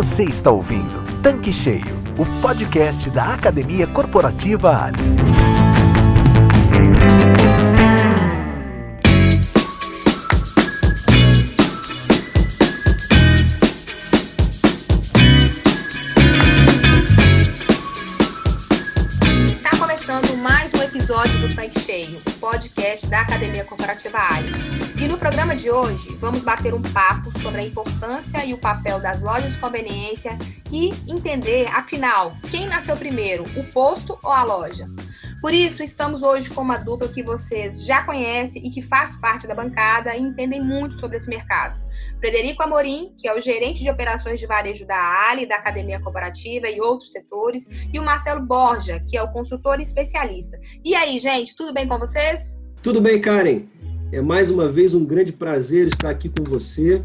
Você está ouvindo Tanque Cheio, o podcast da Academia Corporativa Ali. Da Academia Comparativa Ali. E no programa de hoje, vamos bater um papo sobre a importância e o papel das lojas de conveniência e entender, afinal, quem nasceu primeiro, o posto ou a loja? Por isso, estamos hoje com uma dupla que vocês já conhecem e que faz parte da bancada e entendem muito sobre esse mercado. Frederico Amorim, que é o gerente de operações de varejo da Ali, da Academia Cooperativa e outros setores, e o Marcelo Borja, que é o consultor especialista. E aí, gente, tudo bem com vocês? Tudo bem, Karen? É mais uma vez um grande prazer estar aqui com você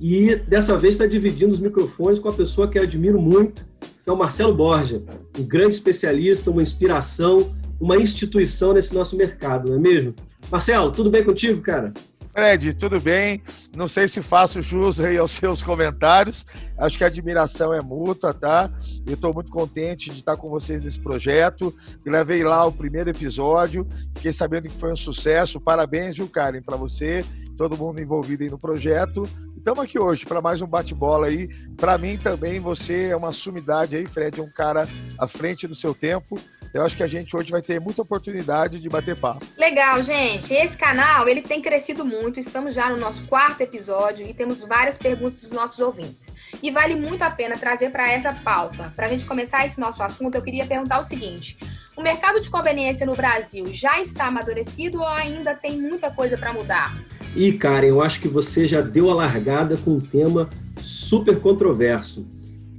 e dessa vez está dividindo os microfones com a pessoa que eu admiro muito, que é o Marcelo Borja, um grande especialista, uma inspiração, uma instituição nesse nosso mercado, não é mesmo? Marcelo, tudo bem contigo, cara? Fred, tudo bem? Não sei se faço jus aí aos seus comentários. Acho que a admiração é mútua, tá? Eu estou muito contente de estar com vocês nesse projeto. Gravei lá o primeiro episódio, fiquei sabendo que foi um sucesso. Parabéns, viu, Karen, para você, todo mundo envolvido aí no projeto. Estamos aqui hoje para mais um bate-bola aí. Para mim também, você é uma sumidade aí, Fred, é um cara à frente do seu tempo. Eu acho que a gente hoje vai ter muita oportunidade de bater papo. Legal, gente. Esse canal, ele tem crescido muito. Estamos já no nosso quarto episódio e temos várias perguntas dos nossos ouvintes. E vale muito a pena trazer para essa pauta. Para a gente começar esse nosso assunto, eu queria perguntar o seguinte: o mercado de conveniência no Brasil já está amadurecido ou ainda tem muita coisa para mudar? E, Karen, eu acho que você já deu a largada com um tema super controverso.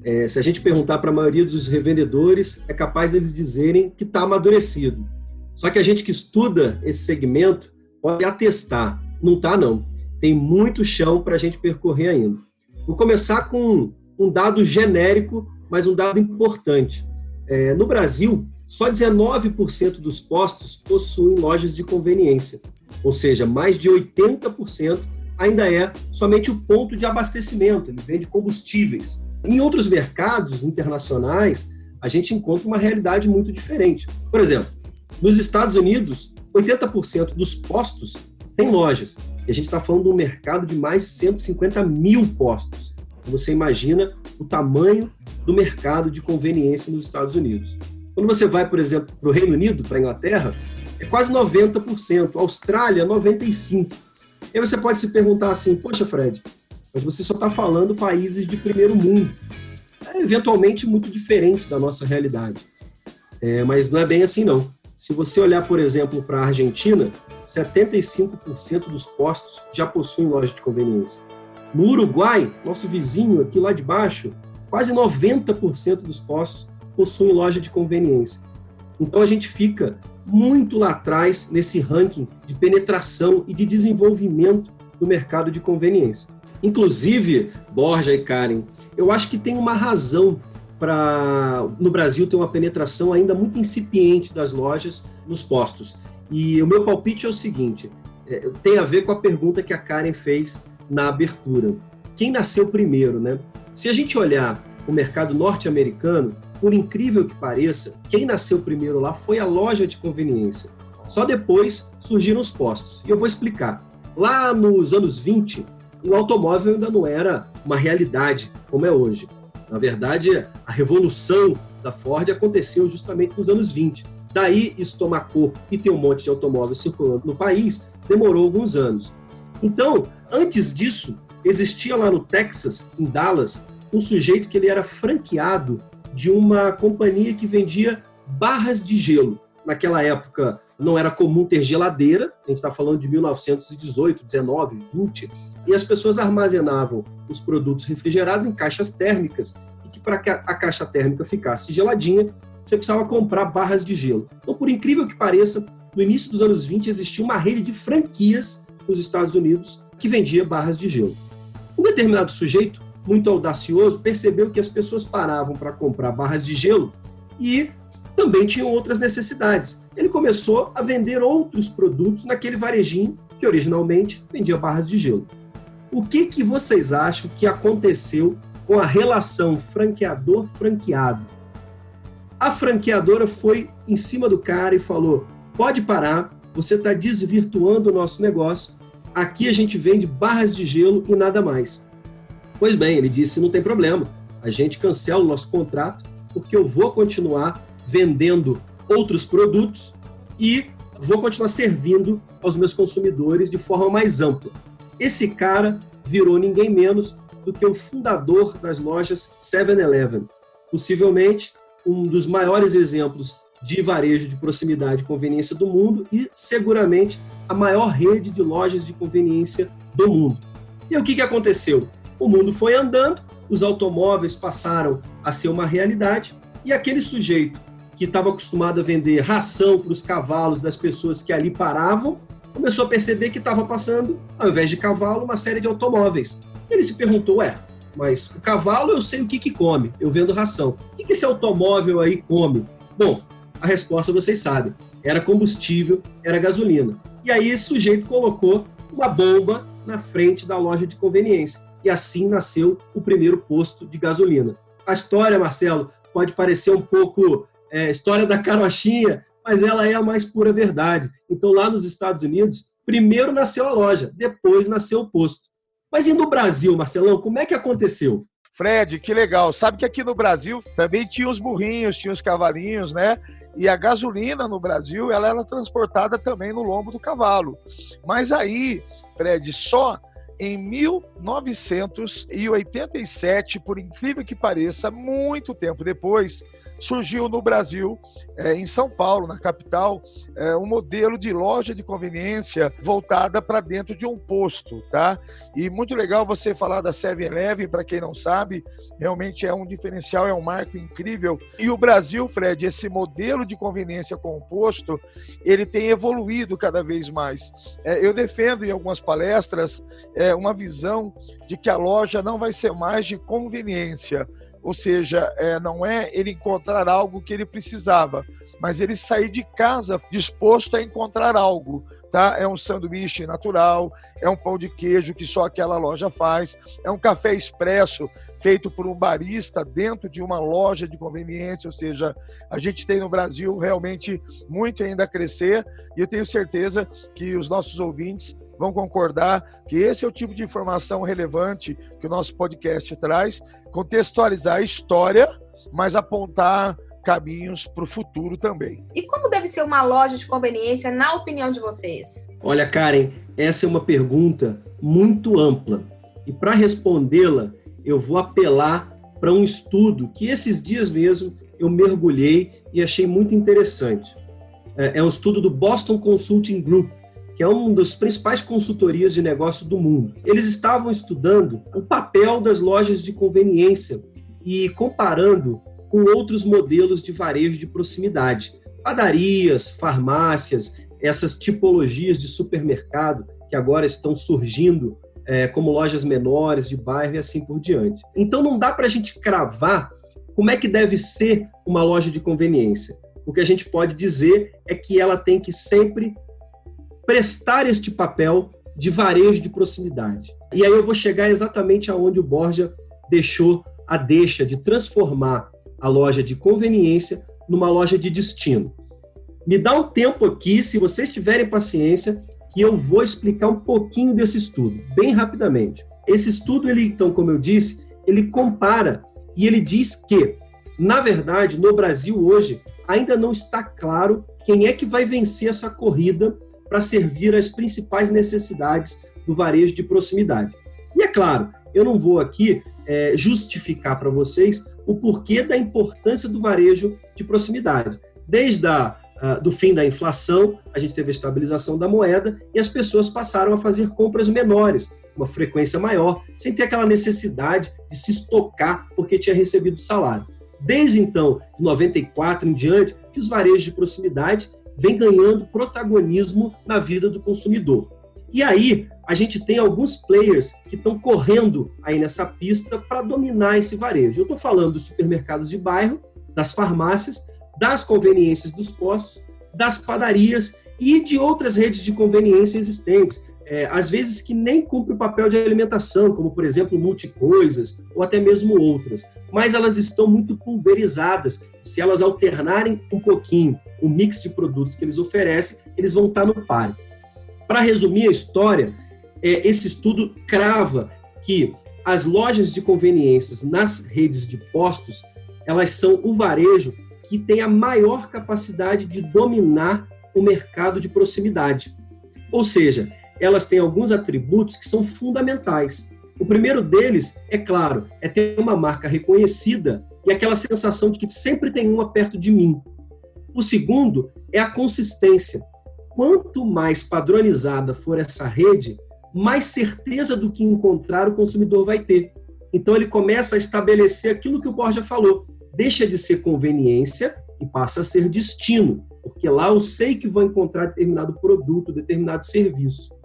É, se a gente perguntar para a maioria dos revendedores, é capaz deles dizerem que está amadurecido. Só que a gente que estuda esse segmento pode atestar. Não está, não. Tem muito chão para a gente percorrer ainda. Vou começar com um dado genérico, mas um dado importante. É, no Brasil, só 19% dos postos possuem lojas de conveniência. Ou seja, mais de 80% ainda é somente o ponto de abastecimento, ele vende combustíveis. Em outros mercados internacionais, a gente encontra uma realidade muito diferente. Por exemplo, nos Estados Unidos, 80% dos postos têm lojas. E a gente está falando de um mercado de mais de 150 mil postos. Você imagina o tamanho do mercado de conveniência nos Estados Unidos. Quando você vai, por exemplo, para o Reino Unido, para a Inglaterra, é quase 90%, Austrália, 95%. E aí você pode se perguntar assim, poxa, Fred, mas você só está falando países de primeiro mundo, é, eventualmente muito diferentes da nossa realidade. É, mas não é bem assim, não. Se você olhar, por exemplo, para a Argentina, 75% dos postos já possuem loja de conveniência. No Uruguai, nosso vizinho aqui lá de baixo, quase 90% dos postos possuem loja de conveniência. Então a gente fica muito lá atrás nesse ranking de penetração e de desenvolvimento do mercado de conveniência. Inclusive, Borja e Karen, eu acho que tem uma razão para no Brasil ter uma penetração ainda muito incipiente das lojas nos postos. E o meu palpite é o seguinte: é, tem a ver com a pergunta que a Karen fez na abertura. Quem nasceu primeiro, né? Se a gente olhar o mercado norte-americano, por incrível que pareça, quem nasceu primeiro lá foi a loja de conveniência. Só depois surgiram os postos. E eu vou explicar. Lá nos anos 20, o automóvel ainda não era uma realidade como é hoje. Na verdade, a revolução da Ford aconteceu justamente nos anos 20. Daí isso tomar corpo e ter um monte de automóveis circulando no país demorou alguns anos. Então, antes disso, existia lá no Texas, em Dallas, um sujeito que ele era franqueado de uma companhia que vendia barras de gelo. Naquela época não era comum ter geladeira, a gente está falando de 1918, 19, 20, e as pessoas armazenavam os produtos refrigerados em caixas térmicas, e que para que a caixa térmica ficasse geladinha, você precisava comprar barras de gelo. Então, por incrível que pareça, no início dos anos 20 existia uma rede de franquias nos Estados Unidos que vendia barras de gelo. Um determinado sujeito, muito audacioso, percebeu que as pessoas paravam para comprar barras de gelo e também tinham outras necessidades. Ele começou a vender outros produtos naquele varejinho que originalmente vendia barras de gelo. O que, que vocês acham que aconteceu com a relação franqueador-franqueado. A franqueadora foi em cima do cara e falou: pode parar, você está desvirtuando o nosso negócio. Aqui a gente vende barras de gelo e nada mais. Pois bem, ele disse: não tem problema, a gente cancela o nosso contrato porque eu vou continuar vendendo outros produtos e vou continuar servindo aos meus consumidores de forma mais ampla. Esse cara virou ninguém menos do que o fundador das lojas 7-Eleven, possivelmente um dos maiores exemplos de varejo de proximidade e conveniência do mundo e seguramente a maior rede de lojas de conveniência do mundo. E o que, que aconteceu? O mundo foi andando, os automóveis passaram a ser uma realidade e aquele sujeito que estava acostumado a vender ração para os cavalos das pessoas que ali paravam, começou a perceber que estava passando, ao invés de cavalo, uma série de automóveis. Ele se perguntou, ué, mas o cavalo eu sei o que, que come, eu vendo ração. O que, que esse automóvel aí come? Bom, a resposta vocês sabem, era combustível, era gasolina. E aí esse sujeito colocou uma bomba na frente da loja de conveniência. E assim nasceu o primeiro posto de gasolina. A história, Marcelo, pode parecer um pouco é, história da carochinha, mas ela é a mais pura verdade. Então, lá nos Estados Unidos, primeiro nasceu a loja, depois nasceu o posto. Mas e no Brasil, Marcelão, como é que aconteceu? Fred, que legal. Sabe que aqui no Brasil também tinha os burrinhos, tinha os cavalinhos, né? E a gasolina no Brasil, ela era transportada também no lombo do cavalo. Mas aí, Fred, só em 1987, por incrível que pareça, muito tempo depois, surgiu no Brasil, é, em São Paulo, na capital, é, um modelo de loja de conveniência voltada para dentro de um posto, tá? E muito legal você falar da 7-Eleven, para quem não sabe, realmente é um diferencial, é um marco incrível. E o Brasil, Fred, esse modelo de conveniência com o posto, ele tem evoluído cada vez mais. É, eu defendo em algumas palestras é, uma visão de que a loja não vai ser mais de conveniência, ou seja, é, não é ele encontrar algo que ele precisava, mas ele sair de casa disposto a encontrar algo. Tá? É um sanduíche natural, é um pão de queijo que só aquela loja faz, é um café expresso feito por um barista dentro de uma loja de conveniência, ou seja, a gente tem no Brasil realmente muito ainda a crescer e eu tenho certeza que os nossos ouvintes vão concordar que esse é o tipo de informação relevante que o nosso podcast traz, contextualizar a história, mas apontar caminhos para o futuro também. E como deve ser uma loja de conveniência, na opinião de vocês? Olha, Karen, essa é uma pergunta muito ampla. E para respondê-la, eu vou apelar para um estudo que esses dias mesmo eu mergulhei e achei muito interessante. É, é um estudo do Boston Consulting Group, que é uma das principais consultorias de negócio do mundo. Eles estavam estudando o papel das lojas de conveniência e comparando com outros modelos de varejo de proximidade. Padarias, farmácias, essas tipologias de supermercado que agora estão surgindo é, como lojas menores de bairro e assim por diante. Então não dá para a gente cravar como é que deve ser uma loja de conveniência. O que a gente pode dizer é que ela tem que sempre prestar este papel de varejo de proximidade. E aí eu vou chegar exatamente aonde o Borja deixou a deixa de transformar a loja de conveniência numa loja de destino. Me dá um tempo aqui, se vocês tiverem paciência, que eu vou explicar um pouquinho desse estudo, bem rapidamente. Esse estudo, ele então, como eu disse, ele compara e ele diz que, na verdade, no Brasil hoje ainda não está claro quem é que vai vencer essa corrida para servir as principais necessidades do varejo de proximidade. E é claro, eu não vou aqui é, justificar para vocês o porquê da importância do varejo de proximidade. Desde a, a, do fim da inflação, a gente teve a estabilização da moeda e as pessoas passaram a fazer compras menores, uma frequência maior, sem ter aquela necessidade de se estocar porque tinha recebido salário. Desde então, de 94 em diante, que os varejos de proximidade vem ganhando protagonismo na vida do consumidor. E aí, a gente tem alguns players que estão correndo aí nessa pista para dominar esse varejo. Eu estou falando dos supermercados de bairro, das farmácias, das conveniências dos postos, das padarias e de outras redes de conveniência existentes, é, às vezes que nem cumpre o papel de alimentação, como por exemplo multicoisas ou até mesmo outras, mas elas estão muito pulverizadas. Se elas alternarem um pouquinho o mix de produtos que eles oferecem, eles vão estar no páreo. Para resumir a história, é, esse estudo crava que as lojas de conveniências nas redes de postos, elas são o varejo que tem a maior capacidade de dominar o mercado de proximidade. Ou seja, elas têm alguns atributos que são fundamentais. O primeiro deles, é claro, é ter uma marca reconhecida e aquela sensação de que sempre tem uma perto de mim. O segundo é a consistência. Quanto mais padronizada for essa rede, mais certeza do que encontrar o consumidor vai ter. Então ele começa a estabelecer aquilo que o Borja falou. Deixa de ser conveniência e passa a ser destino, porque lá eu sei que vou encontrar determinado produto, determinado serviço.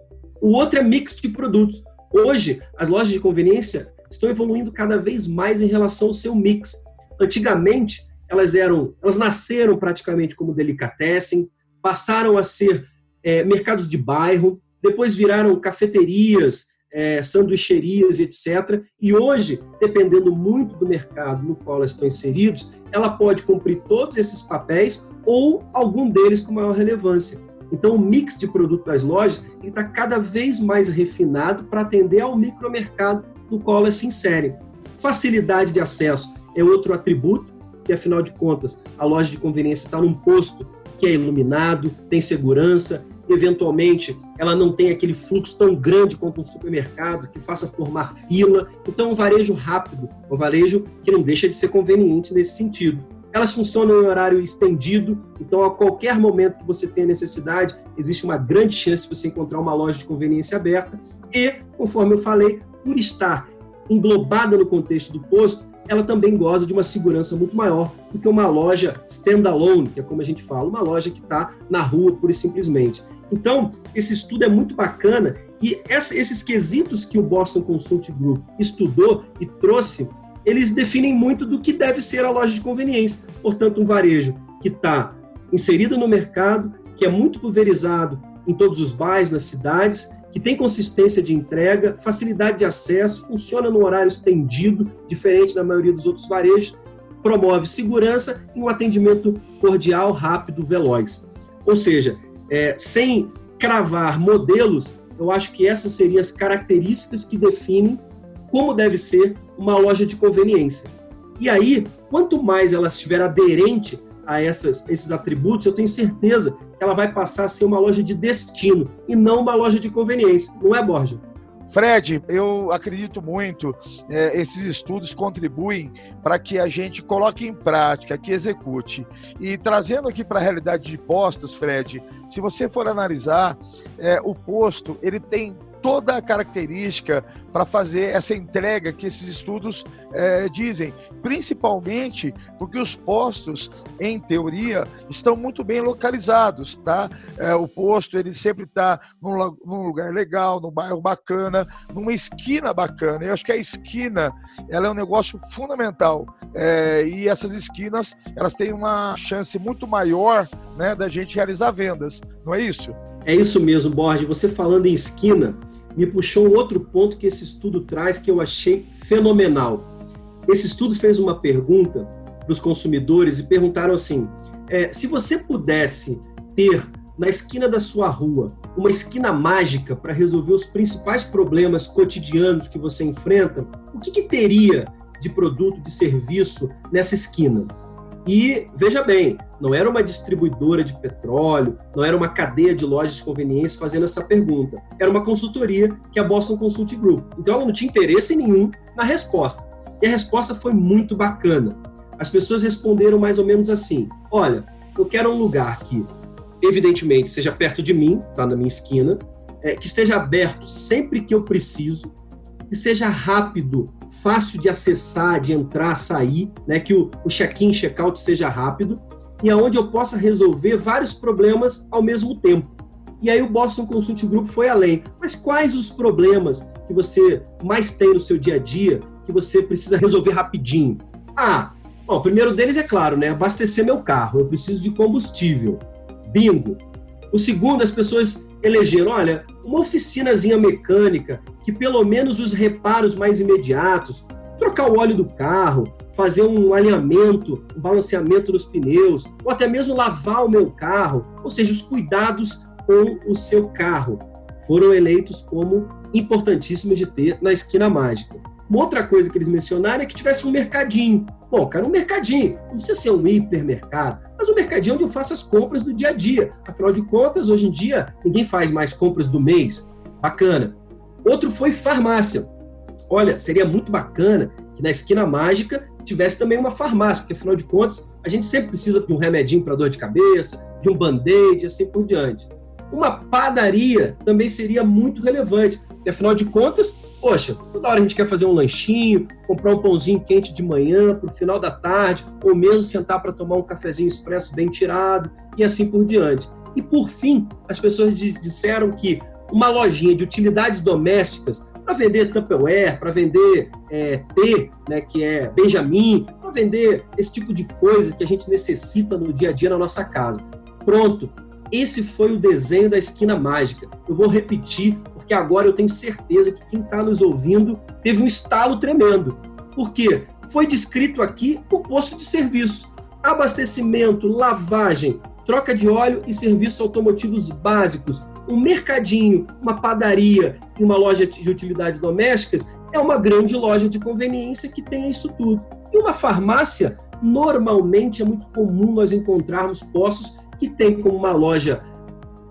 O outro é mix de produtos. Hoje, as lojas de conveniência estão evoluindo cada vez mais em relação ao seu mix. Antigamente, elas eram, elas nasceram praticamente como delicatessen, passaram a ser é, mercados de bairro, depois viraram cafeterias, é, sanduicherias, etc. E hoje, dependendo muito do mercado no qual elas estão inseridos, ela pode cumprir todos esses papéis ou algum deles com maior relevância. Então, o mix de produto das lojas está cada vez mais refinado para atender ao micromercado no qual elas se inserem. Facilidade de acesso é outro atributo, que afinal de contas, a loja de conveniência está num posto que é iluminado, tem segurança, eventualmente ela não tem aquele fluxo tão grande quanto um supermercado que faça formar fila. Então, um varejo rápido, um varejo que não deixa de ser conveniente nesse sentido. Elas funcionam em horário estendido, então a qualquer momento que você tenha necessidade, existe uma grande chance de você encontrar uma loja de conveniência aberta. E, conforme eu falei, por estar englobada no contexto do posto, ela também goza de uma segurança muito maior do que uma loja standalone, que é como a gente fala, uma loja que está na rua pura e simplesmente. Então, esse estudo é muito bacana e esses quesitos que o Boston Consult Group estudou e trouxe eles definem muito do que deve ser a loja de conveniência. Portanto, um varejo que está inserido no mercado, que é muito pulverizado em todos os bairros, nas cidades, que tem consistência de entrega, facilidade de acesso, funciona no horário estendido, diferente da maioria dos outros varejos, promove segurança e um atendimento cordial, rápido, veloz. Ou seja, é, sem cravar modelos, eu acho que essas seriam as características que definem como deve ser uma loja de conveniência. E aí, quanto mais ela estiver aderente a essas, esses atributos, eu tenho certeza que ela vai passar a ser uma loja de destino e não uma loja de conveniência. Não é, Borja? Fred, eu acredito muito, é, esses estudos contribuem para que a gente coloque em prática, que execute. E trazendo aqui para a realidade de postos, Fred, se você for analisar, é, o posto ele tem toda a característica para fazer essa entrega que esses estudos é, dizem, principalmente porque os postos, em teoria, estão muito bem localizados, tá? É, o posto ele sempre está num, num, lugar legal, num bairro bacana, numa esquina bacana. Eu acho que a esquina ela é um negócio fundamental é, e essas esquinas elas têm uma chance muito maior, né, da gente realizar vendas, não é isso? É isso mesmo, Borges. Você falando em esquina, me puxou um outro ponto que esse estudo traz que eu achei fenomenal. Esse estudo fez uma pergunta para os consumidores e perguntaram assim: é, se você pudesse ter na esquina da sua rua uma esquina mágica para resolver os principais problemas cotidianos que você enfrenta, o que, que teria de produto, de serviço nessa esquina? E veja bem, não era uma distribuidora de petróleo, não era uma cadeia de lojas de conveniência fazendo essa pergunta. Era uma consultoria que é a Boston Consult Group. Então ela não tinha interesse nenhum na resposta. E a resposta foi muito bacana. As pessoas responderam mais ou menos assim: Olha, eu quero um lugar que, evidentemente, seja perto de mim, tá na minha esquina, é, que esteja aberto sempre que eu preciso, que seja rápido fácil de acessar, de entrar, sair, né? que o, o check-in, check-out seja rápido e aonde eu possa resolver vários problemas ao mesmo tempo. E aí o Boston Consult Group foi além. Mas quais os problemas que você mais tem no seu dia a dia que você precisa resolver rapidinho? Ah, bom, o primeiro deles é claro, né? Abastecer meu carro. Eu preciso de combustível. Bingo. O segundo, as pessoas elegeram, olha, uma oficinazinha mecânica, que pelo menos os reparos mais imediatos, trocar o óleo do carro, fazer um alinhamento, um balanceamento nos pneus, ou até mesmo lavar o meu carro, ou seja, os cuidados com o seu carro, foram eleitos como importantíssimos de ter na esquina mágica. Uma outra coisa que eles mencionaram é que tivesse um mercadinho. Bom, cara, um mercadinho. Não precisa ser um hipermercado, mas um mercadinho onde eu faço as compras do dia a dia. Afinal de contas, hoje em dia, ninguém faz mais compras do mês. Bacana. Outro foi farmácia. Olha, seria muito bacana que na esquina mágica tivesse também uma farmácia, porque afinal de contas, a gente sempre precisa de um remedinho para dor de cabeça, de um band-aid, assim por diante. Uma padaria também seria muito relevante, porque afinal de contas, poxa, toda hora a gente quer fazer um lanchinho, comprar um pãozinho quente de manhã para o final da tarde, ou mesmo sentar para tomar um cafezinho expresso bem tirado, e assim por diante. E por fim, as pessoas disseram que uma lojinha de utilidades domésticas para vender Tupperware, para vender é, T, né, que é Benjamin, para vender esse tipo de coisa que a gente necessita no dia a dia na nossa casa. Pronto, esse foi o desenho da esquina mágica. Eu vou repetir, porque agora eu tenho certeza que quem está nos ouvindo teve um estalo tremendo. Por quê? Foi descrito aqui o posto de serviço: abastecimento, lavagem, troca de óleo e serviços automotivos básicos. Um mercadinho, uma padaria e uma loja de utilidades domésticas é uma grande loja de conveniência que tem isso tudo. E uma farmácia, normalmente é muito comum nós encontrarmos postos que tem como uma loja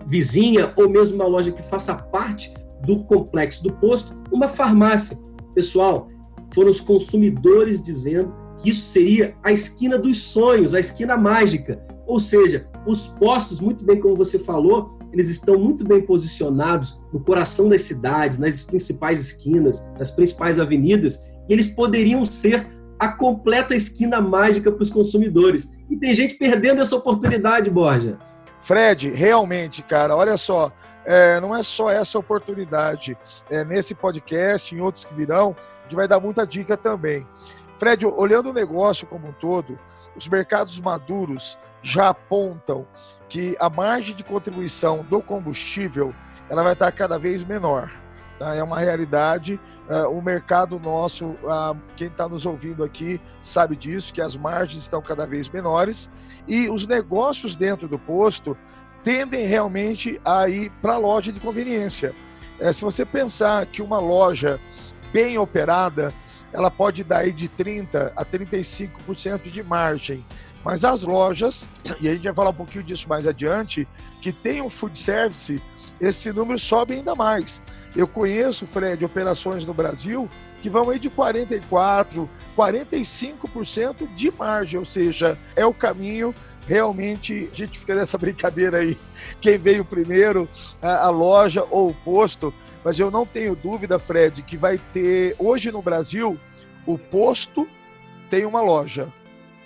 vizinha ou mesmo uma loja que faça parte do complexo do posto, uma farmácia. Pessoal, foram os consumidores dizendo que isso seria a esquina dos sonhos, a esquina mágica. Ou seja, os postos, muito bem como você falou, eles estão muito bem posicionados no coração das cidades, nas principais esquinas, nas principais avenidas, e eles poderiam ser a completa esquina mágica para os consumidores. E tem gente perdendo essa oportunidade, Borja. Fred, realmente, cara, olha só, é, não é só essa oportunidade. É, nesse podcast, em outros que virão, a gente vai dar muita dica também. Fred, olhando o negócio como um todo, os mercados maduros já apontam que a margem de contribuição do combustível ela vai estar cada vez menor. Tá? É uma realidade. Uh, o mercado nosso, uh, quem está nos ouvindo aqui sabe disso, que as margens estão cada vez menores e os negócios dentro do posto tendem realmente a ir para a loja de conveniência. É, se você pensar que uma loja bem operada, ela pode dar aí de 30% a 35% de margem. Mas as lojas, e a gente vai falar um pouquinho disso mais adiante, que tem um food service, esse número sobe ainda mais. Eu conheço, Fred, operações no Brasil que vão aí de 44%, 45% de margem, ou seja, é o caminho realmente a gente fica nessa brincadeira aí, quem veio primeiro, a, a, loja ou o posto, mas eu não tenho dúvida, Fred, que vai ter, hoje no Brasil, o posto tem uma loja,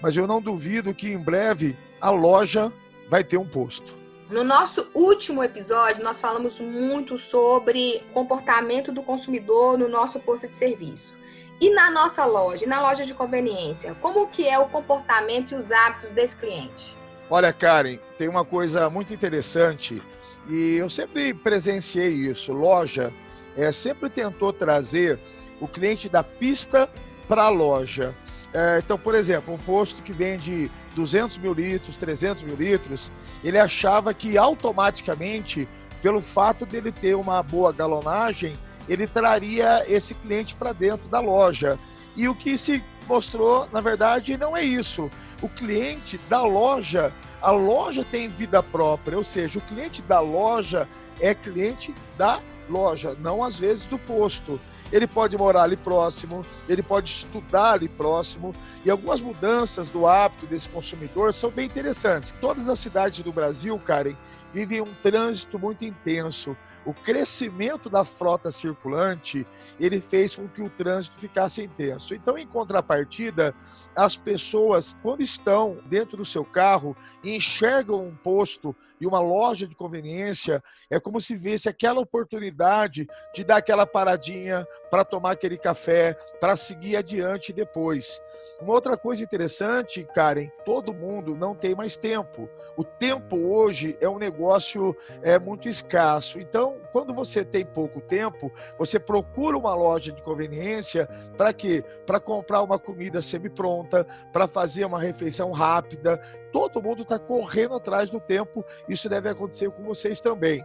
mas eu não duvido que em breve a loja vai ter um posto. No nosso último episódio, nós falamos muito sobre comportamento do consumidor no nosso posto de serviço. E na nossa loja, na loja de conveniência, como que é o comportamento e os hábitos desse cliente? Olha, Karen, tem uma coisa muito interessante e eu sempre presenciei isso. Loja é, sempre tentou trazer o cliente da pista para a loja. É, então, por exemplo, um posto que vende 200 mil litros, 300 mil litros, ele achava que automaticamente, pelo fato dele ter uma boa galonagem, ele traria esse cliente para dentro da loja. E o que se mostrou, na verdade, não é isso. O cliente da loja, a loja tem vida própria, ou seja, o cliente da loja é cliente da loja, não às vezes do posto ele pode morar ali próximo, ele pode estudar ali próximo, e algumas mudanças do hábito desse consumidor são bem interessantes. Todas as cidades do Brasil, Karen, vivem um trânsito muito intenso o crescimento da frota circulante ele fez com que o trânsito ficasse intenso. Então, em contrapartida, as pessoas, quando estão dentro do seu carro e enxergam um posto e uma loja de conveniência, é como se visse aquela oportunidade de dar aquela paradinha para tomar aquele café, para seguir adiante depois. Uma outra coisa interessante, Karen, todo mundo não tem mais tempo. O tempo hoje é um negócio é, muito escasso. Então, quando você tem pouco tempo, você procura uma loja de conveniência para quê? Para comprar uma comida semi-pronta, para fazer uma refeição rápida. Todo mundo está correndo atrás do tempo. Isso deve acontecer com vocês também.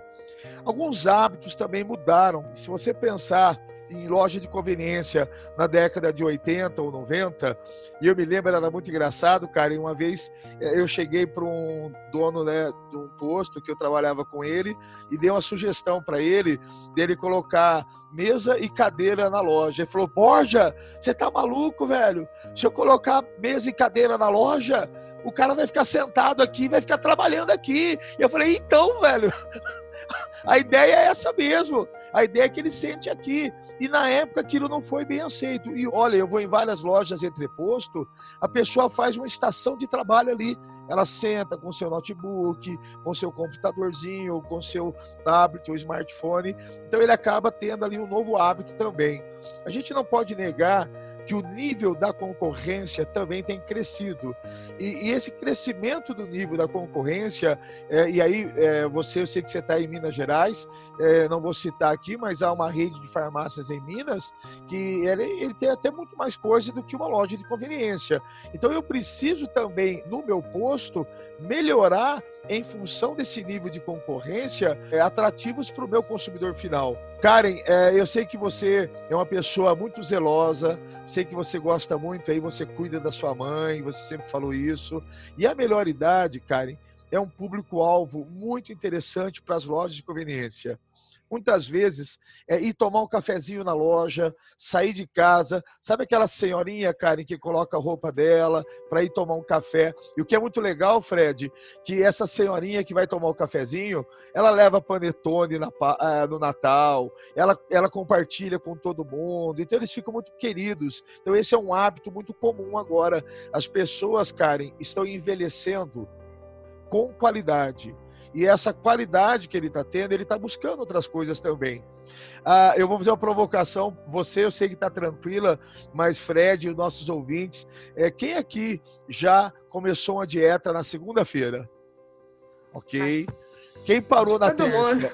Alguns hábitos também mudaram. Se você pensar em loja de conveniência na década de 80 ou 90, e eu me lembro, era muito engraçado, cara, e uma vez eh, eu cheguei para um dono né, de um posto que eu trabalhava com ele e dei uma sugestão para ele dele colocar mesa e cadeira na loja. Ele falou, Borja, você tá maluco, velho? Se eu colocar mesa e cadeira na loja, o cara vai ficar sentado aqui, vai ficar trabalhando aqui. E eu falei, então, velho, a ideia é essa mesmo. A ideia é que ele sente aqui. E na época aquilo não foi bem aceito. E olha, eu vou em várias lojas entreposto, a pessoa faz uma estação de trabalho ali. Ela senta com seu notebook, com seu computadorzinho, com seu tablet ou smartphone. Então ele acaba tendo ali um novo hábito também. A gente não pode negar que o nível da concorrência também tem crescido. E, e esse crescimento do nível da concorrência, é, e aí é, você, eu sei que você está em Minas Gerais, é, não vou citar aqui, mas há uma rede de farmácias em Minas que ele, ele tem até muito mais coisa do que uma loja de conveniência. Então eu preciso também, no meu posto, melhorar em função desse nível de concorrência, é, atrativos para o meu consumidor final. Karen, é, eu sei que você é uma pessoa muito zelosa, sei que você gosta muito, aí você cuida da sua mãe, você sempre falou isso. E a melhor idade, Karen, é um público-alvo muito interessante para as lojas de conveniência muitas vezes é ir tomar um cafezinho na loja, sair de casa, sabe aquela senhorinha, Karen, que coloca a roupa dela para ir tomar um café. E o que é muito legal, Fred, que essa senhorinha que vai tomar o cafezinho, ela leva panetone na, ah, no Natal, ela, ela compartilha com todo mundo, então eles ficam muito queridos. Então esse é um hábito muito comum agora. As pessoas, Karen, estão envelhecendo com qualidade e essa qualidade que ele está tendo, ele está buscando outras coisas também. Ah, eu vou fazer uma provocação. Você, eu sei que está tranquila, mas Fred e os nossos ouvintes, é, quem aqui já começou uma dieta na segunda-feira? Ok. Quem parou na Todo terça?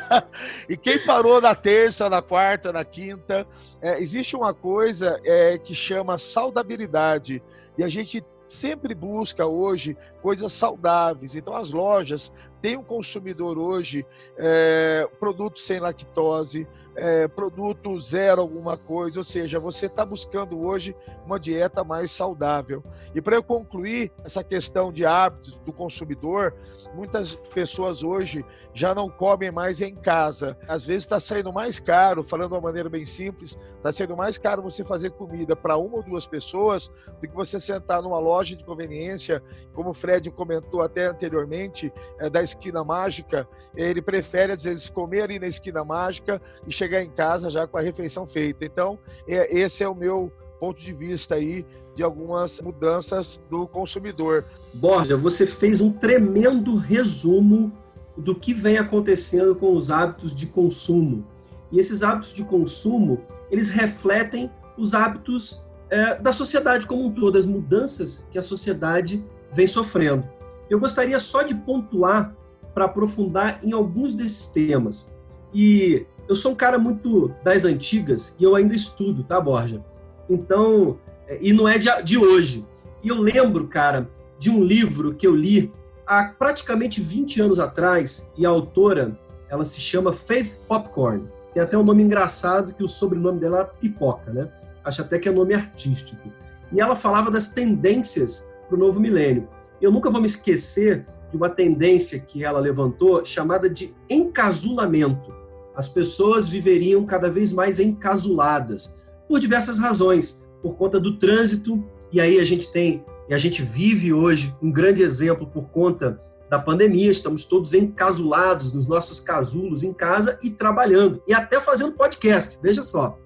e quem parou na terça, na quarta, na quinta? É, existe uma coisa é, que chama saudabilidade. E a gente sempre busca hoje coisas saudáveis. Então, as lojas têm um consumidor hoje é, produto sem lactose, é, produto zero alguma coisa, ou seja, você está buscando hoje uma dieta mais saudável. E para eu concluir essa questão de hábitos do consumidor, muitas pessoas hoje já não comem mais em casa. Às vezes está saindo mais caro, falando de uma maneira bem simples, está sendo mais caro você fazer comida para uma ou duas pessoas do que você sentar numa loja de conveniência, como o Fred comentou até anteriormente, é, da esquina mágica. Ele prefere, às vezes, comer ali na esquina mágica e chegar em casa já com a refeição feita. Então, é, esse é o meu ponto de vista aí de algumas mudanças do consumidor. Borja, você fez um tremendo resumo do que vem acontecendo com os hábitos de consumo. E esses hábitos de consumo, eles refletem os hábitos é, da sociedade como um todo, as mudanças que a sociedade vem sofrendo. Eu gostaria só de pontuar para aprofundar em alguns desses temas. E eu sou um cara muito das antigas e eu ainda estudo, tá, Borja? Então, é, e não é de, de hoje. E eu lembro, cara, de um livro que eu li há praticamente 20 anos atrás, e a autora, ela se chama Faith Popcorn. Tem até um nome engraçado que o sobrenome dela é Pipoca, né? Acho até que é nome artístico. E ela falava das tendências para o novo milênio. Eu nunca vou me esquecer de uma tendência que ela levantou chamada de encasulamento. As pessoas viveriam cada vez mais encasuladas por diversas razões, por conta do trânsito, e aí a gente tem, e a gente vive hoje um grande exemplo por conta da pandemia, estamos todos encasulados nos nossos casulos em casa e trabalhando, e até fazendo podcast, veja só.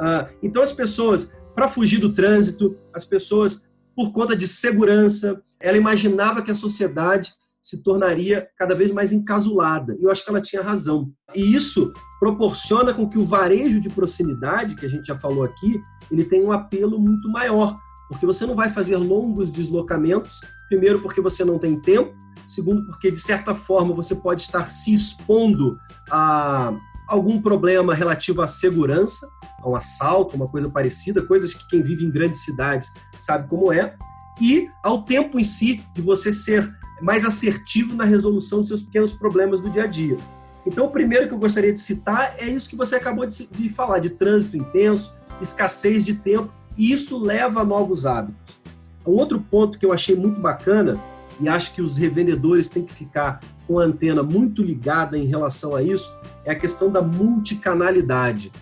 Uh, então as pessoas, para fugir do trânsito, as pessoas, por conta de segurança, ela imaginava que a sociedade se tornaria cada vez mais encasulada. E eu acho que ela tinha razão. E isso proporciona com que o varejo de proximidade, que a gente já falou aqui, ele tenha um apelo muito maior, porque você não vai fazer longos deslocamentos, primeiro porque você não tem tempo, segundo porque de certa forma você pode estar se expondo a algum problema relativo à segurança, a um assalto, uma coisa parecida, coisas que quem vive em grandes cidades sabe como é, e ao tempo em si de você ser mais assertivo na resolução dos seus pequenos problemas do dia a dia. Então, o primeiro que eu gostaria de citar é isso que você acabou de, de falar, de trânsito intenso, escassez de tempo, e isso leva a novos hábitos. Um outro ponto que eu achei muito bacana, e acho que os revendedores têm que ficar com a antena muito ligada em relação a isso, é a questão da multicanalidade.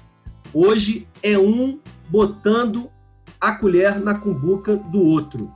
Hoje é um botando a colher na cumbuca do outro.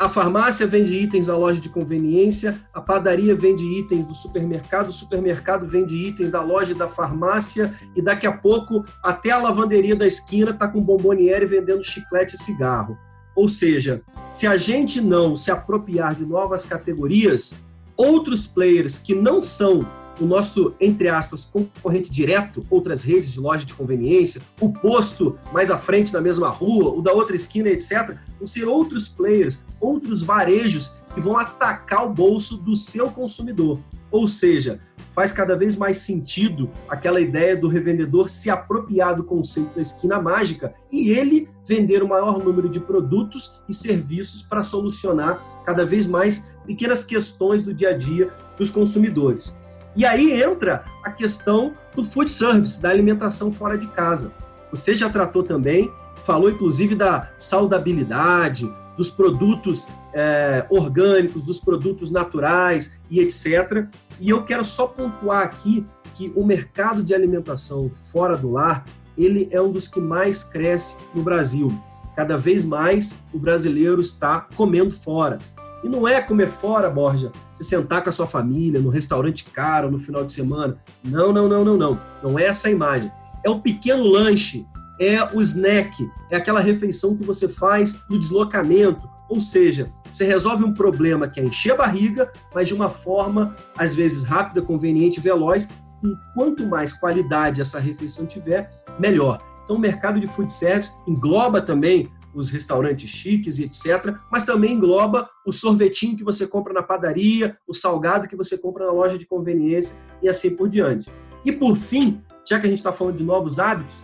A farmácia vende itens da loja de conveniência, a padaria vende itens do supermercado, o supermercado vende itens da loja da farmácia, e daqui a pouco até a lavanderia da esquina está com bomboniere vendendo chiclete e cigarro. Ou seja, se a gente não se apropriar de novas categorias, outros players que não são o nosso, entre aspas, concorrente direto, outras redes de loja de conveniência, o posto mais à frente na mesma rua, o da outra esquina, etc., vão ser outros players, outros varejos que vão atacar o bolso do seu consumidor. Ou seja, faz cada vez mais sentido aquela ideia do revendedor se apropriar do conceito da esquina mágica e ele vender o maior número de produtos e serviços para solucionar cada vez mais pequenas questões do dia a dia dos consumidores. E aí entra a questão do food service, da alimentação fora de casa. Você já tratou também, falou inclusive da saudabilidade, dos produtos é, orgânicos, dos produtos naturais e etc. E eu quero só pontuar aqui que o mercado de alimentação fora do lar ele é um dos que mais cresce no Brasil. Cada vez mais o brasileiro está comendo fora. E não é comer fora, Borja, você sentar com a sua família no restaurante caro no final de semana. Não, não, não, não, não. Não é essa a imagem. É o pequeno lanche, é o snack, é aquela refeição que você faz no deslocamento. Ou seja, você resolve um problema que é encher a barriga, mas de uma forma, às vezes, rápida, conveniente, veloz. E quanto mais qualidade essa refeição tiver, melhor. Então, o mercado de food service engloba também os restaurantes chiques e etc., mas também engloba o sorvetinho que você compra na padaria, o salgado que você compra na loja de conveniência e assim por diante. E por fim, já que a gente está falando de novos hábitos,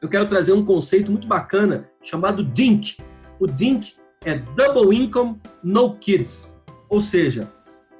eu quero trazer um conceito muito bacana chamado DINK. O DINK é Double Income No Kids, ou seja,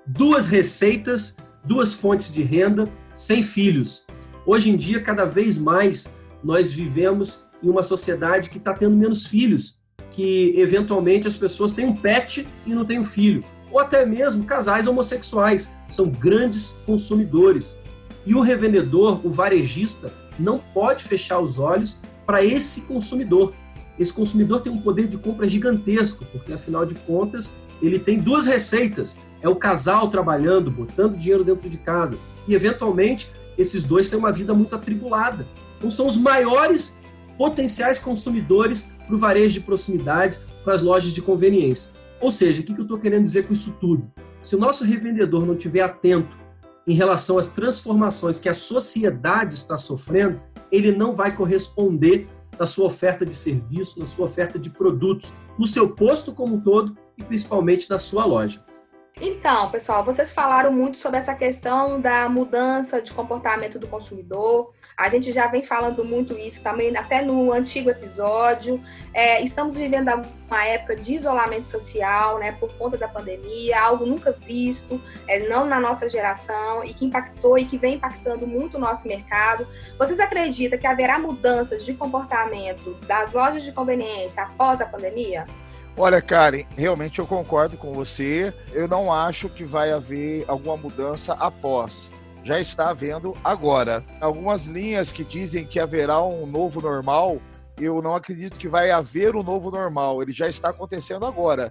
duas receitas, duas fontes de renda sem filhos. Hoje em dia, cada vez mais, nós vivemos em uma sociedade que está tendo menos filhos, que eventualmente as pessoas têm um pet e não têm um filho, ou até mesmo casais homossexuais, são grandes consumidores. E o revendedor, o varejista, não pode fechar os olhos para esse consumidor. Esse consumidor tem um poder de compra gigantesco, porque afinal de contas ele tem duas receitas: é o casal trabalhando, botando dinheiro dentro de casa, e eventualmente esses dois têm uma vida muito atribulada. Então são os maiores potenciais consumidores para o varejo de proximidade, para as lojas de conveniência. Ou seja, o que eu estou querendo dizer com isso tudo? Se o nosso revendedor não estiver atento em relação às transformações que a sociedade está sofrendo, ele não vai corresponder na sua oferta de serviço, na sua oferta de produtos, no seu posto como um todo e principalmente na sua loja. Então, pessoal, vocês falaram muito sobre essa questão da mudança de comportamento do consumidor. A gente já vem falando muito isso também, até no antigo episódio. É, estamos vivendo uma época de isolamento social, né, por conta da pandemia, algo nunca visto, é, não na nossa geração, e que impactou e que vem impactando muito o nosso mercado. Vocês acreditam que haverá mudanças de comportamento das lojas de conveniência após a pandemia? Olha, Karen, realmente eu concordo com você. Eu não acho que vai haver alguma mudança após. Já está havendo agora. Algumas linhas que dizem que haverá um novo normal, eu não acredito que vai haver um novo normal. Ele já está acontecendo agora.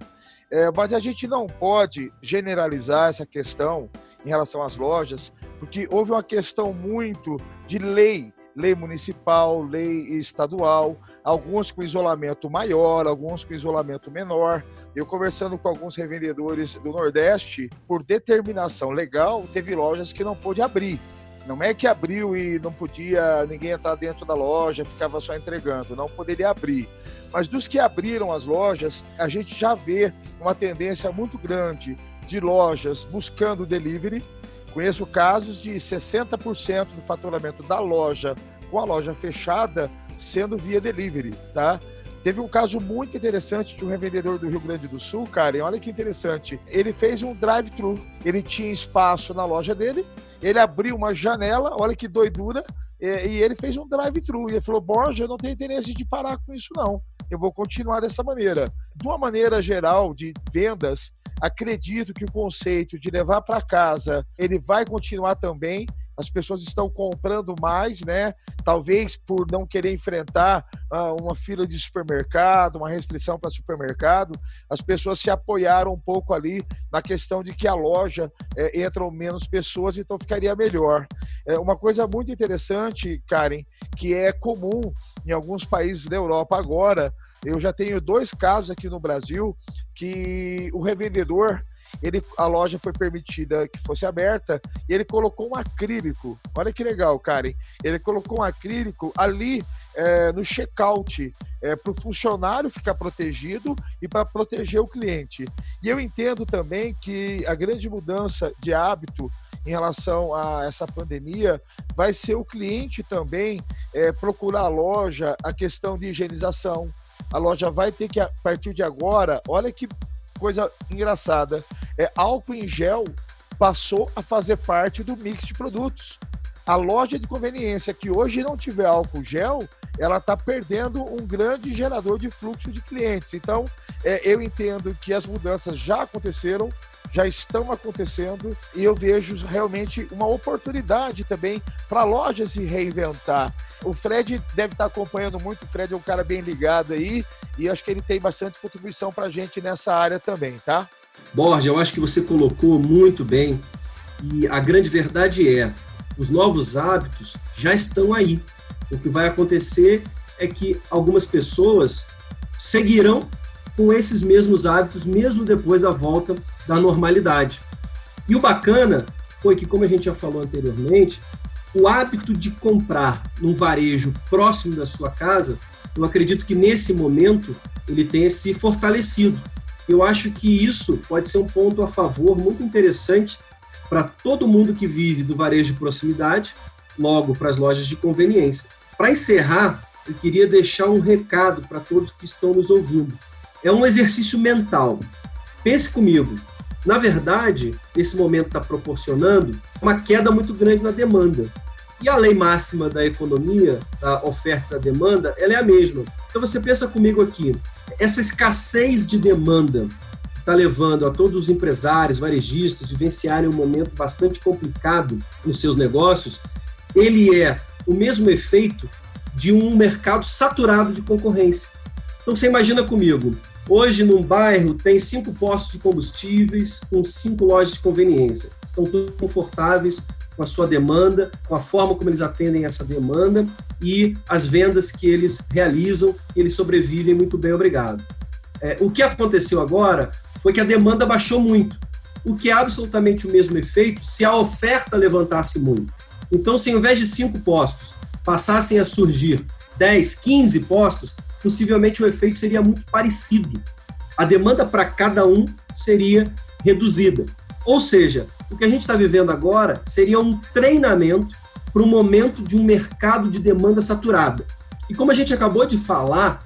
É, mas a gente não pode generalizar essa questão em relação às lojas, porque houve uma questão muito de lei, lei municipal, lei estadual alguns com isolamento maior, alguns com isolamento menor. Eu conversando com alguns revendedores do Nordeste, por determinação legal, teve lojas que não pôde abrir. Não é que abriu e não podia ninguém entrar dentro da loja, ficava só entregando, não poderia abrir. Mas dos que abriram as lojas, a gente já vê uma tendência muito grande de lojas buscando delivery. Conheço casos de 60% do faturamento da loja com a loja fechada sendo via delivery, tá? Teve um caso muito interessante de um revendedor do Rio Grande do Sul, Karen. Olha que interessante. Ele fez um drive-thru. Ele tinha espaço na loja dele. Ele abriu uma janela. Olha que doidura. E, ele fez um drive-thru. E ele falou: Borja, eu não tenho interesse de parar com isso, não. Eu vou continuar dessa maneira. De uma maneira geral de vendas, acredito que o conceito de levar para casa ele vai continuar também as pessoas estão comprando mais, né? Talvez por não querer enfrentar uh, uma fila de supermercado, uma restrição para supermercado, as pessoas se apoiaram um pouco ali na questão de que a loja é, entram menos pessoas, então ficaria melhor. É uma coisa muito interessante, Karen, que é comum em alguns países da Europa agora. Eu já tenho dois casos aqui no Brasil que o revendedor ele, a loja foi permitida que fosse aberta e ele colocou um acrílico. Olha que legal, Karen. Ele colocou um acrílico ali é, no check-out é, para o funcionário ficar protegido e para proteger o cliente. E eu entendo também que a grande mudança de hábito em relação a essa pandemia vai ser o cliente também é, procurar a loja a questão de higienização. A loja vai ter que, a partir de agora, olha que coisa engraçada. É, álcool em gel passou a fazer parte do mix de produtos. A loja de conveniência que hoje não tiver álcool gel, ela está perdendo um grande gerador de fluxo de clientes. Então, é, eu entendo que as mudanças já aconteceram, já estão acontecendo e eu vejo realmente uma oportunidade também para a loja se reinventar. O Fred deve estar acompanhando muito, o Fred é um cara bem ligado aí e acho que ele tem bastante contribuição para a gente nessa área também, tá? Borja, eu acho que você colocou muito bem e a grande verdade é, os novos hábitos já estão aí. O que vai acontecer é que algumas pessoas seguirão com esses mesmos hábitos mesmo depois da volta da normalidade. E o bacana foi que, como a gente já falou anteriormente, o hábito de comprar num varejo próximo da sua casa, eu acredito que nesse momento ele tenha se fortalecido. Eu acho que isso pode ser um ponto a favor muito interessante para todo mundo que vive do varejo de proximidade, logo para as lojas de conveniência. Para encerrar, eu queria deixar um recado para todos que estão nos ouvindo. É um exercício mental. Pense comigo. Na verdade, esse momento está proporcionando uma queda muito grande na demanda. E a lei máxima da economia, da oferta e da demanda, ela é a mesma. Então você pensa comigo aqui, essa escassez de demanda está levando a todos os empresários, varejistas, vivenciarem um momento bastante complicado nos seus negócios, ele é o mesmo efeito de um mercado saturado de concorrência. Então você imagina comigo, hoje num bairro tem cinco postos de combustíveis com cinco lojas de conveniência. Estão todos confortáveis com a sua demanda, com a forma como eles atendem essa demanda e as vendas que eles realizam, eles sobrevivem muito bem, obrigado. É, o que aconteceu agora foi que a demanda baixou muito, o que é absolutamente o mesmo efeito se a oferta levantasse muito. Então, se ao invés de cinco postos passassem a surgir 10, 15 postos, possivelmente o efeito seria muito parecido. A demanda para cada um seria reduzida. Ou seja, o que a gente está vivendo agora seria um treinamento para o momento de um mercado de demanda saturada. E como a gente acabou de falar,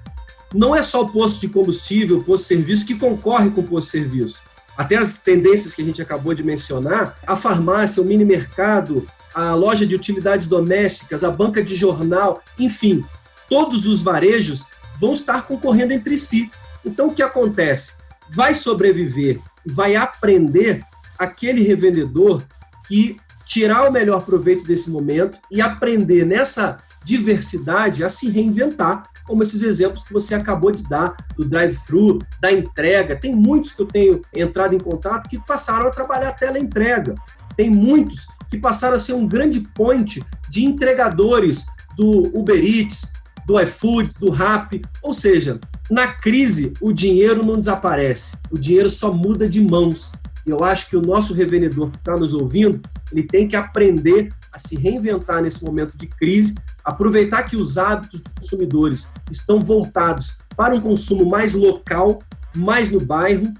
não é só o posto de combustível, o posto de serviço que concorre com o posto de serviço. Até as tendências que a gente acabou de mencionar, a farmácia, o mini mercado, a loja de utilidades domésticas, a banca de jornal, enfim, todos os varejos vão estar concorrendo entre si. Então, o que acontece? Vai sobreviver, vai aprender aquele revendedor que tirar o melhor proveito desse momento e aprender nessa diversidade a se reinventar, como esses exemplos que você acabou de dar do drive-thru, da entrega. Tem muitos que eu tenho entrado em contato que passaram a trabalhar a tela entrega. Tem muitos que passaram a ser um grande point de entregadores do Uber Eats, do iFood, do Rap. Ou seja, na crise, o dinheiro não desaparece, o dinheiro só muda de mãos. E eu acho que o nosso revendedor que está nos ouvindo, ele tem que aprender a se reinventar nesse momento de crise, aproveitar que os hábitos dos consumidores estão voltados para um consumo mais local, mais no bairro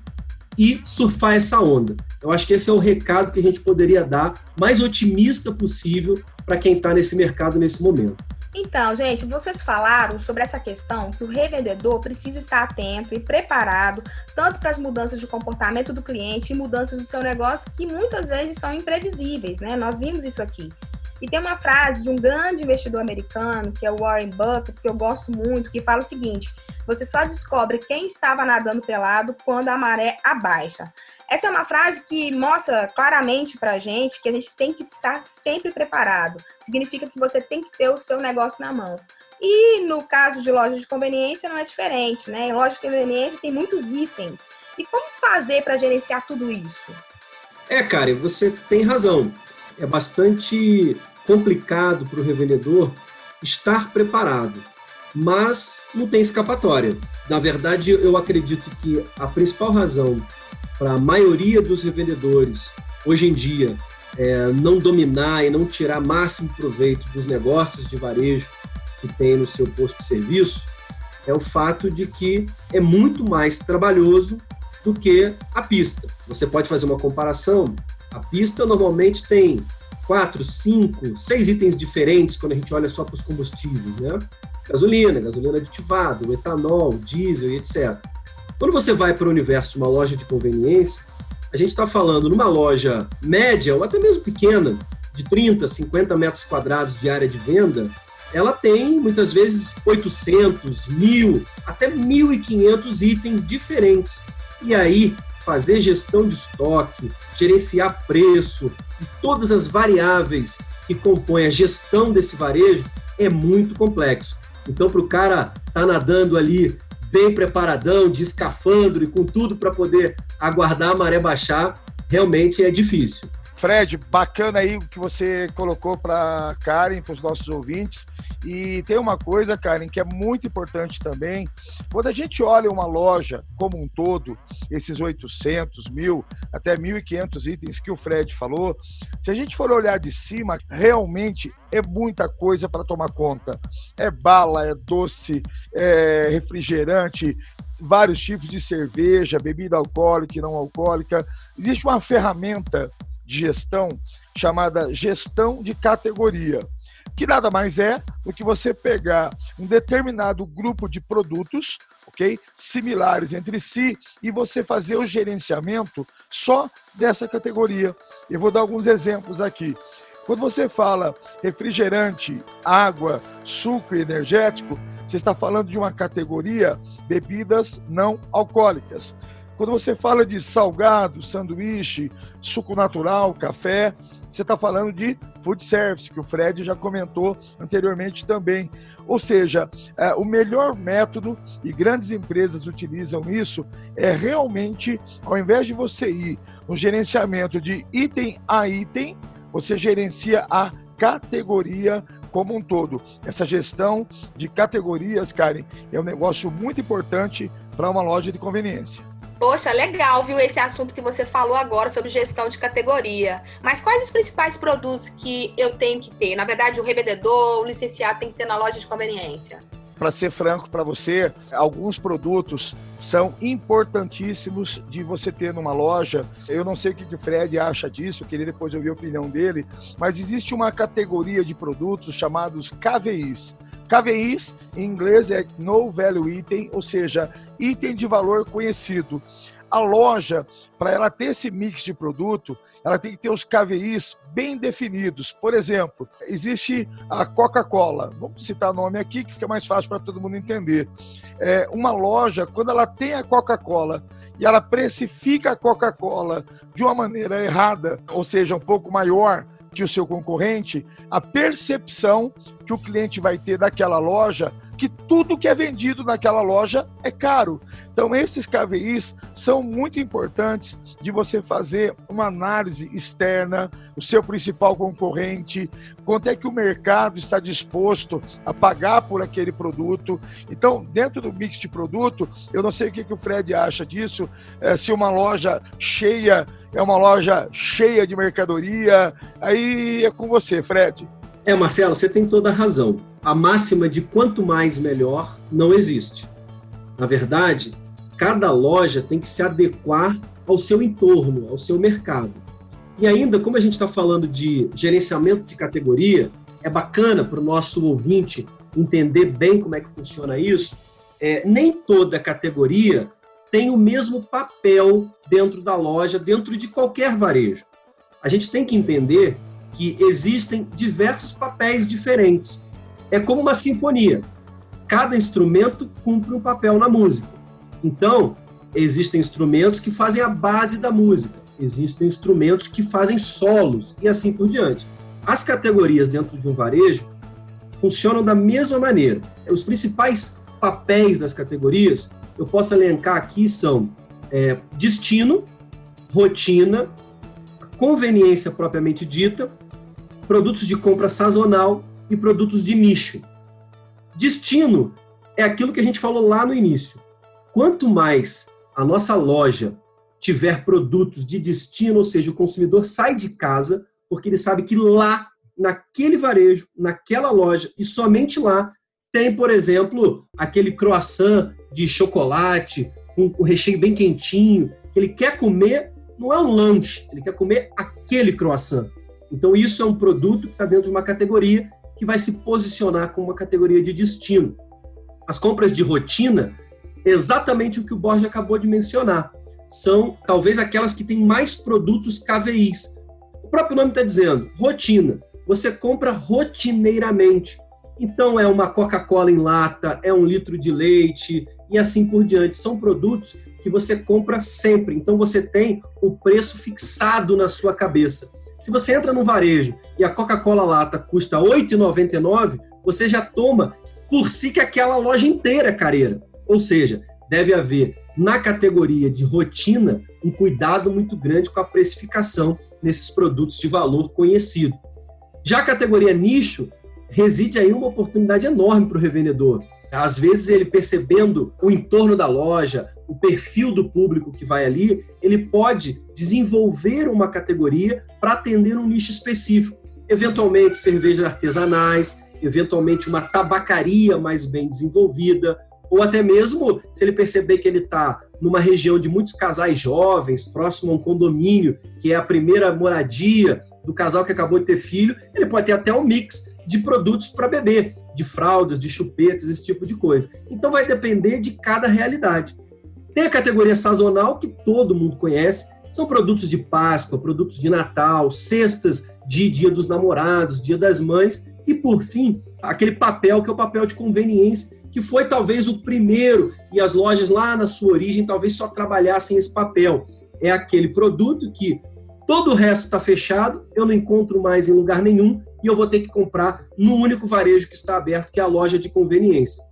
e surfar essa onda. Eu acho que esse é o recado que a gente poderia dar, mais otimista possível para quem está nesse mercado nesse momento. Então, gente, vocês falaram sobre essa questão que o revendedor precisa estar atento e preparado tanto para as mudanças de comportamento do cliente e mudanças do seu negócio que muitas vezes são imprevisíveis, né? Nós vimos isso aqui. E tem uma frase de um grande investidor americano, que é o Warren Buffett, que eu gosto muito, que fala o seguinte: você só descobre quem estava nadando pelado quando a maré abaixa. Essa é uma frase que mostra claramente para a gente que a gente tem que estar sempre preparado. Significa que você tem que ter o seu negócio na mão. E no caso de loja de conveniência não é diferente, né? Em loja de conveniência tem muitos itens. E como fazer para gerenciar tudo isso? É, cara, você tem razão. É bastante complicado para o revendedor estar preparado, mas não tem escapatória. Na verdade, eu acredito que a principal razão para a maioria dos revendedores hoje em dia é, não dominar e não tirar máximo proveito dos negócios de varejo que tem no seu posto de serviço é o fato de que é muito mais trabalhoso do que a pista. Você pode fazer uma comparação. A pista normalmente tem quatro, cinco, seis itens diferentes quando a gente olha só para os combustíveis, né? Gasolina, gasolina aditivada, etanol, diesel e etc. Quando você vai para o universo de uma loja de conveniência, a gente está falando numa loja média ou até mesmo pequena, de 30, 50 metros quadrados de área de venda, ela tem muitas vezes 800, 1000, até 1.500 itens diferentes. E aí, fazer gestão de estoque, gerenciar preço e todas as variáveis que compõem a gestão desse varejo é muito complexo. Então, para o cara estar tá nadando ali bem preparadão, de escafandro e com tudo para poder aguardar a maré baixar, realmente é difícil. Fred, bacana aí o que você colocou para Karen, para os nossos ouvintes. E tem uma coisa, Karen, que é muito importante também. Quando a gente olha uma loja como um todo, esses 800, mil, até 1.500 itens que o Fred falou, se a gente for olhar de cima, realmente é muita coisa para tomar conta. É bala, é doce, é refrigerante, vários tipos de cerveja, bebida alcoólica e não alcoólica. Existe uma ferramenta de gestão chamada gestão de categoria que nada mais é do que você pegar um determinado grupo de produtos, ok, similares entre si e você fazer o gerenciamento só dessa categoria. Eu vou dar alguns exemplos aqui. Quando você fala refrigerante, água, suco e energético, você está falando de uma categoria bebidas não alcoólicas. Quando você fala de salgado, sanduíche, suco natural, café, você está falando de food service, que o Fred já comentou anteriormente também. Ou seja, é, o melhor método, e grandes empresas utilizam isso, é realmente, ao invés de você ir no gerenciamento de item a item, você gerencia a categoria como um todo. Essa gestão de categorias, Karen, é um negócio muito importante para uma loja de conveniência. Poxa, legal, viu, esse assunto que você falou agora sobre gestão de categoria. Mas quais os principais produtos que eu tenho que ter? Na verdade, o revendedor, o licenciado tem que ter na loja de conveniência. Para ser franco para você, alguns produtos são importantíssimos de você ter numa loja. Eu não sei o que o Fred acha disso, queria depois ouvir a opinião dele, mas existe uma categoria de produtos chamados KVIs. KVIs, em inglês, é No Value Item, ou seja, item de valor conhecido. A loja, para ela ter esse mix de produto, ela tem que ter os KVIs bem definidos. Por exemplo, existe a Coca-Cola. Vamos citar nome aqui que fica mais fácil para todo mundo entender. É, uma loja, quando ela tem a Coca-Cola e ela precifica a Coca-Cola de uma maneira errada, ou seja, um pouco maior que o seu concorrente, a percepção que o cliente vai ter daquela loja que tudo que é vendido naquela loja é caro. Então, esses KVIs são muito importantes de você fazer uma análise externa, o seu principal concorrente, quanto é que o mercado está disposto a pagar por aquele produto. Então, dentro do mix de produto, eu não sei o que, que o Fred acha disso, é, se uma loja cheia é uma loja cheia de mercadoria, aí é com você, Fred. É, Marcelo, você tem toda a razão. A máxima de quanto mais melhor não existe. Na verdade, cada loja tem que se adequar ao seu entorno, ao seu mercado. E ainda, como a gente está falando de gerenciamento de categoria, é bacana para o nosso ouvinte entender bem como é que funciona isso. É, nem toda categoria tem o mesmo papel dentro da loja, dentro de qualquer varejo. A gente tem que entender que existem diversos papéis diferentes. É como uma sinfonia. Cada instrumento cumpre um papel na música. Então, existem instrumentos que fazem a base da música, existem instrumentos que fazem solos e assim por diante. As categorias dentro de um varejo funcionam da mesma maneira. Os principais papéis das categorias, eu posso elencar aqui, são é, destino, rotina, conveniência propriamente dita, produtos de compra sazonal e produtos de nicho. Destino é aquilo que a gente falou lá no início. Quanto mais a nossa loja tiver produtos de destino, ou seja, o consumidor sai de casa porque ele sabe que lá, naquele varejo, naquela loja e somente lá, tem, por exemplo, aquele croissant de chocolate com o recheio bem quentinho, que ele quer comer, não é um lanche, ele quer comer aquele croissant. Então, isso é um produto que está dentro de uma categoria que vai se posicionar como uma categoria de destino. As compras de rotina exatamente o que o Borges acabou de mencionar. São talvez aquelas que têm mais produtos KVIs. O próprio nome está dizendo, rotina. Você compra rotineiramente. Então é uma Coca-Cola em lata, é um litro de leite e assim por diante. São produtos que você compra sempre. Então você tem o preço fixado na sua cabeça. Se você entra no varejo e a Coca-Cola lata custa R$ 8,99, você já toma por si que aquela loja inteira é careira. Ou seja, deve haver na categoria de rotina um cuidado muito grande com a precificação nesses produtos de valor conhecido. Já a categoria nicho reside aí uma oportunidade enorme para o revendedor. Às vezes ele percebendo o entorno da loja, o perfil do público que vai ali, ele pode desenvolver uma categoria para atender um nicho específico. Eventualmente cervejas artesanais, eventualmente uma tabacaria mais bem desenvolvida, ou até mesmo se ele perceber que ele está numa região de muitos casais jovens, próximo a um condomínio, que é a primeira moradia do casal que acabou de ter filho, ele pode ter até um mix de produtos para beber, de fraldas, de chupetas, esse tipo de coisa. Então vai depender de cada realidade. Tem a categoria sazonal, que todo mundo conhece, são produtos de Páscoa, produtos de Natal, cestas de Dia dos Namorados, Dia das Mães, e por fim, aquele papel que é o papel de conveniência, que foi talvez o primeiro, e as lojas lá na sua origem talvez só trabalhassem esse papel. É aquele produto que todo o resto está fechado, eu não encontro mais em lugar nenhum e eu vou ter que comprar no único varejo que está aberto, que é a loja de conveniência.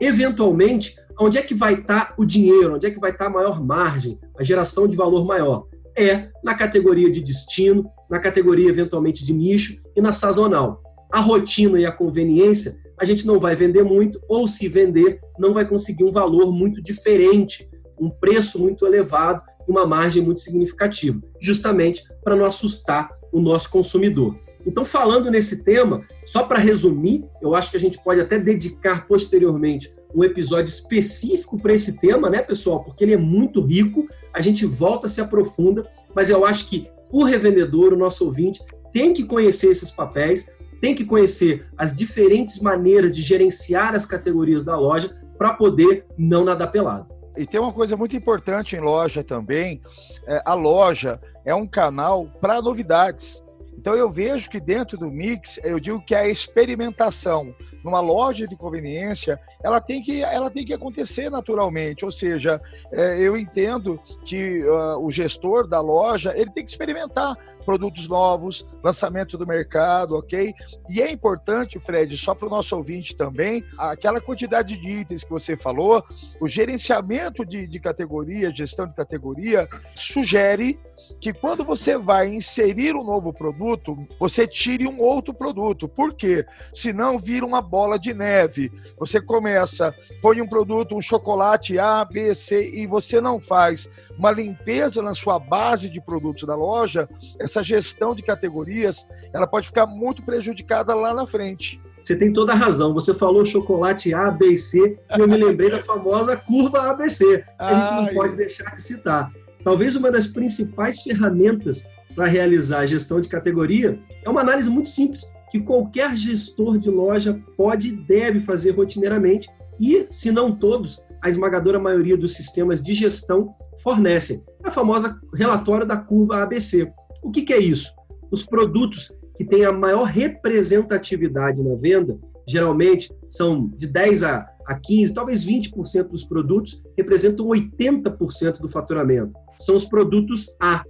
Eventualmente, onde é que vai estar tá o dinheiro? Onde é que vai estar tá a maior margem, a geração de valor maior? É na categoria de destino, na categoria eventualmente de nicho e na sazonal. A rotina e a conveniência a gente não vai vender muito, ou se vender, não vai conseguir um valor muito diferente, um preço muito elevado uma margem muito significativa, justamente para não assustar o nosso consumidor. Então, falando nesse tema, só para resumir, eu acho que a gente pode até dedicar posteriormente um episódio específico para esse tema, né, pessoal? Porque ele é muito rico, a gente volta, se aprofunda, mas eu acho que o revendedor, o nosso ouvinte, tem que conhecer esses papéis, tem que conhecer as diferentes maneiras de gerenciar as categorias da loja para poder não nadar pelado. E tem uma coisa muito importante em loja também: é, a loja é um canal para novidades. Então eu vejo que dentro do mix, eu digo que a experimentação numa loja de conveniência, ela tem que, ela tem que acontecer naturalmente. Ou seja, é, eu entendo que uh, o gestor da loja ele tem que experimentar produtos novos, lançamento do mercado, ok? E é importante, Fred, só para o nosso ouvinte também, aquela quantidade de itens que você falou, o gerenciamento de, de categoria, gestão de categoria, sugere que quando você vai inserir um novo produto, você tire um outro produto. Por quê? Senão vira uma bola de neve. Você começa, põe um produto, um chocolate A, B, C, e você não faz uma limpeza na sua base de produtos da loja, essa gestão de categorias, ela pode ficar muito prejudicada lá na frente. Você tem toda a razão. Você falou chocolate A, B e C, e eu me lembrei da famosa curva ABC. A gente não pode deixar de citar. Talvez uma das principais ferramentas para realizar a gestão de categoria é uma análise muito simples, que qualquer gestor de loja pode e deve fazer rotineiramente, e, se não todos, a esmagadora maioria dos sistemas de gestão fornecem. É a famosa relatório da curva ABC. O que, que é isso? Os produtos que têm a maior representatividade na venda, geralmente são de 10 a, a 15, talvez 20% dos produtos representam 80% do faturamento. São os produtos A.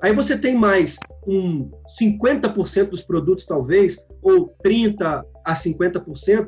Aí você tem mais um 50% dos produtos, talvez, ou 30% a 50%,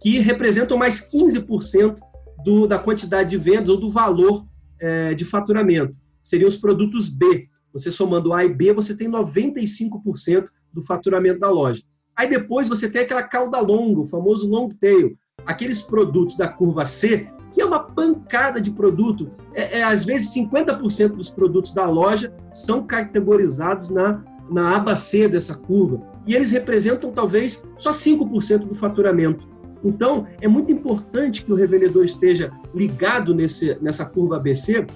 que representam mais 15% do, da quantidade de vendas ou do valor é, de faturamento. Seriam os produtos B. Você somando A e B, você tem 95% do faturamento da loja. Aí depois você tem aquela cauda longa, o famoso long tail, aqueles produtos da curva C, que é uma pancada de produto. É, é às vezes 50% dos produtos da loja são categorizados na, na aba C dessa curva. E eles representam talvez só 5% do faturamento. Então, é muito importante que o revendedor esteja ligado nesse, nessa curva ABC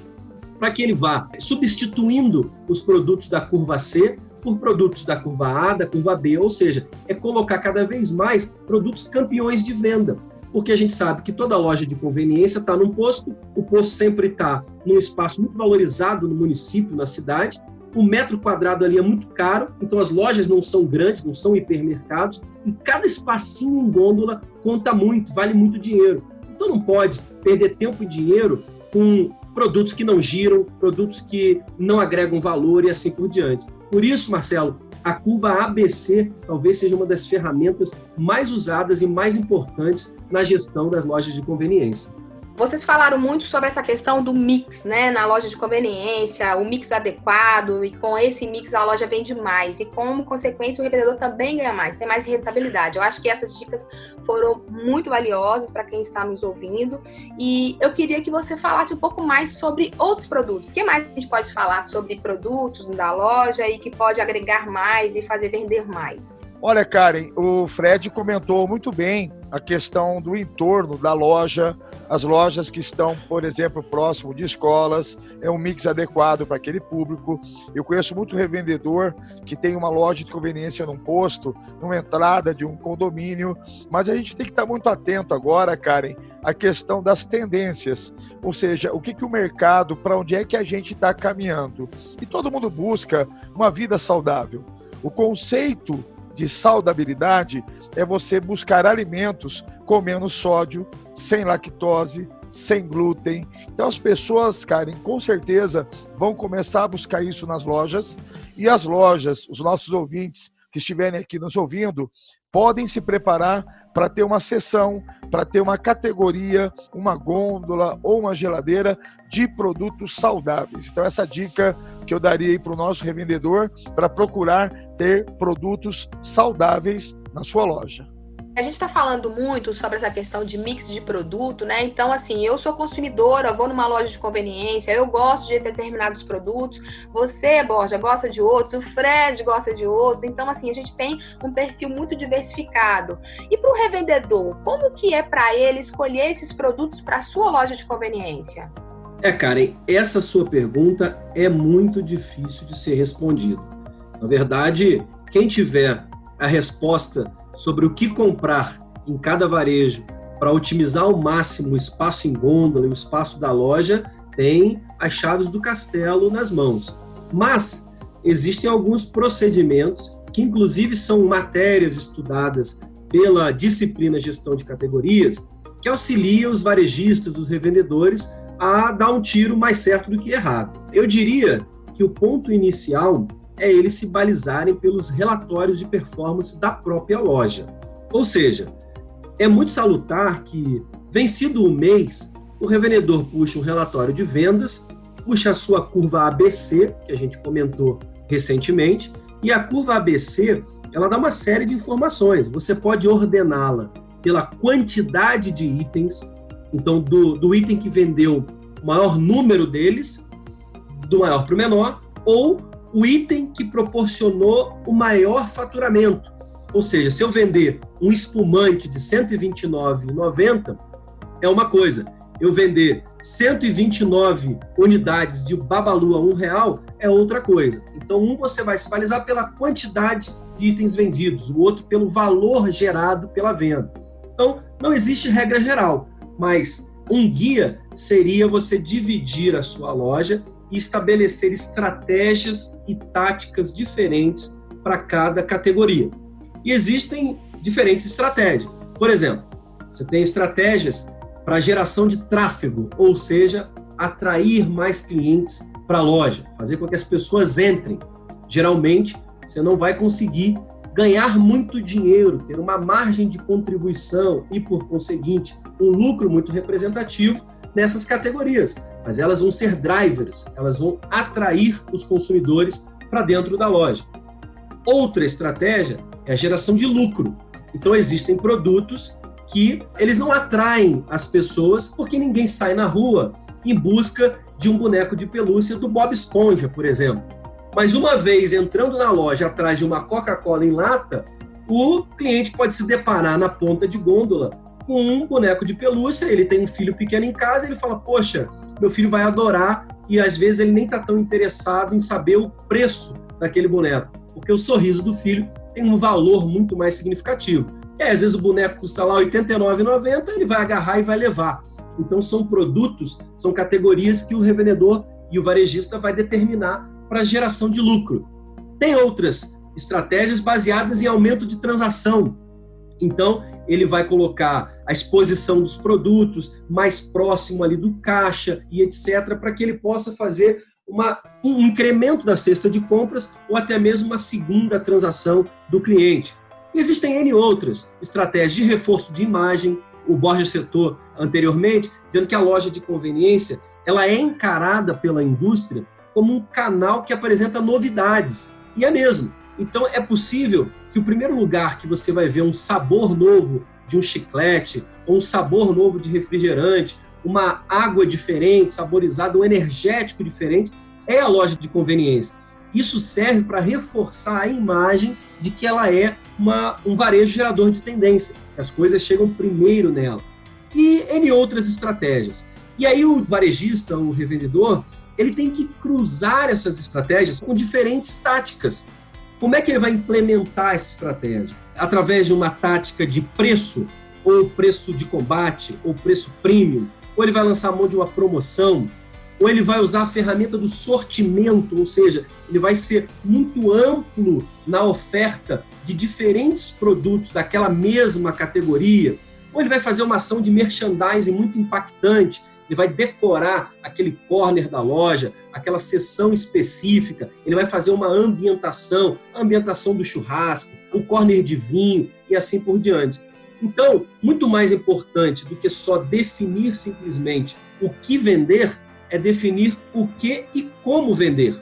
para que ele vá substituindo os produtos da curva C por produtos da curva A, da curva B, ou seja, é colocar cada vez mais produtos campeões de venda. Porque a gente sabe que toda loja de conveniência está num posto, o posto sempre está num espaço muito valorizado no município, na cidade, o metro quadrado ali é muito caro, então as lojas não são grandes, não são hipermercados, e cada espacinho em gôndola conta muito, vale muito dinheiro. Então não pode perder tempo e dinheiro com produtos que não giram, produtos que não agregam valor e assim por diante. Por isso, Marcelo, a curva ABC talvez seja uma das ferramentas mais usadas e mais importantes na gestão das lojas de conveniência. Vocês falaram muito sobre essa questão do mix, né, na loja de conveniência, o mix adequado, e com esse mix a loja vende mais, e como consequência o revendedor também ganha mais, tem mais rentabilidade. Eu acho que essas dicas foram muito valiosas para quem está nos ouvindo, e eu queria que você falasse um pouco mais sobre outros produtos. O que mais a gente pode falar sobre produtos da loja e que pode agregar mais e fazer vender mais? Olha, Karen, o Fred comentou muito bem a questão do entorno da loja, as lojas que estão, por exemplo, próximo de escolas, é um mix adequado para aquele público. Eu conheço muito revendedor que tem uma loja de conveniência num posto, numa entrada de um condomínio, mas a gente tem que estar muito atento agora, Karen, à questão das tendências, ou seja, o que, que o mercado, para onde é que a gente está caminhando. E todo mundo busca uma vida saudável. O conceito de saudabilidade é você buscar alimentos com menos sódio, sem lactose, sem glúten. Então as pessoas, Karen, com certeza vão começar a buscar isso nas lojas e as lojas, os nossos ouvintes que estiverem aqui nos ouvindo, podem se preparar para ter uma sessão, para ter uma categoria, uma gôndola ou uma geladeira de produtos saudáveis. Então, essa dica que eu daria para o nosso revendedor para procurar ter produtos saudáveis na sua loja. A gente está falando muito sobre essa questão de mix de produto, né? Então, assim, eu sou consumidora, vou numa loja de conveniência, eu gosto de determinados produtos, você, Borja, gosta de outros, o Fred gosta de outros. Então, assim, a gente tem um perfil muito diversificado. E para o revendedor, como que é para ele escolher esses produtos para a sua loja de conveniência? É, Karen, essa sua pergunta é muito difícil de ser respondida. Na verdade, quem tiver a resposta sobre o que comprar em cada varejo para otimizar ao máximo o espaço em gôndola e o espaço da loja, tem as chaves do castelo nas mãos. Mas existem alguns procedimentos que, inclusive, são matérias estudadas pela disciplina gestão de categorias, que auxiliam os varejistas, os revendedores, a dar um tiro mais certo do que errado. Eu diria que o ponto inicial é eles se balizarem pelos relatórios de performance da própria loja. Ou seja, é muito salutar que, vencido o mês, o revendedor puxa um relatório de vendas, puxa a sua curva ABC, que a gente comentou recentemente, e a curva ABC ela dá uma série de informações. Você pode ordená-la pela quantidade de itens, então do, do item que vendeu o maior número deles, do maior para o menor, ou o item que proporcionou o maior faturamento. Ou seja, se eu vender um espumante de R$ 129,90, é uma coisa. Eu vender 129 unidades de Babalu a um real é outra coisa. Então, um você vai se balizar pela quantidade de itens vendidos, o outro pelo valor gerado pela venda. Então, não existe regra geral, mas um guia seria você dividir a sua loja e estabelecer estratégias e táticas diferentes para cada categoria. E existem diferentes estratégias. Por exemplo, você tem estratégias para geração de tráfego, ou seja, atrair mais clientes para a loja, fazer com que as pessoas entrem. Geralmente, você não vai conseguir ganhar muito dinheiro, ter uma margem de contribuição e, por conseguinte, um lucro muito representativo nessas categorias. Mas elas vão ser drivers, elas vão atrair os consumidores para dentro da loja. Outra estratégia é a geração de lucro. Então existem produtos que eles não atraem as pessoas porque ninguém sai na rua em busca de um boneco de pelúcia do Bob Esponja, por exemplo. Mas uma vez entrando na loja atrás de uma Coca-Cola em lata, o cliente pode se deparar na ponta de gôndola com um boneco de pelúcia. Ele tem um filho pequeno em casa, ele fala: Poxa, meu filho vai adorar, e às vezes ele nem está tão interessado em saber o preço daquele boneco, porque o sorriso do filho tem um valor muito mais significativo. E às vezes o boneco custa lá R$ 89,90, ele vai agarrar e vai levar. Então são produtos, são categorias que o revendedor e o varejista vai determinar para geração de lucro. Tem outras estratégias baseadas em aumento de transação. Então, ele vai colocar a exposição dos produtos mais próximo ali do caixa e etc, para que ele possa fazer uma, um incremento da cesta de compras ou até mesmo uma segunda transação do cliente. Existem N outras estratégias de reforço de imagem. O Borges citou anteriormente, dizendo que a loja de conveniência ela é encarada pela indústria como um canal que apresenta novidades. E é mesmo. Então é possível que o primeiro lugar que você vai ver um sabor novo de um chiclete, ou um sabor novo de refrigerante, uma água diferente, saborizada, um energético diferente, é a loja de conveniência. Isso serve para reforçar a imagem de que ela é uma, um varejo gerador de tendência. As coisas chegam primeiro nela. E N outras estratégias. E aí o varejista, o revendedor, ele tem que cruzar essas estratégias com diferentes táticas. Como é que ele vai implementar essa estratégia? Através de uma tática de preço, ou preço de combate, ou preço premium, ou ele vai lançar a mão de uma promoção, ou ele vai usar a ferramenta do sortimento, ou seja, ele vai ser muito amplo na oferta de diferentes produtos daquela mesma categoria, ou ele vai fazer uma ação de merchandising muito impactante, ele vai decorar aquele corner da loja, aquela seção específica, ele vai fazer uma ambientação, a ambientação do churrasco, o corner de vinho e assim por diante. Então, muito mais importante do que só definir simplesmente o que vender, é definir o que e como vender.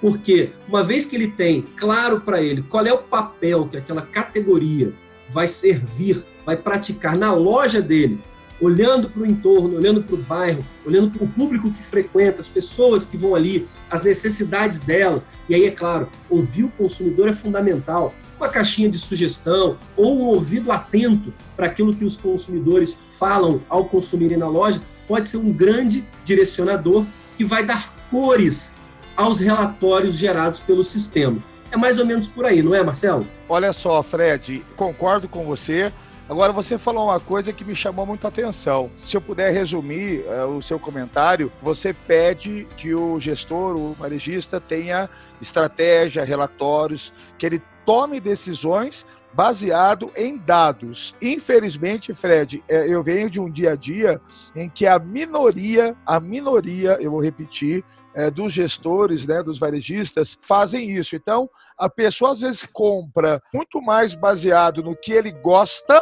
Porque uma vez que ele tem claro para ele qual é o papel que aquela categoria vai servir, vai praticar na loja dele, olhando para o entorno, olhando para o bairro, olhando para o público que frequenta, as pessoas que vão ali, as necessidades delas. E aí, é claro, ouvir o consumidor é fundamental. Uma caixinha de sugestão ou um ouvido atento para aquilo que os consumidores falam ao consumirem na loja pode ser um grande direcionador que vai dar cores aos relatórios gerados pelo sistema. É mais ou menos por aí, não é, Marcelo? Olha só, Fred, concordo com você. Agora, você falou uma coisa que me chamou muita atenção. Se eu puder resumir uh, o seu comentário, você pede que o gestor, o varejista, tenha estratégia, relatórios, que ele tome decisões baseado em dados. Infelizmente, Fred, é, eu venho de um dia a dia em que a minoria, a minoria, eu vou repetir, é, dos gestores, né, dos varejistas, fazem isso. Então, a pessoa às vezes compra muito mais baseado no que ele gosta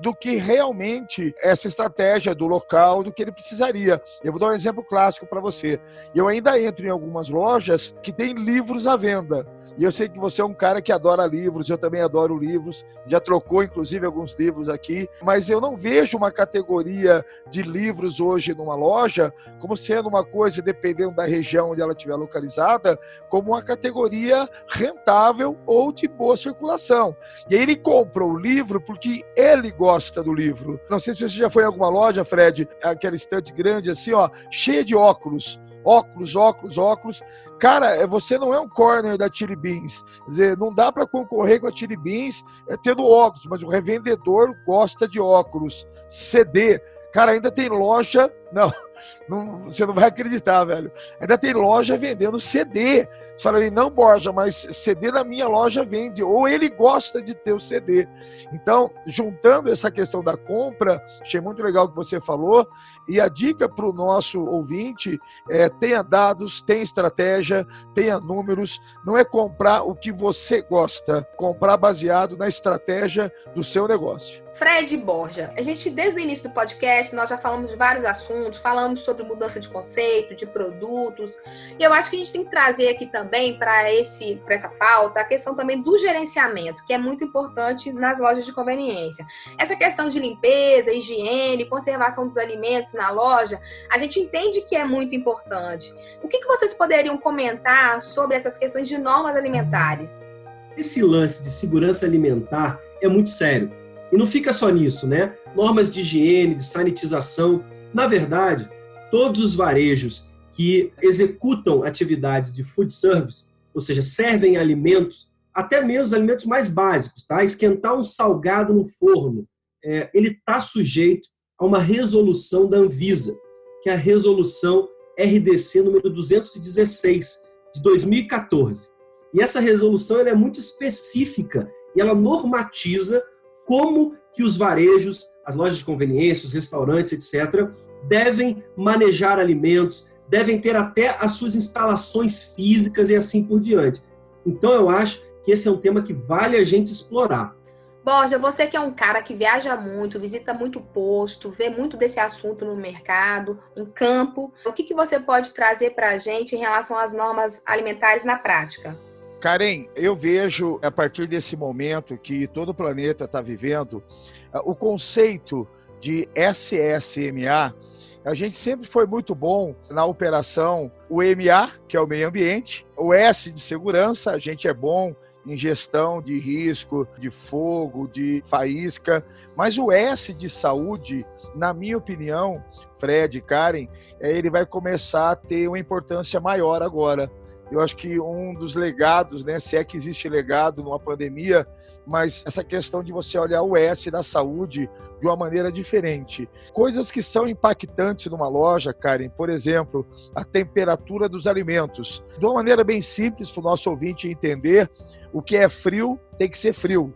do que realmente essa estratégia do local, do que ele precisaria. Eu vou dar um exemplo clássico para você. Eu ainda entro em algumas lojas que têm livros à venda. E eu sei que você é um cara que adora livros, eu também adoro livros, já trocou inclusive alguns livros aqui, mas eu não vejo uma categoria de livros hoje numa loja como sendo uma coisa, dependendo da região onde ela estiver localizada, como uma categoria rentável ou de boa circulação. E aí ele compra o livro porque ele gosta do livro. Não sei se você já foi em alguma loja, Fred, aquela estante grande assim, ó, cheia de óculos óculos, óculos, óculos. Cara, é, você não é um corner da Chili Beans. Quer dizer, não dá para concorrer com a Chili Beans é, tendo óculos, mas o revendedor gosta de óculos. CD. Cara, ainda tem loja. Não, não, você não vai acreditar, velho. Ainda tem loja vendendo CD. Você fala, não, Borja, mas CD na minha loja vende. Ou ele gosta de ter o CD. Então, juntando essa questão da compra, achei muito legal o que você falou. E a dica para o nosso ouvinte é tenha dados, tenha estratégia, tenha números. Não é comprar o que você gosta, comprar baseado na estratégia do seu negócio. Fred Borja, a gente, desde o início do podcast, nós já falamos de vários assuntos, falamos sobre mudança de conceito, de produtos, e eu acho que a gente tem que trazer aqui também para esse para essa pauta a questão também do gerenciamento, que é muito importante nas lojas de conveniência. Essa questão de limpeza, higiene, conservação dos alimentos na loja, a gente entende que é muito importante. O que, que vocês poderiam comentar sobre essas questões de normas alimentares? Esse lance de segurança alimentar é muito sério e não fica só nisso, né? Normas de higiene, de sanitização. Na verdade, todos os varejos que executam atividades de food service, ou seja, servem alimentos, até mesmo os alimentos mais básicos, tá? Esquentar um salgado no forno, é, ele está sujeito a uma resolução da Anvisa, que é a resolução RDC número 216 de 2014. E essa resolução ela é muito específica e ela normatiza como que os varejos, as lojas de conveniência, os restaurantes, etc., devem manejar alimentos, devem ter até as suas instalações físicas e assim por diante. Então, eu acho que esse é um tema que vale a gente explorar. Borja, você que é um cara que viaja muito, visita muito posto, vê muito desse assunto no mercado, em campo, o que, que você pode trazer para a gente em relação às normas alimentares na prática? Karen, eu vejo a partir desse momento que todo o planeta está vivendo, o conceito de SSMA, a gente sempre foi muito bom na operação o MA, que é o meio ambiente, o S de segurança, a gente é bom em gestão de risco, de fogo, de faísca, mas o S de saúde, na minha opinião, Fred, Karen, é, ele vai começar a ter uma importância maior agora eu acho que um dos legados, né, se é que existe legado numa pandemia, mas essa questão de você olhar o S da saúde de uma maneira diferente. Coisas que são impactantes numa loja, Karen, por exemplo, a temperatura dos alimentos. De uma maneira bem simples para o nosso ouvinte entender, o que é frio tem que ser frio,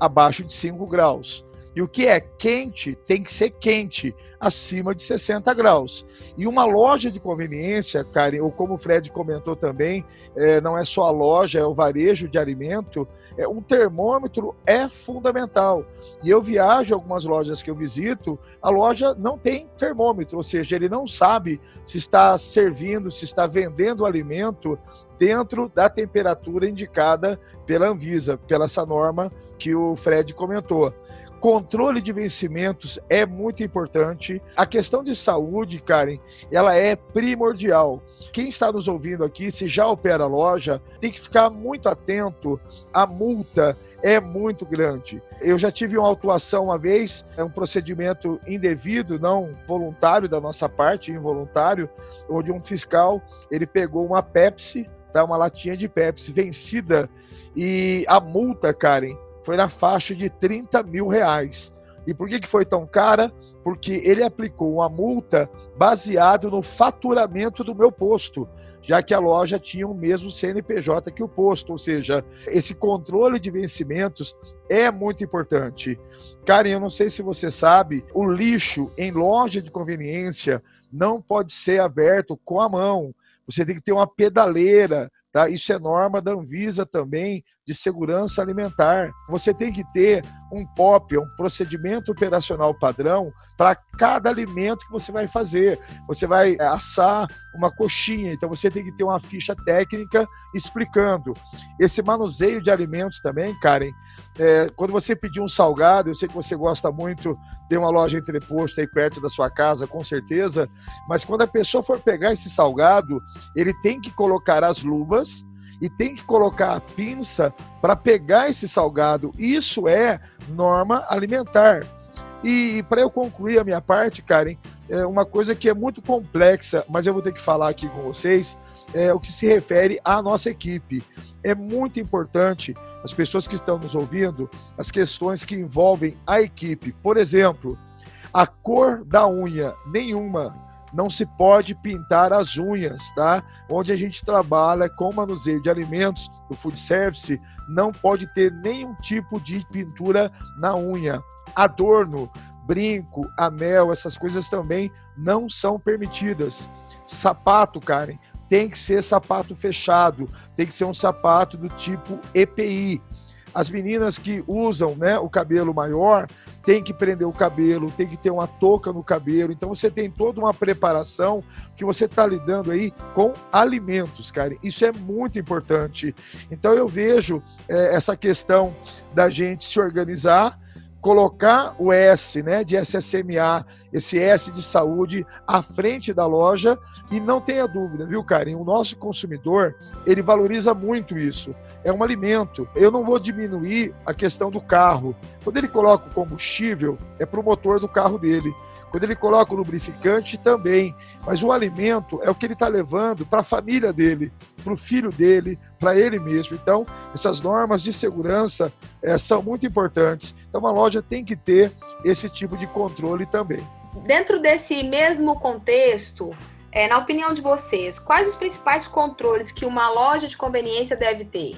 abaixo de 5 graus. E o que é quente tem que ser quente, acima de 60 graus. E uma loja de conveniência, Karen, ou como o Fred comentou também, é, não é só a loja, é o varejo de alimento, é, um termômetro é fundamental. E eu viajo algumas lojas que eu visito, a loja não tem termômetro, ou seja, ele não sabe se está servindo, se está vendendo o alimento dentro da temperatura indicada pela Anvisa, pela essa norma que o Fred comentou. Controle de vencimentos é muito importante. A questão de saúde, Karen, ela é primordial. Quem está nos ouvindo aqui, se já opera a loja, tem que ficar muito atento à multa é muito grande. Eu já tive uma autuação uma vez, é um procedimento indevido, não voluntário da nossa parte, involuntário, onde um fiscal ele pegou uma Pepsi, tá, uma latinha de Pepsi vencida e a multa, Karen, foi na faixa de 30 mil reais. E por que, que foi tão cara? Porque ele aplicou uma multa baseado no faturamento do meu posto, já que a loja tinha o mesmo CNPJ que o posto, ou seja, esse controle de vencimentos é muito importante. Karen, eu não sei se você sabe, o lixo em loja de conveniência não pode ser aberto com a mão. Você tem que ter uma pedaleira, tá? Isso é norma da Anvisa também, de segurança alimentar. Você tem que ter um POP, um procedimento operacional padrão, para cada alimento que você vai fazer. Você vai assar uma coxinha, então você tem que ter uma ficha técnica explicando. Esse manuseio de alimentos também, Karen, é, quando você pedir um salgado, eu sei que você gosta muito, tem uma loja entreposto aí perto da sua casa, com certeza, mas quando a pessoa for pegar esse salgado, ele tem que colocar as luvas e tem que colocar a pinça para pegar esse salgado. Isso é norma alimentar. E para eu concluir a minha parte, Karen, é uma coisa que é muito complexa, mas eu vou ter que falar aqui com vocês, é o que se refere à nossa equipe. É muito importante as pessoas que estão nos ouvindo, as questões que envolvem a equipe. Por exemplo, a cor da unha, nenhuma não se pode pintar as unhas, tá? Onde a gente trabalha com manuseio de alimentos, do food service, não pode ter nenhum tipo de pintura na unha. Adorno, brinco, anel, essas coisas também não são permitidas. Sapato, Karen, tem que ser sapato fechado, tem que ser um sapato do tipo EPI. As meninas que usam né, o cabelo maior tem que prender o cabelo, tem que ter uma touca no cabelo. Então você tem toda uma preparação que você está lidando aí com alimentos, cara. Isso é muito importante. Então eu vejo é, essa questão da gente se organizar colocar o S, né, de SSMA, esse S de saúde à frente da loja e não tenha dúvida, viu, Karen? O nosso consumidor, ele valoriza muito isso. É um alimento. Eu não vou diminuir a questão do carro. Quando ele coloca o combustível, é para o motor do carro dele. Quando ele coloca o lubrificante, também. Mas o alimento é o que ele está levando para a família dele, para o filho dele, para ele mesmo. Então, essas normas de segurança é, são muito importantes. Então, uma loja tem que ter esse tipo de controle também. Dentro desse mesmo contexto, é, na opinião de vocês, quais os principais controles que uma loja de conveniência deve ter?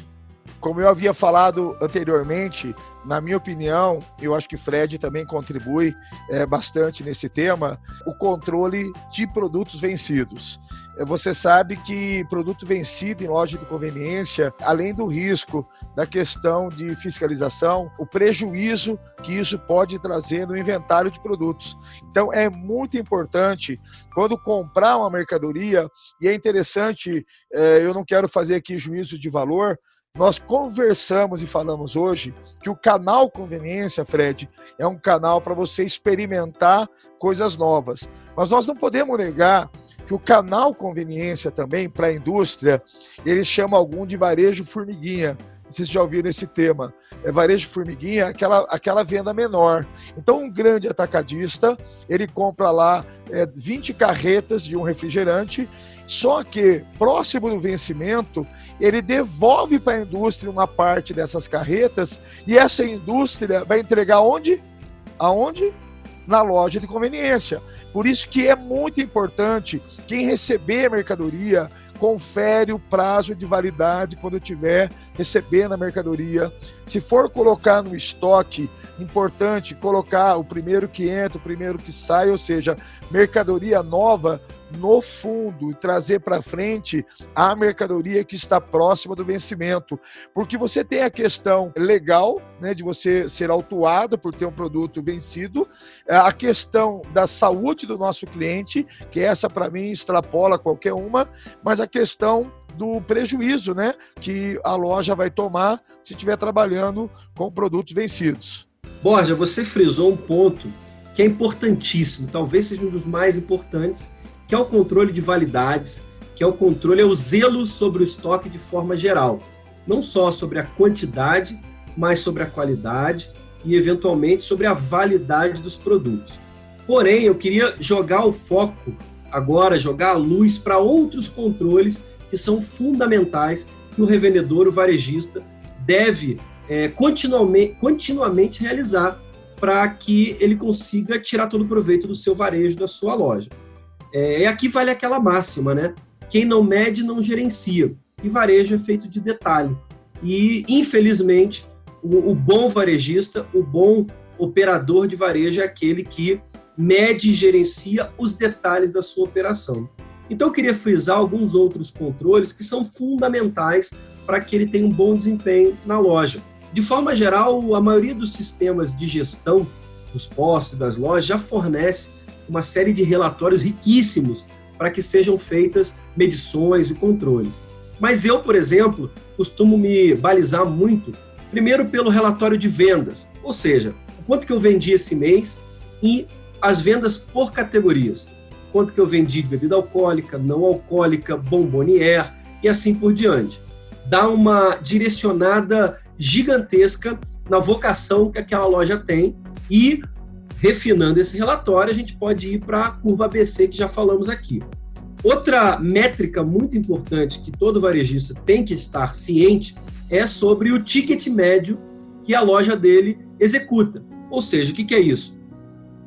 Como eu havia falado anteriormente, na minha opinião, eu acho que Fred também contribui é, bastante nesse tema, o controle de produtos vencidos. É, você sabe que produto vencido em loja de conveniência, além do risco da questão de fiscalização, o prejuízo que isso pode trazer no inventário de produtos. Então é muito importante quando comprar uma mercadoria, e é interessante, é, eu não quero fazer aqui juízo de valor, nós conversamos e falamos hoje que o canal Conveniência, Fred, é um canal para você experimentar coisas novas. Mas nós não podemos negar que o canal Conveniência também, para a indústria, eles chamam algum de varejo formiguinha. Vocês já ouviram esse tema. É varejo formiguinha, aquela, aquela venda menor. Então, um grande atacadista, ele compra lá é, 20 carretas de um refrigerante, só que próximo do vencimento, ele devolve para a indústria uma parte dessas carretas e essa indústria vai entregar onde? Aonde? Na loja de conveniência. Por isso que é muito importante quem receber a mercadoria confere o prazo de validade quando tiver recebendo a mercadoria. Se for colocar no estoque, importante colocar o primeiro que entra, o primeiro que sai, ou seja, mercadoria nova no fundo e trazer para frente a mercadoria que está próxima do vencimento. Porque você tem a questão legal, né, de você ser autuado por ter um produto vencido, a questão da saúde do nosso cliente, que essa para mim extrapola qualquer uma, mas a questão do prejuízo, né, que a loja vai tomar se estiver trabalhando com produtos vencidos. Borja, você frisou um ponto que é importantíssimo, talvez seja um dos mais importantes, que é o controle de validades, que é o controle, é o zelo sobre o estoque de forma geral. Não só sobre a quantidade, mas sobre a qualidade e, eventualmente, sobre a validade dos produtos. Porém, eu queria jogar o foco agora, jogar a luz para outros controles que são fundamentais que o revendedor, o varejista, deve é, continuamente, continuamente realizar para que ele consiga tirar todo o proveito do seu varejo, da sua loja. É, aqui vale aquela máxima, né? Quem não mede não gerencia. E varejo é feito de detalhe. E, infelizmente, o, o bom varejista, o bom operador de varejo é aquele que mede e gerencia os detalhes da sua operação. Então, eu queria frisar alguns outros controles que são fundamentais para que ele tenha um bom desempenho na loja. De forma geral, a maioria dos sistemas de gestão dos postos das lojas já fornece uma série de relatórios riquíssimos para que sejam feitas medições e controles. Mas eu, por exemplo, costumo me balizar muito, primeiro pelo relatório de vendas, ou seja, quanto que eu vendi esse mês e as vendas por categorias. Quanto que eu vendi de bebida alcoólica, não alcoólica, bombonier e assim por diante. Dá uma direcionada gigantesca na vocação que aquela loja tem e refinando esse relatório, a gente pode ir para a curva ABC que já falamos aqui. Outra métrica muito importante que todo varejista tem que estar ciente é sobre o ticket médio que a loja dele executa. Ou seja, o que é isso?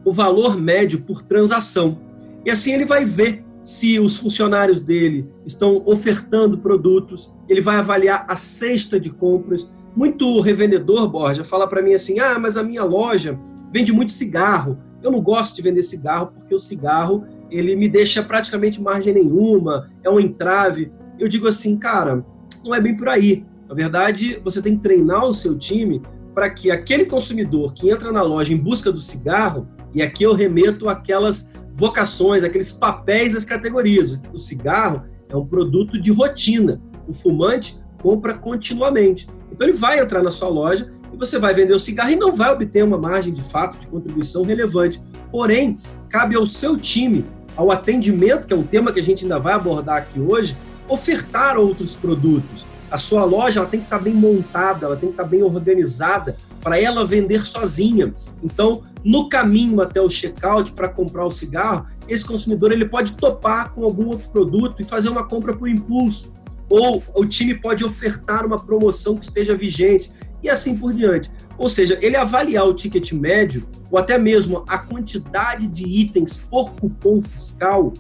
O valor médio por transação. E assim ele vai ver se os funcionários dele estão ofertando produtos, ele vai avaliar a cesta de compras. Muito revendedor, Borja, fala para mim assim: ah, mas a minha loja vende muito cigarro. Eu não gosto de vender cigarro porque o cigarro ele me deixa praticamente margem nenhuma, é um entrave. Eu digo assim, cara, não é bem por aí. Na verdade, você tem que treinar o seu time para que aquele consumidor que entra na loja em busca do cigarro, e aqui eu remeto aquelas vocações, aqueles papéis das categorias. O cigarro é um produto de rotina. O fumante compra continuamente. Então ele vai entrar na sua loja e você vai vender o cigarro e não vai obter uma margem de fato de contribuição relevante. Porém, cabe ao seu time, ao atendimento, que é um tema que a gente ainda vai abordar aqui hoje, ofertar outros produtos. A sua loja ela tem que estar bem montada, ela tem que estar bem organizada para ela vender sozinha. Então, no caminho até o checkout para comprar o cigarro, esse consumidor ele pode topar com algum outro produto e fazer uma compra por impulso. Ou o time pode ofertar uma promoção que esteja vigente e assim por diante. Ou seja, ele avaliar o ticket médio ou até mesmo a quantidade de itens por cupom fiscal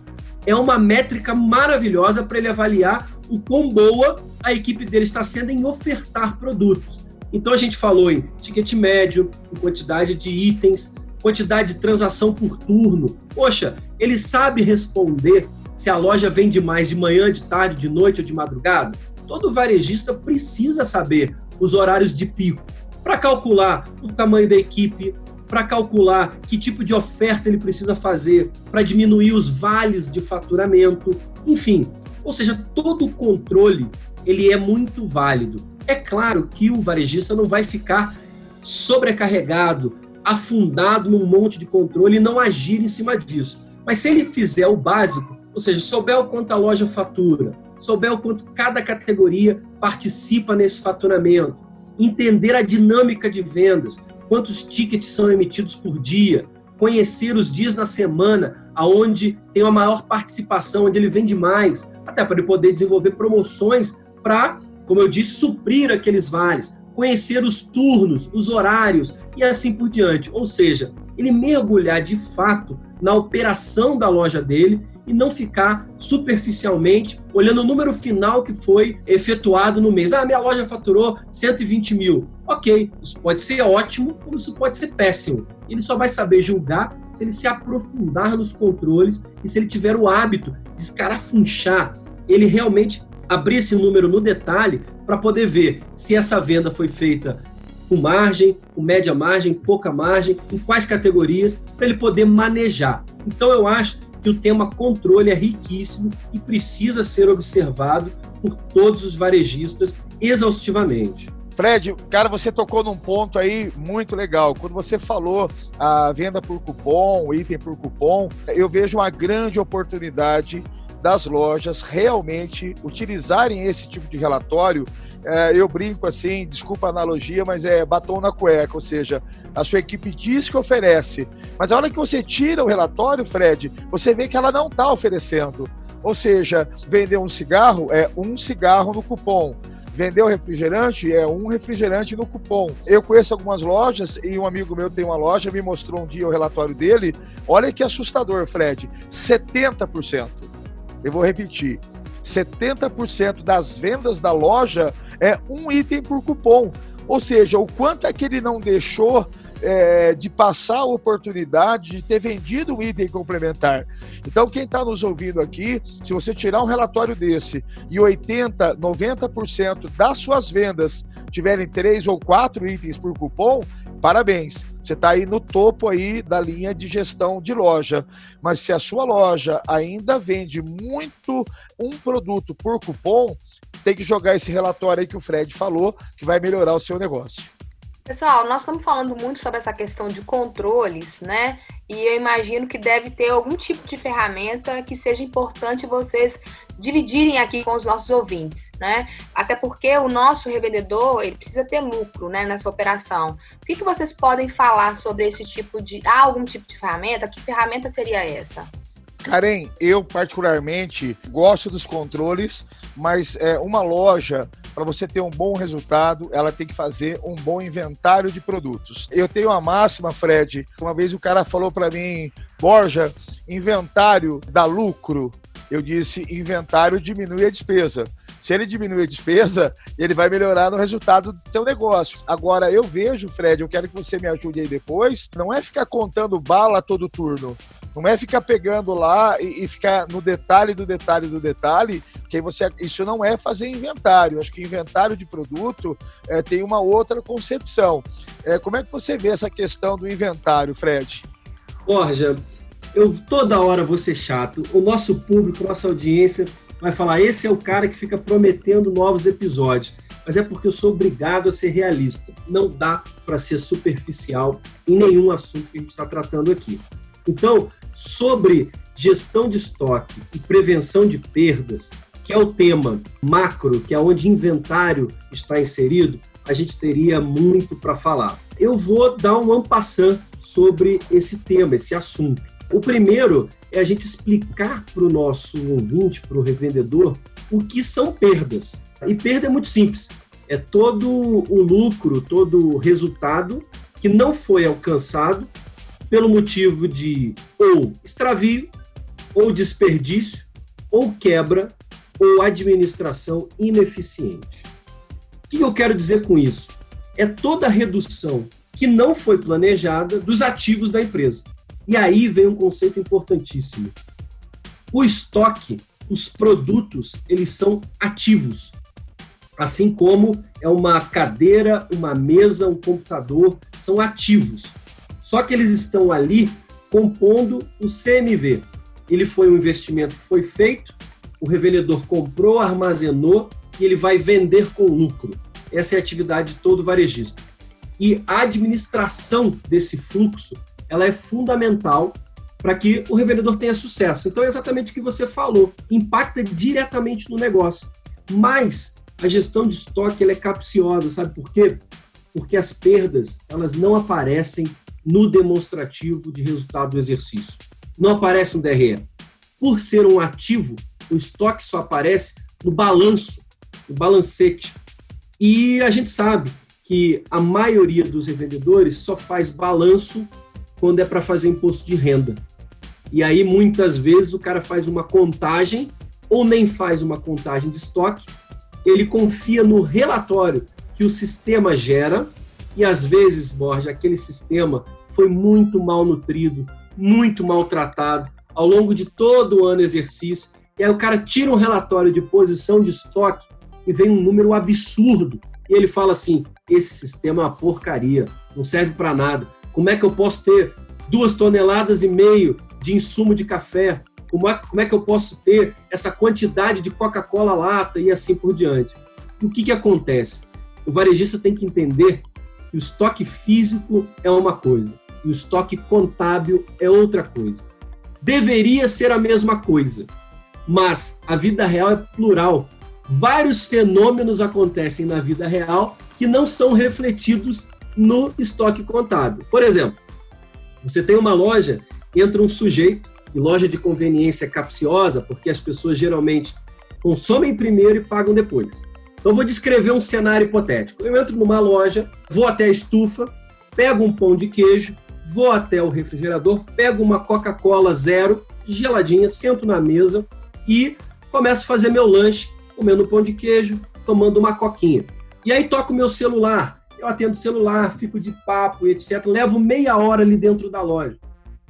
é uma métrica maravilhosa para ele avaliar o quão boa a equipe dele está sendo em ofertar produtos. Então a gente falou em ticket médio, em quantidade de itens, quantidade de transação por turno. Poxa, ele sabe responder se a loja vende mais de manhã, de tarde, de noite ou de madrugada? Todo varejista precisa saber os horários de pico, para calcular o tamanho da equipe, para calcular que tipo de oferta ele precisa fazer para diminuir os vales de faturamento, enfim. Ou seja, todo o controle ele é muito válido. É claro que o varejista não vai ficar sobrecarregado, afundado num monte de controle e não agir em cima disso. Mas se ele fizer o básico, ou seja, souber o quanto a loja fatura, souber o quanto cada categoria participa nesse faturamento, entender a dinâmica de vendas, quantos tickets são emitidos por dia, conhecer os dias na semana aonde tem a maior participação, onde ele vende mais, até para ele poder desenvolver promoções para, como eu disse, suprir aqueles vales, conhecer os turnos, os horários e assim por diante. Ou seja, ele mergulhar de fato na operação da loja dele e não ficar superficialmente olhando o número final que foi efetuado no mês. Ah, minha loja faturou 120 mil. Ok, isso pode ser ótimo, como isso pode ser péssimo. Ele só vai saber julgar se ele se aprofundar nos controles e se ele tiver o hábito de escarafunchar, ele realmente abrir esse número no detalhe para poder ver se essa venda foi feita com margem, com média margem, pouca margem, em quais categorias, para ele poder manejar. Então eu acho que o tema controle é riquíssimo e precisa ser observado por todos os varejistas exaustivamente. Fred, cara, você tocou num ponto aí muito legal. Quando você falou a venda por cupom, item por cupom, eu vejo uma grande oportunidade das lojas realmente utilizarem esse tipo de relatório é, eu brinco assim, desculpa a analogia, mas é batom na cueca, ou seja, a sua equipe diz que oferece, mas a hora que você tira o relatório, Fred, você vê que ela não está oferecendo. Ou seja, vender um cigarro é um cigarro no cupom. Vender refrigerante é um refrigerante no cupom. Eu conheço algumas lojas e um amigo meu tem uma loja, me mostrou um dia o relatório dele. Olha que assustador, Fred. 70%. Eu vou repetir. 70% das vendas da loja é um item por cupom. Ou seja, o quanto é que ele não deixou é, de passar a oportunidade de ter vendido um item complementar. Então, quem está nos ouvindo aqui, se você tirar um relatório desse e 80%, 90% das suas vendas tiverem três ou quatro itens por cupom, parabéns. Você está aí no topo aí da linha de gestão de loja. Mas se a sua loja ainda vende muito um produto por cupom, tem que jogar esse relatório aí que o Fred falou, que vai melhorar o seu negócio. Pessoal, nós estamos falando muito sobre essa questão de controles, né? E eu imagino que deve ter algum tipo de ferramenta que seja importante vocês dividirem aqui com os nossos ouvintes, né? Até porque o nosso revendedor, ele precisa ter lucro, né, nessa operação. O que, que vocês podem falar sobre esse tipo de... Há algum tipo de ferramenta? Que ferramenta seria essa? Karen, eu particularmente gosto dos controles, mas é, uma loja para você ter um bom resultado, ela tem que fazer um bom inventário de produtos. Eu tenho uma máxima, Fred. Uma vez o cara falou para mim, Borja, inventário dá lucro. Eu disse, inventário diminui a despesa. Se ele diminuir a despesa, ele vai melhorar no resultado do teu negócio. Agora, eu vejo, Fred, eu quero que você me ajude aí depois, não é ficar contando bala todo turno. Não é ficar pegando lá e, e ficar no detalhe do detalhe do detalhe, que você isso não é fazer inventário. Acho que inventário de produto é, tem uma outra concepção. É, como é que você vê essa questão do inventário, Fred? Borja, eu toda hora vou ser chato. O nosso público, nossa audiência vai falar: esse é o cara que fica prometendo novos episódios. Mas é porque eu sou obrigado a ser realista. Não dá para ser superficial em nenhum assunto que a gente está tratando aqui. Então, sobre gestão de estoque e prevenção de perdas, que é o tema macro, que é onde inventário está inserido, a gente teria muito para falar. Eu vou dar um ampassant sobre esse tema, esse assunto. O primeiro é a gente explicar para o nosso ouvinte, para o revendedor, o que são perdas. E perda é muito simples. É todo o lucro, todo o resultado que não foi alcançado pelo motivo de ou extravio, ou desperdício, ou quebra, ou administração ineficiente. O que eu quero dizer com isso? É toda a redução que não foi planejada dos ativos da empresa. E aí vem um conceito importantíssimo. O estoque, os produtos, eles são ativos. Assim como é uma cadeira, uma mesa, um computador, são ativos. Só que eles estão ali compondo o CMV. Ele foi um investimento que foi feito, o revendedor comprou, armazenou e ele vai vender com lucro. Essa é a atividade de todo varejista. E a administração desse fluxo, ela é fundamental para que o revendedor tenha sucesso. Então é exatamente o que você falou, impacta diretamente no negócio. Mas a gestão de estoque ela é capciosa, sabe por quê? Porque as perdas, elas não aparecem no demonstrativo de resultado do exercício. Não aparece um DRE. Por ser um ativo, o estoque só aparece no balanço, no balancete. E a gente sabe que a maioria dos revendedores só faz balanço quando é para fazer imposto de renda. E aí, muitas vezes, o cara faz uma contagem ou nem faz uma contagem de estoque, ele confia no relatório que o sistema gera e às vezes, Borja, aquele sistema foi muito mal nutrido, muito maltratado ao longo de todo o ano exercício. E aí o cara tira um relatório de posição de estoque e vem um número absurdo. E ele fala assim: esse sistema é uma porcaria, não serve para nada. Como é que eu posso ter duas toneladas e meio de insumo de café? Como é, é que eu posso ter essa quantidade de Coca-Cola lata e assim por diante? O que, que acontece? O varejista tem que entender que o estoque físico é uma coisa, e o estoque contábil é outra coisa. Deveria ser a mesma coisa, mas a vida real é plural. Vários fenômenos acontecem na vida real que não são refletidos no estoque contábil. Por exemplo, você tem uma loja, entra um sujeito, e loja de conveniência é capciosa, porque as pessoas geralmente consomem primeiro e pagam depois. Então, eu vou descrever um cenário hipotético. Eu entro numa loja, vou até a estufa, pego um pão de queijo, vou até o refrigerador, pego uma Coca-Cola zero, geladinha, sento na mesa e começo a fazer meu lanche, comendo pão de queijo, tomando uma coquinha. E aí toco meu celular, eu atendo o celular, fico de papo, etc. Levo meia hora ali dentro da loja.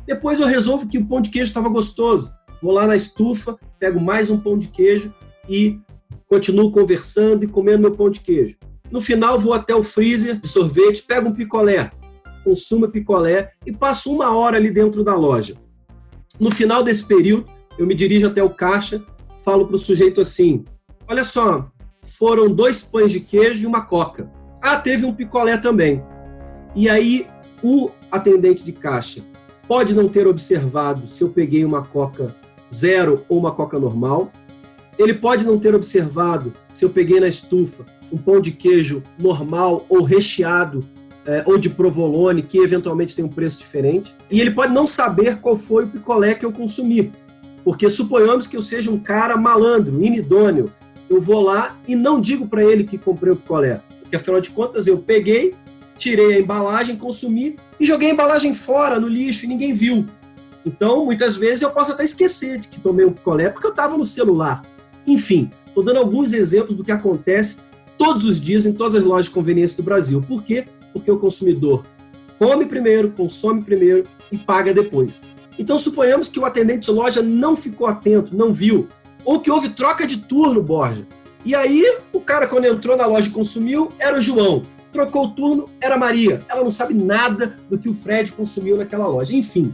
Depois eu resolvo que o pão de queijo estava gostoso. Vou lá na estufa, pego mais um pão de queijo e continuo conversando e comendo meu pão de queijo. No final, vou até o freezer de sorvete, pego um picolé, consumo picolé e passo uma hora ali dentro da loja. No final desse período, eu me dirijo até o caixa, falo para o sujeito assim: Olha só, foram dois pães de queijo e uma coca. Ah, teve um picolé também. E aí, o atendente de caixa pode não ter observado se eu peguei uma coca zero ou uma coca normal. Ele pode não ter observado se eu peguei na estufa um pão de queijo normal ou recheado é, ou de provolone, que eventualmente tem um preço diferente. E ele pode não saber qual foi o picolé que eu consumi. Porque suponhamos que eu seja um cara malandro, inidôneo. Eu vou lá e não digo para ele que comprei o picolé. Porque afinal de contas eu peguei, tirei a embalagem, consumi e joguei a embalagem fora no lixo e ninguém viu. Então, muitas vezes eu posso até esquecer de que tomei um picolé porque eu estava no celular. Enfim, estou dando alguns exemplos do que acontece todos os dias em todas as lojas de conveniência do Brasil. Por quê? Porque o consumidor come primeiro, consome primeiro e paga depois. Então, suponhamos que o atendente de loja não ficou atento, não viu, ou que houve troca de turno, Borja. E aí, o cara, quando entrou na loja e consumiu, era o João. Trocou o turno, era a Maria. Ela não sabe nada do que o Fred consumiu naquela loja. Enfim,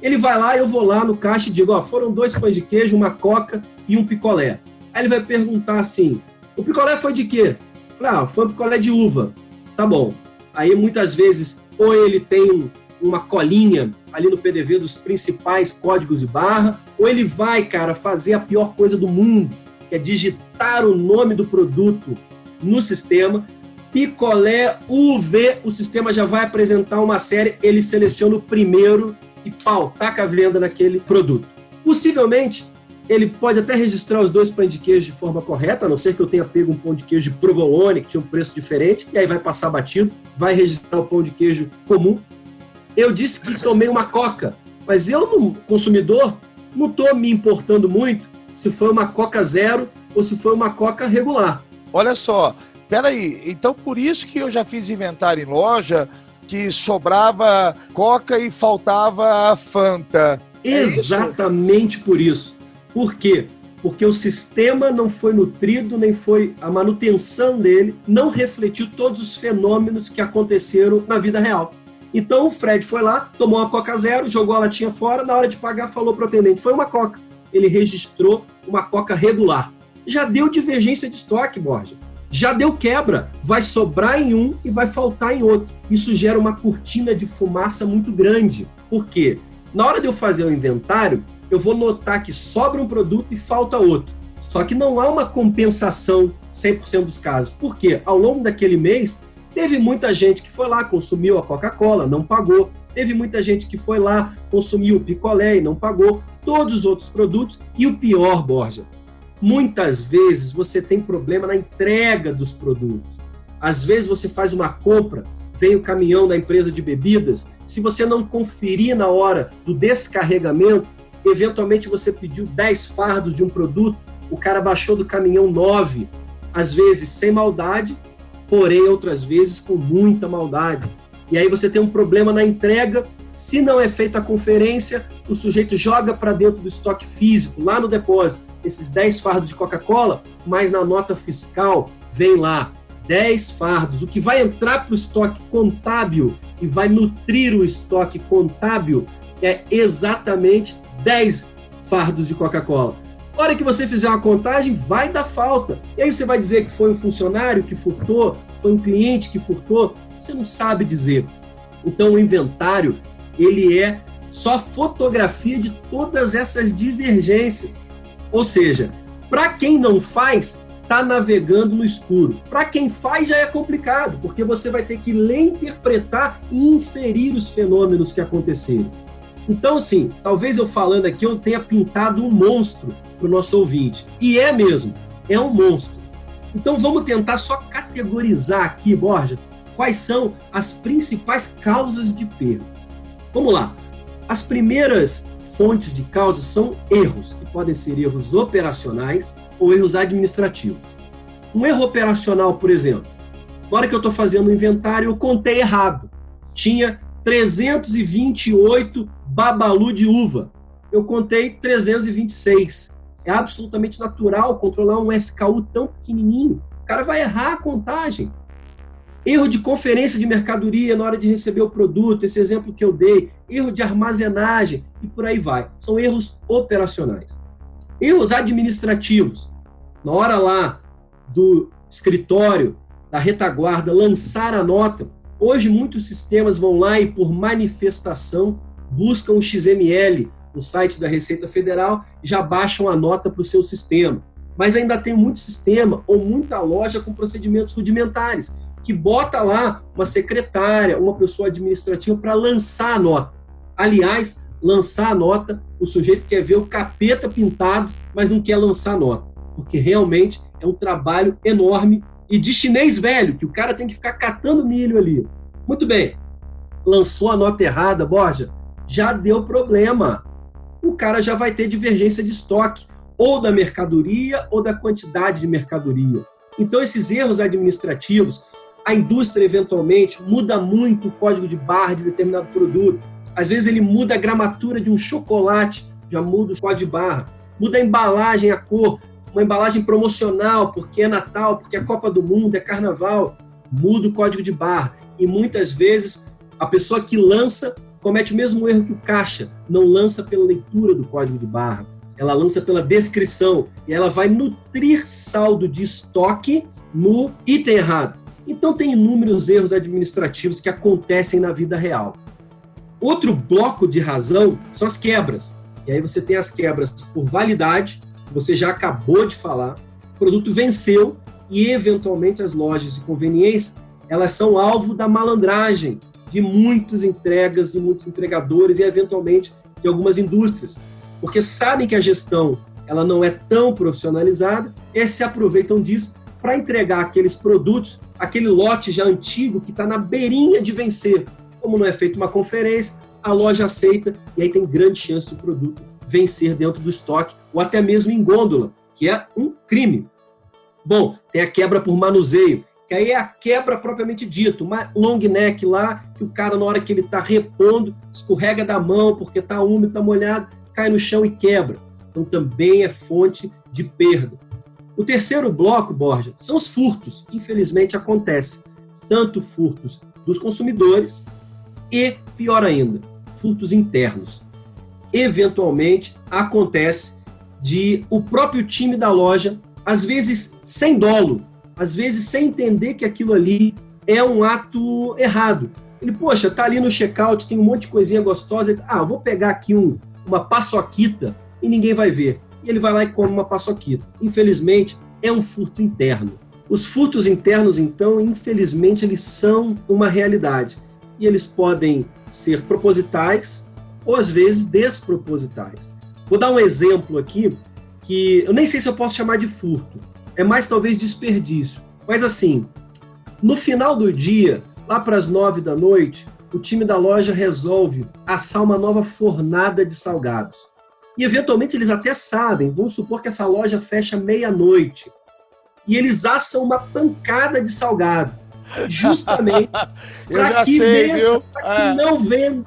ele vai lá, eu vou lá no caixa e digo: ó, foram dois pães de queijo, uma coca e um picolé. Aí ele vai perguntar assim: o picolé foi de quê? Eu falei, ah, foi um picolé de uva. Tá bom. Aí muitas vezes, ou ele tem uma colinha ali no PDV dos principais códigos de barra, ou ele vai, cara, fazer a pior coisa do mundo, que é digitar o nome do produto no sistema. Picolé UV, o sistema já vai apresentar uma série, ele seleciona o primeiro e pau, taca a venda naquele produto. Possivelmente, ele pode até registrar os dois pães de queijo de forma correta, a não ser que eu tenha pego um pão de queijo de provolone, que tinha um preço diferente, e aí vai passar batido, vai registrar o pão de queijo comum. Eu disse que tomei uma coca, mas eu, consumidor, não estou me importando muito se foi uma coca zero ou se foi uma coca regular. Olha só, peraí, então por isso que eu já fiz inventário em loja que sobrava coca e faltava Fanta. É Exatamente isso? por isso. Por quê? Porque o sistema não foi nutrido, nem foi a manutenção dele, não refletiu todos os fenômenos que aconteceram na vida real. Então o Fred foi lá, tomou uma Coca Zero, jogou a latinha fora, na hora de pagar falou para o atendente, foi uma Coca. Ele registrou uma Coca regular. Já deu divergência de estoque, Borja. Já deu quebra. Vai sobrar em um e vai faltar em outro. Isso gera uma cortina de fumaça muito grande. Por quê? Na hora de eu fazer o inventário, eu vou notar que sobra um produto e falta outro. Só que não há uma compensação 100% dos casos. Por quê? Ao longo daquele mês, teve muita gente que foi lá, consumiu a Coca-Cola, não pagou. Teve muita gente que foi lá, consumiu o picolé e não pagou. Todos os outros produtos. E o pior, Borja, muitas vezes você tem problema na entrega dos produtos. Às vezes você faz uma compra, vem o caminhão da empresa de bebidas, se você não conferir na hora do descarregamento, eventualmente você pediu 10 fardos de um produto, o cara baixou do caminhão 9, às vezes sem maldade, porém outras vezes com muita maldade. E aí você tem um problema na entrega, se não é feita a conferência, o sujeito joga para dentro do estoque físico, lá no depósito, esses 10 fardos de Coca-Cola, mas na nota fiscal vem lá 10 fardos. O que vai entrar para o estoque contábil e vai nutrir o estoque contábil é exatamente 10 fardos de Coca-Cola. Hora que você fizer uma contagem, vai dar falta. E aí você vai dizer que foi um funcionário que furtou, foi um cliente que furtou. Você não sabe dizer. Então o inventário, ele é só fotografia de todas essas divergências. Ou seja, para quem não faz, está navegando no escuro. Para quem faz já é complicado, porque você vai ter que ler, interpretar e inferir os fenômenos que aconteceram. Então, assim, talvez eu falando aqui eu tenha pintado um monstro para o nosso ouvinte. E é mesmo, é um monstro. Então vamos tentar só categorizar aqui, Borja, quais são as principais causas de perdas. Vamos lá. As primeiras fontes de causas são erros, que podem ser erros operacionais ou erros administrativos. Um erro operacional, por exemplo, na hora que eu estou fazendo o inventário, eu contei errado. Tinha 328 babalu de uva. Eu contei 326. É absolutamente natural controlar um SKU tão pequenininho. O cara vai errar a contagem. Erro de conferência de mercadoria na hora de receber o produto, esse exemplo que eu dei, erro de armazenagem e por aí vai. São erros operacionais. Erros administrativos. Na hora lá do escritório, da retaguarda, lançar a nota. Hoje, muitos sistemas vão lá e, por manifestação, buscam o XML no site da Receita Federal já baixam a nota para o seu sistema. Mas ainda tem muito sistema ou muita loja com procedimentos rudimentares, que bota lá uma secretária, uma pessoa administrativa para lançar a nota. Aliás, lançar a nota, o sujeito quer ver o capeta pintado, mas não quer lançar a nota, porque realmente é um trabalho enorme e de chinês velho, que o cara tem que ficar catando milho ali. Muito bem, lançou a nota errada, Borja, já deu problema. O cara já vai ter divergência de estoque, ou da mercadoria ou da quantidade de mercadoria. Então, esses erros administrativos, a indústria eventualmente muda muito o código de barra de determinado produto. Às vezes ele muda a gramatura de um chocolate, já muda o código de barra. Muda a embalagem, a cor, uma embalagem promocional, porque é Natal, porque é Copa do Mundo, é Carnaval, muda o código de barra. E muitas vezes a pessoa que lança comete o mesmo erro que o caixa, não lança pela leitura do código de barra, ela lança pela descrição e ela vai nutrir saldo de estoque no item errado. Então tem inúmeros erros administrativos que acontecem na vida real. Outro bloco de razão são as quebras. E aí você tem as quebras por validade, você já acabou de falar, o produto venceu e eventualmente as lojas de conveniência, elas são alvo da malandragem de muitas entregas, de muitos entregadores e eventualmente de algumas indústrias, porque sabem que a gestão ela não é tão profissionalizada e se aproveitam disso para entregar aqueles produtos, aquele lote já antigo que está na beirinha de vencer. Como não é feita uma conferência, a loja aceita e aí tem grande chance do produto vencer dentro do estoque ou até mesmo em gôndola, que é um crime. Bom, tem a quebra por manuseio, que aí é a quebra propriamente dito, uma long neck lá, que o cara, na hora que ele está repondo, escorrega da mão porque está úmido, está molhado, cai no chão e quebra. Então também é fonte de perda. O terceiro bloco, Borja, são os furtos. Infelizmente acontece tanto furtos dos consumidores e, pior ainda, furtos internos eventualmente acontece de o próprio time da loja, às vezes sem dolo, às vezes sem entender que aquilo ali é um ato errado. Ele, poxa, tá ali no checkout, tem um monte de coisinha gostosa. Ah, vou pegar aqui um, uma paçoquita e ninguém vai ver. E ele vai lá e come uma paçoquita. Infelizmente, é um furto interno. Os furtos internos, então, infelizmente, eles são uma realidade. E eles podem ser propositais, ou às vezes despropositais. Vou dar um exemplo aqui que eu nem sei se eu posso chamar de furto, é mais talvez desperdício. Mas assim, no final do dia, lá para as nove da noite, o time da loja resolve assar uma nova fornada de salgados. E eventualmente eles até sabem, vamos supor que essa loja fecha meia-noite. E eles assam uma pancada de salgado. Justamente para que, sei, vença, que é. não venha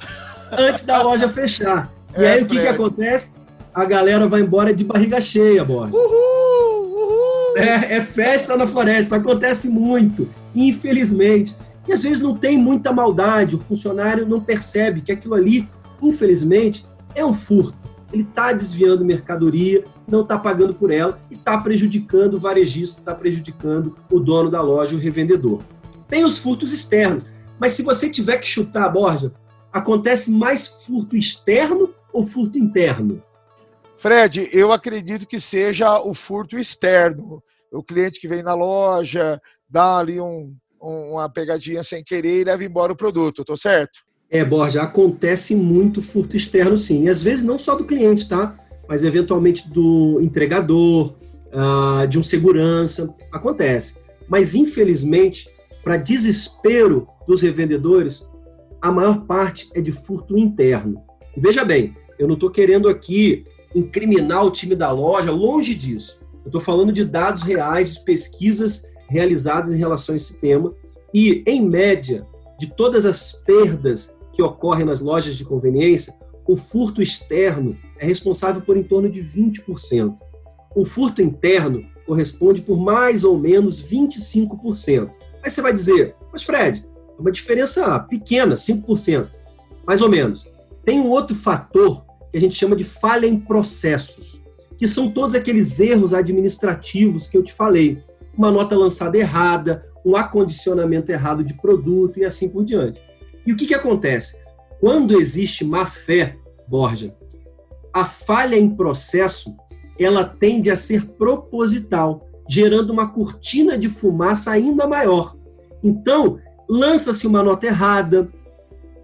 antes da loja fechar. E é, aí o que, que acontece? A galera vai embora de barriga cheia, Borja. Uhul, uhul. É, é festa na floresta, acontece muito, infelizmente. E às vezes não tem muita maldade, o funcionário não percebe que aquilo ali, infelizmente, é um furto. Ele está desviando mercadoria, não está pagando por ela e está prejudicando o varejista, está prejudicando o dono da loja, o revendedor. Tem os furtos externos, mas se você tiver que chutar, Borja, acontece mais furto externo ou furto interno? Fred, eu acredito que seja o furto externo. O cliente que vem na loja, dá ali um, uma pegadinha sem querer e leva embora o produto, tô certo? É, Borja, acontece muito furto externo, sim. E às vezes não só do cliente, tá? Mas eventualmente do entregador, uh, de um segurança, acontece. Mas infelizmente, para desespero dos revendedores, a maior parte é de furto interno. E veja bem, eu não estou querendo aqui incriminar o time da loja, longe disso. Eu estou falando de dados reais, de pesquisas realizadas em relação a esse tema. E, em média, de todas as perdas que ocorrem nas lojas de conveniência, o furto externo é responsável por em torno de 20%. O furto interno corresponde por mais ou menos 25%. Aí você vai dizer, mas Fred, é uma diferença pequena, 5%, mais ou menos. Tem um outro fator que a gente chama de falha em processos, que são todos aqueles erros administrativos que eu te falei. Uma nota lançada errada, um acondicionamento errado de produto e assim por diante. E o que, que acontece? Quando existe má fé, Borja, a falha em processo ela tende a ser proposital, gerando uma cortina de fumaça ainda maior. Então, lança-se uma nota errada,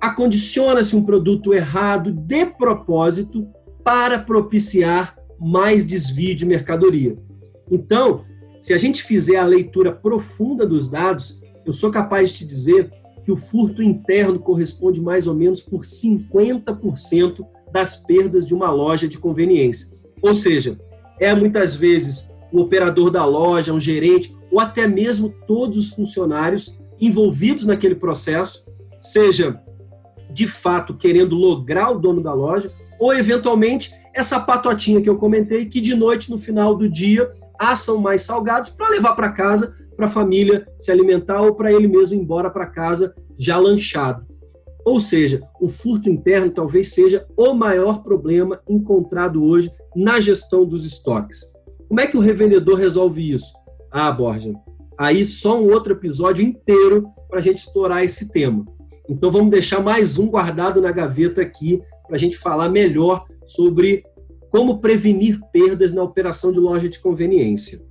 acondiciona-se um produto errado de propósito para propiciar mais desvio de mercadoria. Então, se a gente fizer a leitura profunda dos dados, eu sou capaz de te dizer que o furto interno corresponde mais ou menos por 50% das perdas de uma loja de conveniência. Ou seja, é muitas vezes o operador da loja, um gerente, ou até mesmo todos os funcionários envolvidos naquele processo, seja de fato querendo lograr o dono da loja, ou eventualmente essa patotinha que eu comentei, que de noite, no final do dia, assam mais salgados para levar para casa, para a família se alimentar ou para ele mesmo ir embora para casa já lanchado. Ou seja, o furto interno talvez seja o maior problema encontrado hoje na gestão dos estoques. Como é que o revendedor resolve isso? Ah, Borja, aí só um outro episódio inteiro para a gente explorar esse tema. Então vamos deixar mais um guardado na gaveta aqui para a gente falar melhor sobre como prevenir perdas na operação de loja de conveniência.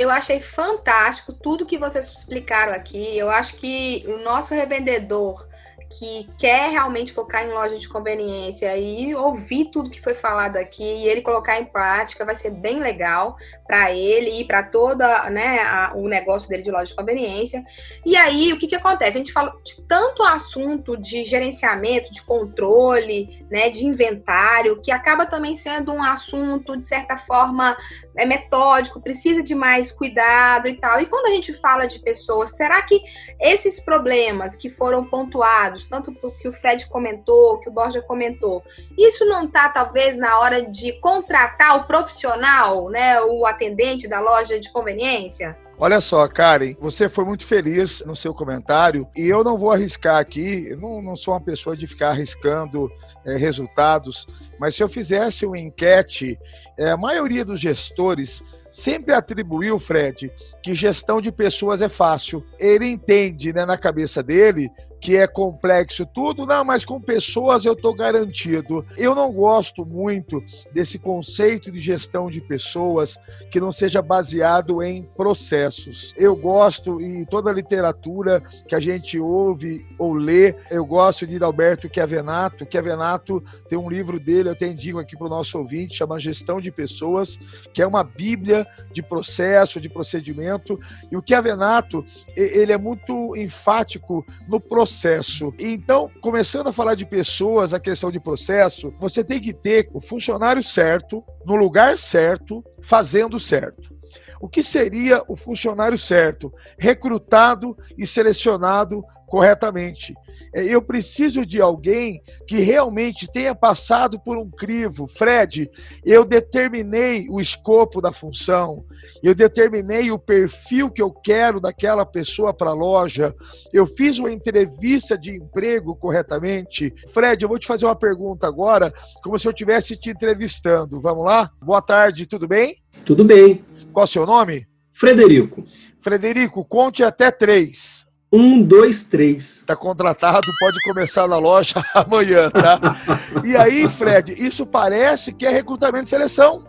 Eu achei fantástico tudo que vocês explicaram aqui. Eu acho que o nosso revendedor que quer realmente focar em loja de conveniência e ouvir tudo que foi falado aqui e ele colocar em prática vai ser bem legal para ele e para toda né, o negócio dele de loja de conveniência. E aí, o que, que acontece? A gente fala de tanto assunto de gerenciamento, de controle, né, de inventário, que acaba também sendo um assunto, de certa forma, é metódico, precisa de mais cuidado e tal. E quando a gente fala de pessoas, será que esses problemas que foram pontuados, tanto que o Fred comentou, que o Borja comentou, isso não está talvez na hora de contratar o profissional, né, o atendente da loja de conveniência? Olha só, Karen, você foi muito feliz no seu comentário e eu não vou arriscar aqui, eu não, não sou uma pessoa de ficar arriscando é, resultados, mas se eu fizesse uma enquete, é, a maioria dos gestores sempre atribuiu, Fred, que gestão de pessoas é fácil. Ele entende né, na cabeça dele que é complexo tudo, não, mas com pessoas eu estou garantido. Eu não gosto muito desse conceito de gestão de pessoas que não seja baseado em processos. Eu gosto, e toda a literatura que a gente ouve ou lê, eu gosto de Alberto Chiavenato. Chiavenato tem um livro dele, eu até indico aqui para o nosso ouvinte, chama Gestão de Pessoas, que é uma bíblia de processo, de procedimento. E o Chiavenato, ele é muito enfático no processo processo. Então, começando a falar de pessoas, a questão de processo, você tem que ter o funcionário certo, no lugar certo, fazendo certo. O que seria o funcionário certo? Recrutado e selecionado corretamente. É, eu preciso de alguém que realmente tenha passado por um crivo. Fred, eu determinei o escopo da função, eu determinei o perfil que eu quero daquela pessoa para a loja, eu fiz uma entrevista de emprego corretamente. Fred, eu vou te fazer uma pergunta agora, como se eu estivesse te entrevistando. Vamos lá? Boa tarde, tudo bem? Tudo bem. Qual é o seu nome? Frederico. Frederico, conte até três. Um, dois, três. Está contratado, pode começar na loja amanhã, tá? e aí, Fred, isso parece que é recrutamento e seleção.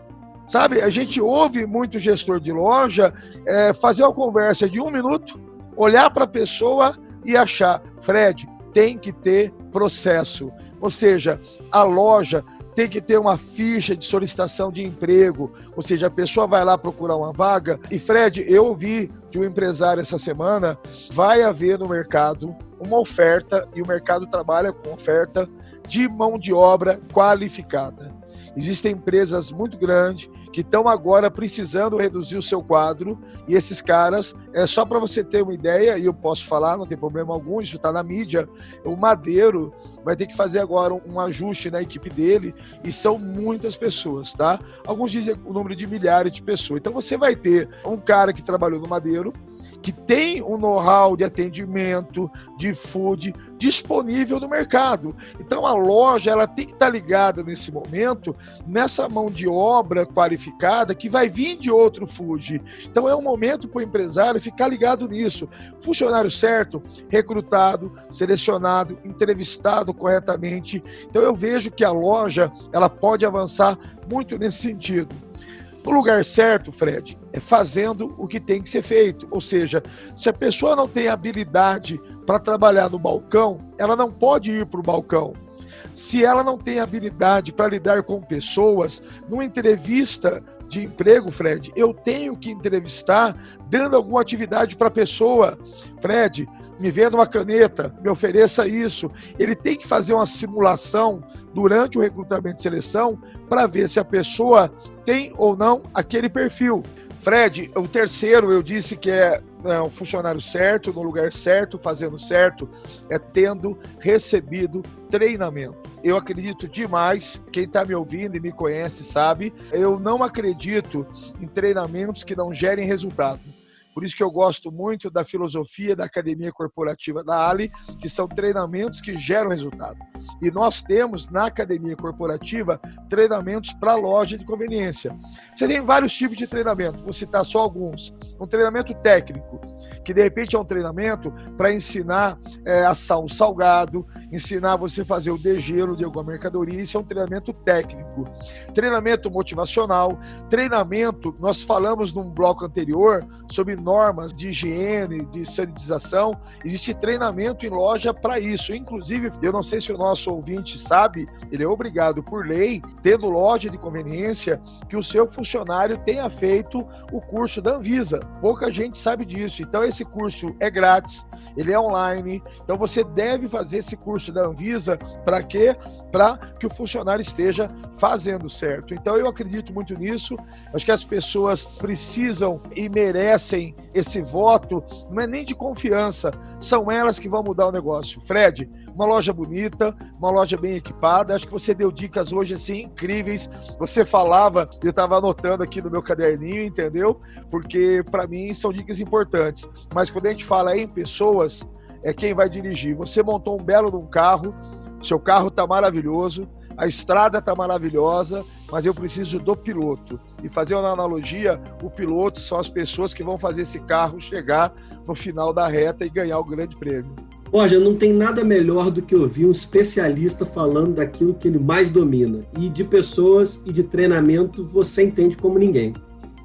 Sabe, a gente ouve muito gestor de loja é, fazer uma conversa de um minuto, olhar para a pessoa e achar, Fred, tem que ter processo. Ou seja, a loja tem que ter uma ficha de solicitação de emprego, ou seja, a pessoa vai lá procurar uma vaga. E Fred, eu ouvi de um empresário essa semana, vai haver no mercado uma oferta e o mercado trabalha com oferta de mão de obra qualificada. Existem empresas muito grandes que estão agora precisando reduzir o seu quadro e esses caras, é só para você ter uma ideia, e eu posso falar, não tem problema algum, isso está na mídia, o Madeiro vai ter que fazer agora um ajuste na equipe dele e são muitas pessoas, tá? Alguns dizem o número de milhares de pessoas. Então você vai ter um cara que trabalhou no Madeiro, que tem um know-how de atendimento, de food disponível no mercado. Então a loja ela tem que estar ligada nesse momento nessa mão de obra qualificada que vai vir de outro food. Então é um momento para o empresário ficar ligado nisso. Funcionário certo, recrutado, selecionado, entrevistado corretamente. Então eu vejo que a loja ela pode avançar muito nesse sentido. No lugar certo, Fred, é fazendo o que tem que ser feito. Ou seja, se a pessoa não tem habilidade para trabalhar no balcão, ela não pode ir para o balcão. Se ela não tem habilidade para lidar com pessoas, numa entrevista de emprego, Fred, eu tenho que entrevistar dando alguma atividade para a pessoa. Fred, me venda uma caneta, me ofereça isso. Ele tem que fazer uma simulação durante o recrutamento de seleção para ver se a pessoa tem ou não aquele perfil. Fred, o terceiro eu disse que é, é um funcionário certo, no lugar certo, fazendo certo, é tendo recebido treinamento. Eu acredito demais, quem está me ouvindo e me conhece sabe, eu não acredito em treinamentos que não gerem resultado. Por isso que eu gosto muito da filosofia da academia corporativa da Ali, que são treinamentos que geram resultado. E nós temos na academia corporativa treinamentos para loja de conveniência. Você tem vários tipos de treinamento, vou citar só alguns. Um treinamento técnico, que de repente é um treinamento para ensinar é, assar um salgado, ensinar você fazer o degelo de alguma mercadoria, isso é um treinamento técnico. Treinamento motivacional, treinamento, nós falamos num bloco anterior sobre normas de higiene, de sanitização, existe treinamento em loja para isso. Inclusive, eu não sei se o nosso ouvinte sabe, ele é obrigado por lei, tendo loja de conveniência, que o seu funcionário tenha feito o curso da Anvisa. Pouca gente sabe disso. Então, esse curso é grátis, ele é online, então você deve fazer esse curso da Anvisa para quê? Para que o funcionário esteja fazendo certo. Então eu acredito muito nisso. Acho que as pessoas precisam e merecem esse voto, não é nem de confiança, são elas que vão mudar o negócio. Fred, uma loja bonita, uma loja bem equipada. Acho que você deu dicas hoje assim incríveis. Você falava, eu estava anotando aqui no meu caderninho, entendeu? Porque para mim são dicas importantes. Mas quando a gente fala em pessoas, é quem vai dirigir. Você montou um belo de um carro, seu carro está maravilhoso, a estrada está maravilhosa, mas eu preciso do piloto. E fazer uma analogia, o piloto são as pessoas que vão fazer esse carro chegar no final da reta e ganhar o grande prêmio. Roger, não tem nada melhor do que ouvir um especialista falando daquilo que ele mais domina. E de pessoas e de treinamento você entende como ninguém.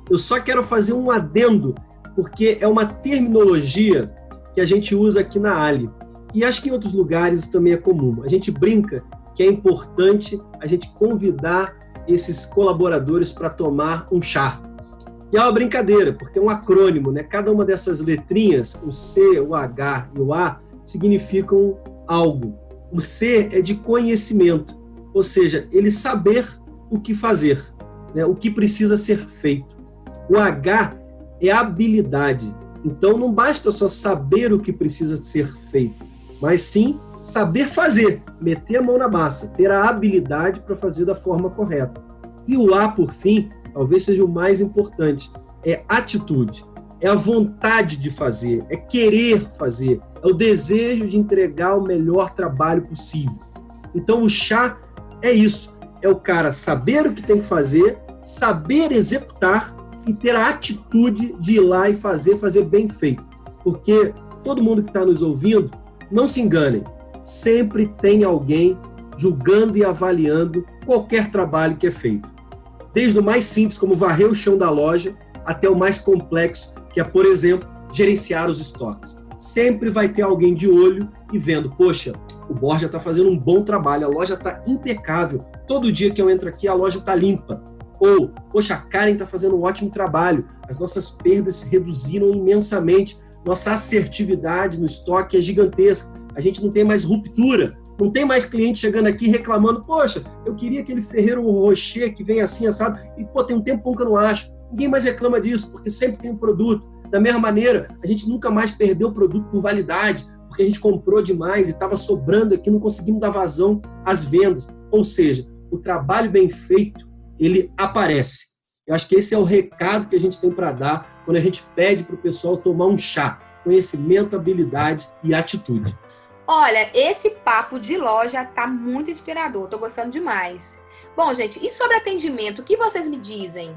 Eu só quero fazer um adendo, porque é uma terminologia que a gente usa aqui na Ali. E acho que em outros lugares também é comum. A gente brinca que é importante a gente convidar esses colaboradores para tomar um chá. E é uma brincadeira, porque é um acrônimo, né? Cada uma dessas letrinhas, o C, o H e o A, significam algo. O C é de conhecimento, ou seja, ele saber o que fazer, né, o que precisa ser feito. O H é habilidade. Então não basta só saber o que precisa ser feito, mas sim saber fazer, meter a mão na massa, ter a habilidade para fazer da forma correta. E o A, por fim, talvez seja o mais importante, é atitude é a vontade de fazer, é querer fazer, é o desejo de entregar o melhor trabalho possível. Então, o chá é isso: é o cara saber o que tem que fazer, saber executar e ter a atitude de ir lá e fazer, fazer bem feito. Porque todo mundo que está nos ouvindo, não se enganem, sempre tem alguém julgando e avaliando qualquer trabalho que é feito. Desde o mais simples, como varrer o chão da loja, até o mais complexo, que é, por exemplo, gerenciar os estoques. Sempre vai ter alguém de olho e vendo, poxa, o Borja está fazendo um bom trabalho, a loja está impecável. Todo dia que eu entro aqui, a loja está limpa. Ou, poxa, a Karen está fazendo um ótimo trabalho, as nossas perdas se reduziram imensamente, nossa assertividade no estoque é gigantesca, a gente não tem mais ruptura, não tem mais cliente chegando aqui reclamando, poxa, eu queria aquele Ferreiro Rocher que vem assim, assado, e pô, tem um tempo que eu não acho. Ninguém mais reclama disso, porque sempre tem um produto. Da mesma maneira, a gente nunca mais perdeu o produto por validade, porque a gente comprou demais e estava sobrando aqui, não conseguimos dar vazão às vendas. Ou seja, o trabalho bem feito, ele aparece. Eu acho que esse é o recado que a gente tem para dar quando a gente pede para o pessoal tomar um chá. Conhecimento, habilidade e atitude. Olha, esse papo de loja tá muito inspirador, tô gostando demais. Bom, gente, e sobre atendimento, o que vocês me dizem?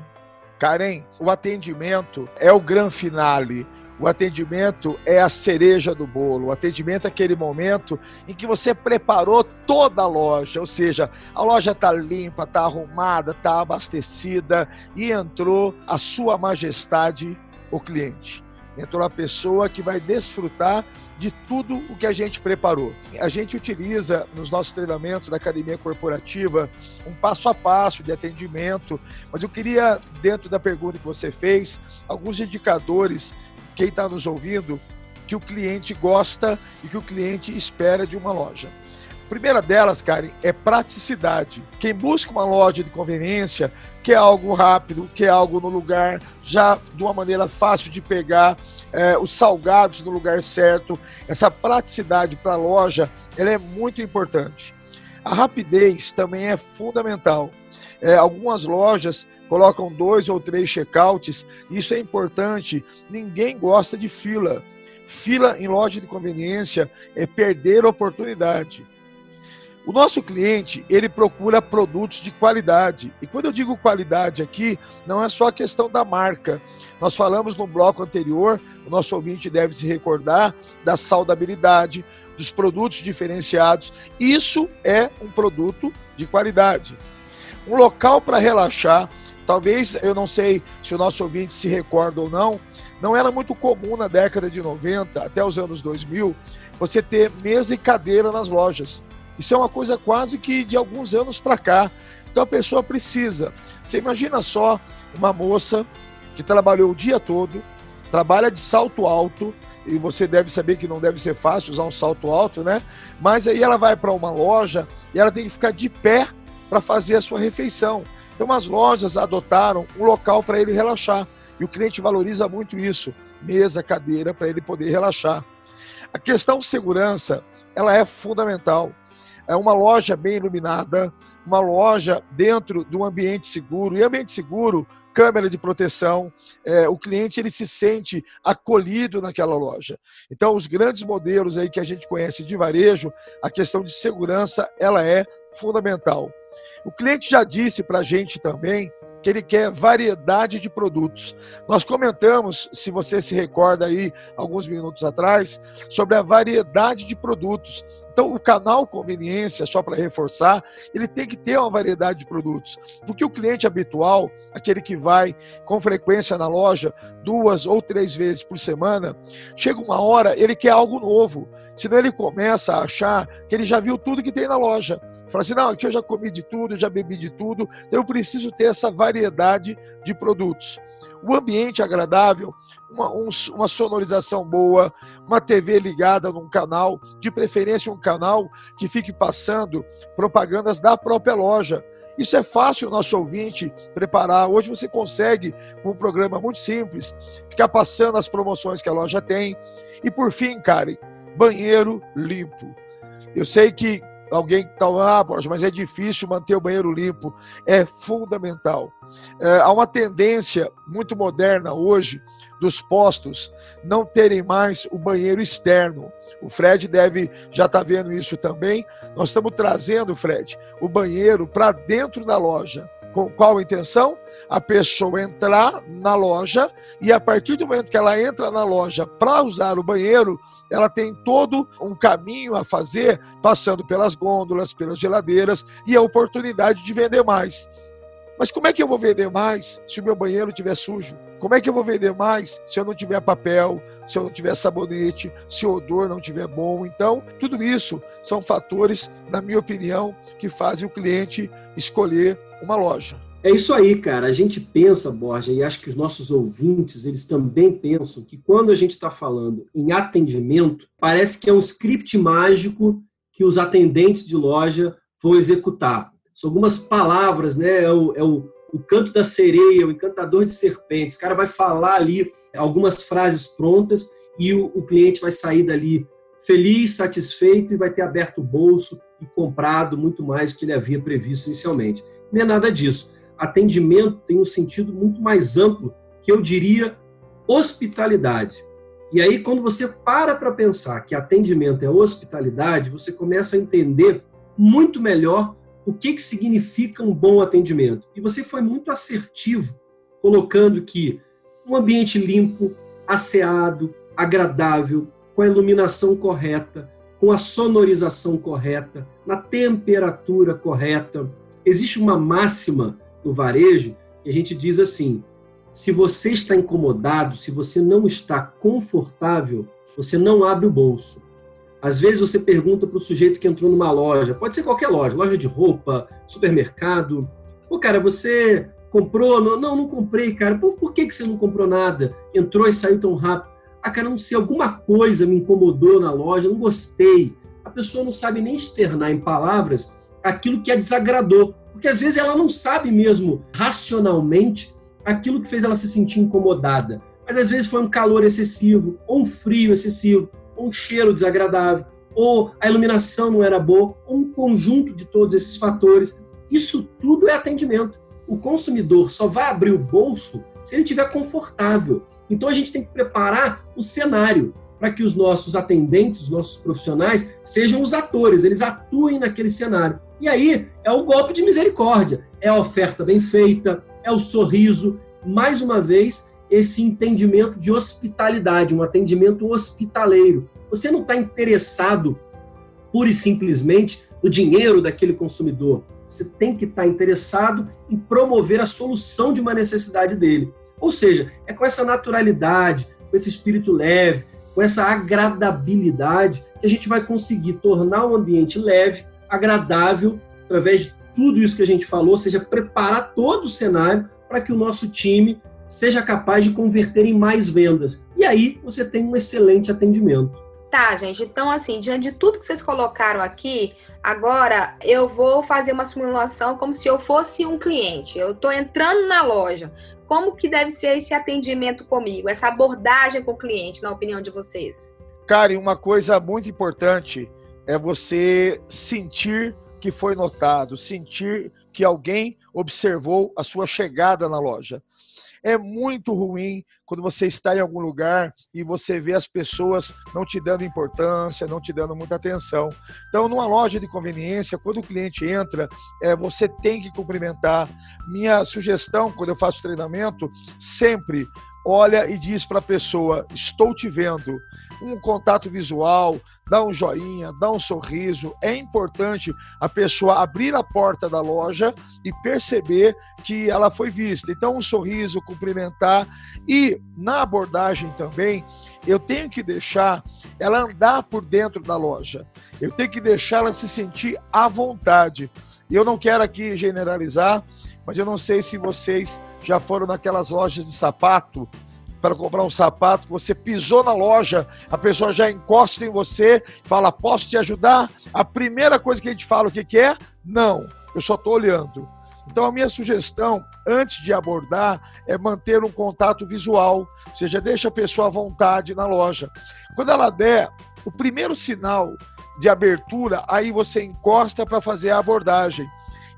Karen, o atendimento é o grande finale. O atendimento é a cereja do bolo. O atendimento é aquele momento em que você preparou toda a loja, ou seja, a loja está limpa, está arrumada, está abastecida e entrou a sua majestade, o cliente. Entrou a pessoa que vai desfrutar de tudo o que a gente preparou. A gente utiliza nos nossos treinamentos da academia corporativa um passo a passo de atendimento, mas eu queria, dentro da pergunta que você fez, alguns indicadores, quem está nos ouvindo, que o cliente gosta e que o cliente espera de uma loja primeira delas, Karen, é praticidade. Quem busca uma loja de conveniência quer algo rápido, quer algo no lugar, já de uma maneira fácil de pegar, é, os salgados no lugar certo. Essa praticidade para a loja ela é muito importante. A rapidez também é fundamental. É, algumas lojas colocam dois ou três checkouts, isso é importante. Ninguém gosta de fila. Fila em loja de conveniência é perder oportunidade. O nosso cliente, ele procura produtos de qualidade. E quando eu digo qualidade aqui, não é só a questão da marca. Nós falamos no bloco anterior, o nosso ouvinte deve se recordar da saudabilidade, dos produtos diferenciados. Isso é um produto de qualidade. Um local para relaxar, talvez, eu não sei se o nosso ouvinte se recorda ou não, não era muito comum na década de 90 até os anos 2000 você ter mesa e cadeira nas lojas. Isso é uma coisa quase que de alguns anos para cá. Então a pessoa precisa. Você imagina só uma moça que trabalhou o dia todo, trabalha de salto alto, e você deve saber que não deve ser fácil usar um salto alto, né? Mas aí ela vai para uma loja e ela tem que ficar de pé para fazer a sua refeição. Então as lojas adotaram um local para ele relaxar. E o cliente valoriza muito isso, mesa, cadeira para ele poder relaxar. A questão segurança, ela é fundamental é uma loja bem iluminada, uma loja dentro de um ambiente seguro. E ambiente seguro, câmera de proteção, é, o cliente ele se sente acolhido naquela loja. Então, os grandes modelos aí que a gente conhece de varejo, a questão de segurança ela é fundamental. O cliente já disse para a gente também que ele quer variedade de produtos. Nós comentamos, se você se recorda aí, alguns minutos atrás, sobre a variedade de produtos. Então, o canal conveniência, só para reforçar, ele tem que ter uma variedade de produtos. Porque o cliente habitual, aquele que vai com frequência na loja duas ou três vezes por semana, chega uma hora, ele quer algo novo. Senão ele começa a achar que ele já viu tudo que tem na loja. Fala assim, não, aqui eu já comi de tudo, já bebi de tudo, então eu preciso ter essa variedade de produtos. O ambiente agradável, uma, um, uma sonorização boa, uma TV ligada num canal, de preferência um canal que fique passando propagandas da própria loja. Isso é fácil o nosso ouvinte preparar. Hoje você consegue, com um programa muito simples, ficar passando as promoções que a loja tem. E por fim, Karen, banheiro limpo. Eu sei que alguém que está lá, ah, mas é difícil manter o banheiro limpo. É fundamental. É, há uma tendência muito moderna hoje dos postos não terem mais o banheiro externo. O Fred deve já estar tá vendo isso também. Nós estamos trazendo, Fred, o banheiro para dentro da loja. Com qual intenção? A pessoa entrar na loja e a partir do momento que ela entra na loja para usar o banheiro, ela tem todo um caminho a fazer, passando pelas gôndolas, pelas geladeiras e a oportunidade de vender mais. Mas como é que eu vou vender mais se o meu banheiro estiver sujo? Como é que eu vou vender mais se eu não tiver papel, se eu não tiver sabonete, se o odor não estiver bom? Então, tudo isso são fatores, na minha opinião, que fazem o cliente escolher uma loja. É isso aí, cara. A gente pensa, Borja, e acho que os nossos ouvintes, eles também pensam que quando a gente está falando em atendimento, parece que é um script mágico que os atendentes de loja vão executar. São algumas palavras, né? É o, é o, o canto da sereia, o encantador de serpentes. O cara vai falar ali algumas frases prontas e o, o cliente vai sair dali feliz, satisfeito e vai ter aberto o bolso e comprado muito mais do que ele havia previsto inicialmente. Não é nada disso atendimento tem um sentido muito mais amplo, que eu diria hospitalidade. E aí, quando você para para pensar que atendimento é hospitalidade, você começa a entender muito melhor o que, que significa um bom atendimento. E você foi muito assertivo, colocando que um ambiente limpo, asseado, agradável, com a iluminação correta, com a sonorização correta, na temperatura correta. Existe uma máxima no varejo que a gente diz assim: se você está incomodado, se você não está confortável, você não abre o bolso. Às vezes você pergunta para o sujeito que entrou numa loja, pode ser qualquer loja, loja de roupa, supermercado. Pô, cara, você comprou? Não, não, não comprei, cara. Pô, por que, que você não comprou nada? Entrou e saiu tão rápido. Ah, cara, não sei, alguma coisa me incomodou na loja, não gostei. A pessoa não sabe nem externar em palavras aquilo que a desagradou. Porque às vezes ela não sabe mesmo racionalmente aquilo que fez ela se sentir incomodada. Mas às vezes foi um calor excessivo, ou um frio excessivo, ou um cheiro desagradável, ou a iluminação não era boa, ou um conjunto de todos esses fatores. Isso tudo é atendimento. O consumidor só vai abrir o bolso se ele estiver confortável. Então a gente tem que preparar o cenário para que os nossos atendentes, os nossos profissionais, sejam os atores, eles atuem naquele cenário. E aí é o golpe de misericórdia, é a oferta bem feita, é o sorriso, mais uma vez, esse entendimento de hospitalidade, um atendimento hospitaleiro. Você não está interessado pura e simplesmente no dinheiro daquele consumidor. Você tem que estar tá interessado em promover a solução de uma necessidade dele. Ou seja, é com essa naturalidade, com esse espírito leve, com essa agradabilidade que a gente vai conseguir tornar o ambiente leve, agradável, através de tudo isso que a gente falou, ou seja, preparar todo o cenário para que o nosso time seja capaz de converter em mais vendas. E aí você tem um excelente atendimento. Tá, gente. Então, assim, diante de tudo que vocês colocaram aqui, agora eu vou fazer uma simulação como se eu fosse um cliente. Eu estou entrando na loja. Como que deve ser esse atendimento comigo, essa abordagem com o cliente, na opinião de vocês? Karen, uma coisa muito importante é você sentir que foi notado, sentir que alguém observou a sua chegada na loja. É muito ruim quando você está em algum lugar e você vê as pessoas não te dando importância, não te dando muita atenção. Então, numa loja de conveniência, quando o cliente entra, é, você tem que cumprimentar. Minha sugestão, quando eu faço treinamento, sempre olha e diz para a pessoa: Estou te vendo. Um contato visual, dá um joinha, dá um sorriso. É importante a pessoa abrir a porta da loja e perceber que ela foi vista. Então, um sorriso, cumprimentar. E na abordagem também, eu tenho que deixar ela andar por dentro da loja. Eu tenho que deixar ela se sentir à vontade. Eu não quero aqui generalizar, mas eu não sei se vocês já foram naquelas lojas de sapato para comprar um sapato, você pisou na loja, a pessoa já encosta em você, fala: Posso te ajudar? A primeira coisa que a gente fala, o que, que é? Não, eu só estou olhando. Então, a minha sugestão, antes de abordar, é manter um contato visual, ou seja, deixa a pessoa à vontade na loja. Quando ela der o primeiro sinal de abertura, aí você encosta para fazer a abordagem.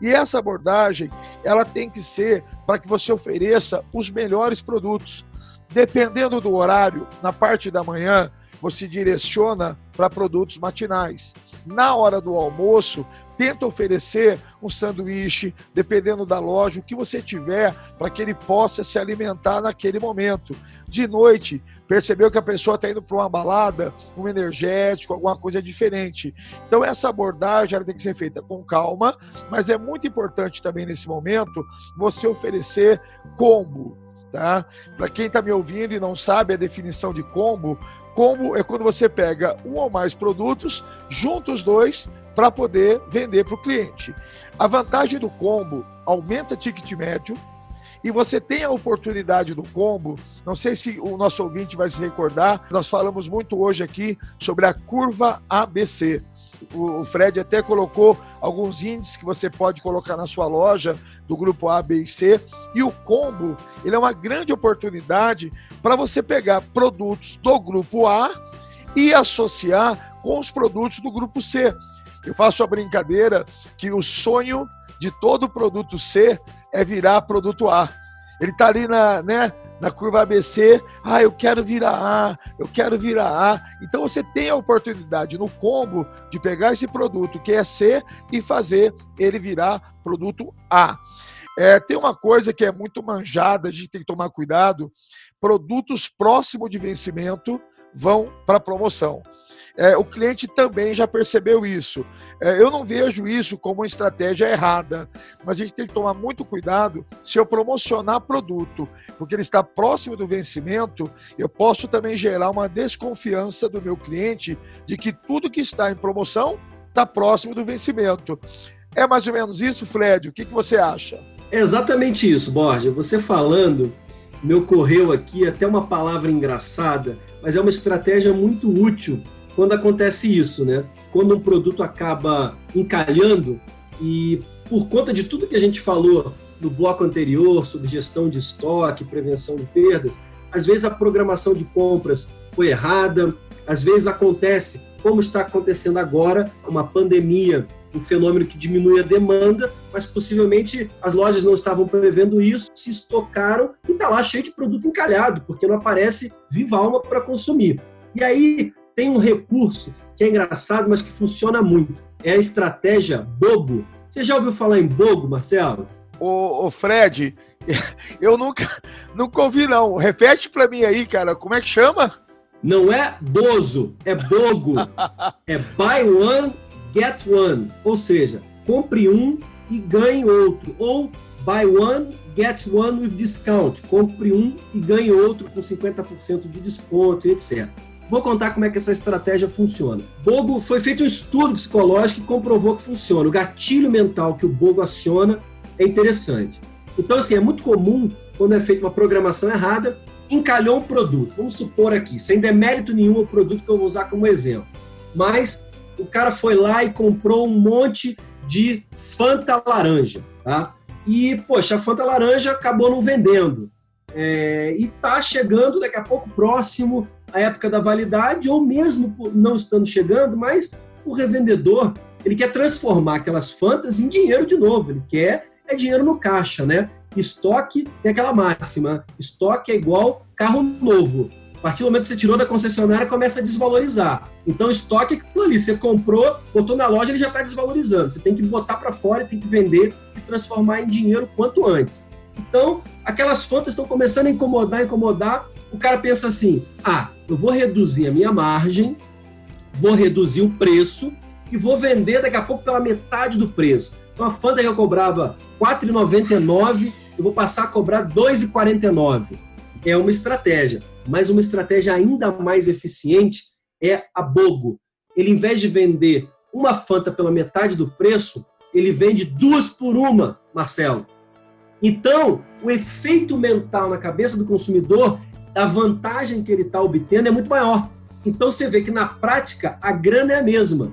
E essa abordagem, ela tem que ser para que você ofereça os melhores produtos. Dependendo do horário, na parte da manhã, você direciona para produtos matinais. Na hora do almoço, tenta oferecer um sanduíche, dependendo da loja, o que você tiver, para que ele possa se alimentar naquele momento. De noite, percebeu que a pessoa está indo para uma balada, um energético, alguma coisa diferente. Então, essa abordagem ela tem que ser feita com calma, mas é muito importante também nesse momento você oferecer combo. Tá? Para quem está me ouvindo e não sabe a definição de combo, combo é quando você pega um ou mais produtos, junta os dois para poder vender para o cliente. A vantagem do combo aumenta ticket médio, e você tem a oportunidade do combo. Não sei se o nosso ouvinte vai se recordar, nós falamos muito hoje aqui sobre a curva ABC. O Fred até colocou alguns índices que você pode colocar na sua loja do grupo A, B e C. E o combo, ele é uma grande oportunidade para você pegar produtos do grupo A e associar com os produtos do grupo C. Eu faço a brincadeira que o sonho de todo produto C é virar produto A. Ele está ali na, né, na curva ABC, ah, eu quero virar A, eu quero virar A. Então você tem a oportunidade no combo de pegar esse produto que é C e fazer ele virar produto A. É, tem uma coisa que é muito manjada, a gente tem que tomar cuidado: produtos próximos de vencimento vão para promoção. É, o cliente também já percebeu isso. É, eu não vejo isso como uma estratégia errada, mas a gente tem que tomar muito cuidado se eu promocionar produto, porque ele está próximo do vencimento, eu posso também gerar uma desconfiança do meu cliente de que tudo que está em promoção está próximo do vencimento. É mais ou menos isso, Fred? O que, que você acha? É exatamente isso, Borja. Você falando, me ocorreu aqui até uma palavra engraçada, mas é uma estratégia muito útil quando acontece isso, né? Quando um produto acaba encalhando e por conta de tudo que a gente falou no bloco anterior sobre gestão de estoque, prevenção de perdas, às vezes a programação de compras foi errada, às vezes acontece, como está acontecendo agora, uma pandemia um fenômeno que diminui a demanda, mas possivelmente as lojas não estavam prevendo isso, se estocaram e está lá cheio de produto encalhado, porque não aparece viva alma para consumir. E aí tem um recurso que é engraçado, mas que funciona muito. É a estratégia BOGO. Você já ouviu falar em BOGO, Marcelo? Ô, ô Fred, eu nunca, nunca ouvi não. Repete para mim aí, cara, como é que chama? Não é bozo, é bogo. é buy one, get one, ou seja, compre um e ganhe outro, ou buy one, get one with discount, compre um e ganhe outro com 50% de desconto, etc. Vou contar como é que essa estratégia funciona. Bogo foi feito um estudo psicológico que comprovou que funciona. O gatilho mental que o Bogo aciona é interessante. Então, assim, é muito comum quando é feita uma programação errada, encalhou um produto. Vamos supor aqui, sem demérito nenhum o produto que eu vou usar como exemplo. Mas o cara foi lá e comprou um monte de Fanta laranja, tá? E, poxa, a Fanta laranja acabou não vendendo. É, e tá chegando daqui a pouco próximo à época da validade, ou mesmo não estando chegando, mas o revendedor ele quer transformar aquelas Fantas em dinheiro de novo. Ele quer é dinheiro no caixa, né? Estoque tem aquela máxima: estoque é igual carro novo. A partir do momento que você tirou da concessionária, começa a desvalorizar. Então, estoque é aquilo ali. Você comprou, botou na loja, ele já está desvalorizando. Você tem que botar para fora, tem que vender e transformar em dinheiro quanto antes. Então, aquelas fontes estão começando a incomodar, incomodar. O cara pensa assim: ah, eu vou reduzir a minha margem, vou reduzir o preço e vou vender daqui a pouco pela metade do preço. Então, a Fanta que eu cobrava R$ 4,99, eu vou passar a cobrar R$ 2,49. É uma estratégia mas uma estratégia ainda mais eficiente é a Bogo. Ele, em vez de vender uma Fanta pela metade do preço, ele vende duas por uma, Marcelo. Então, o efeito mental na cabeça do consumidor, a vantagem que ele está obtendo é muito maior. Então, você vê que na prática a grana é a mesma.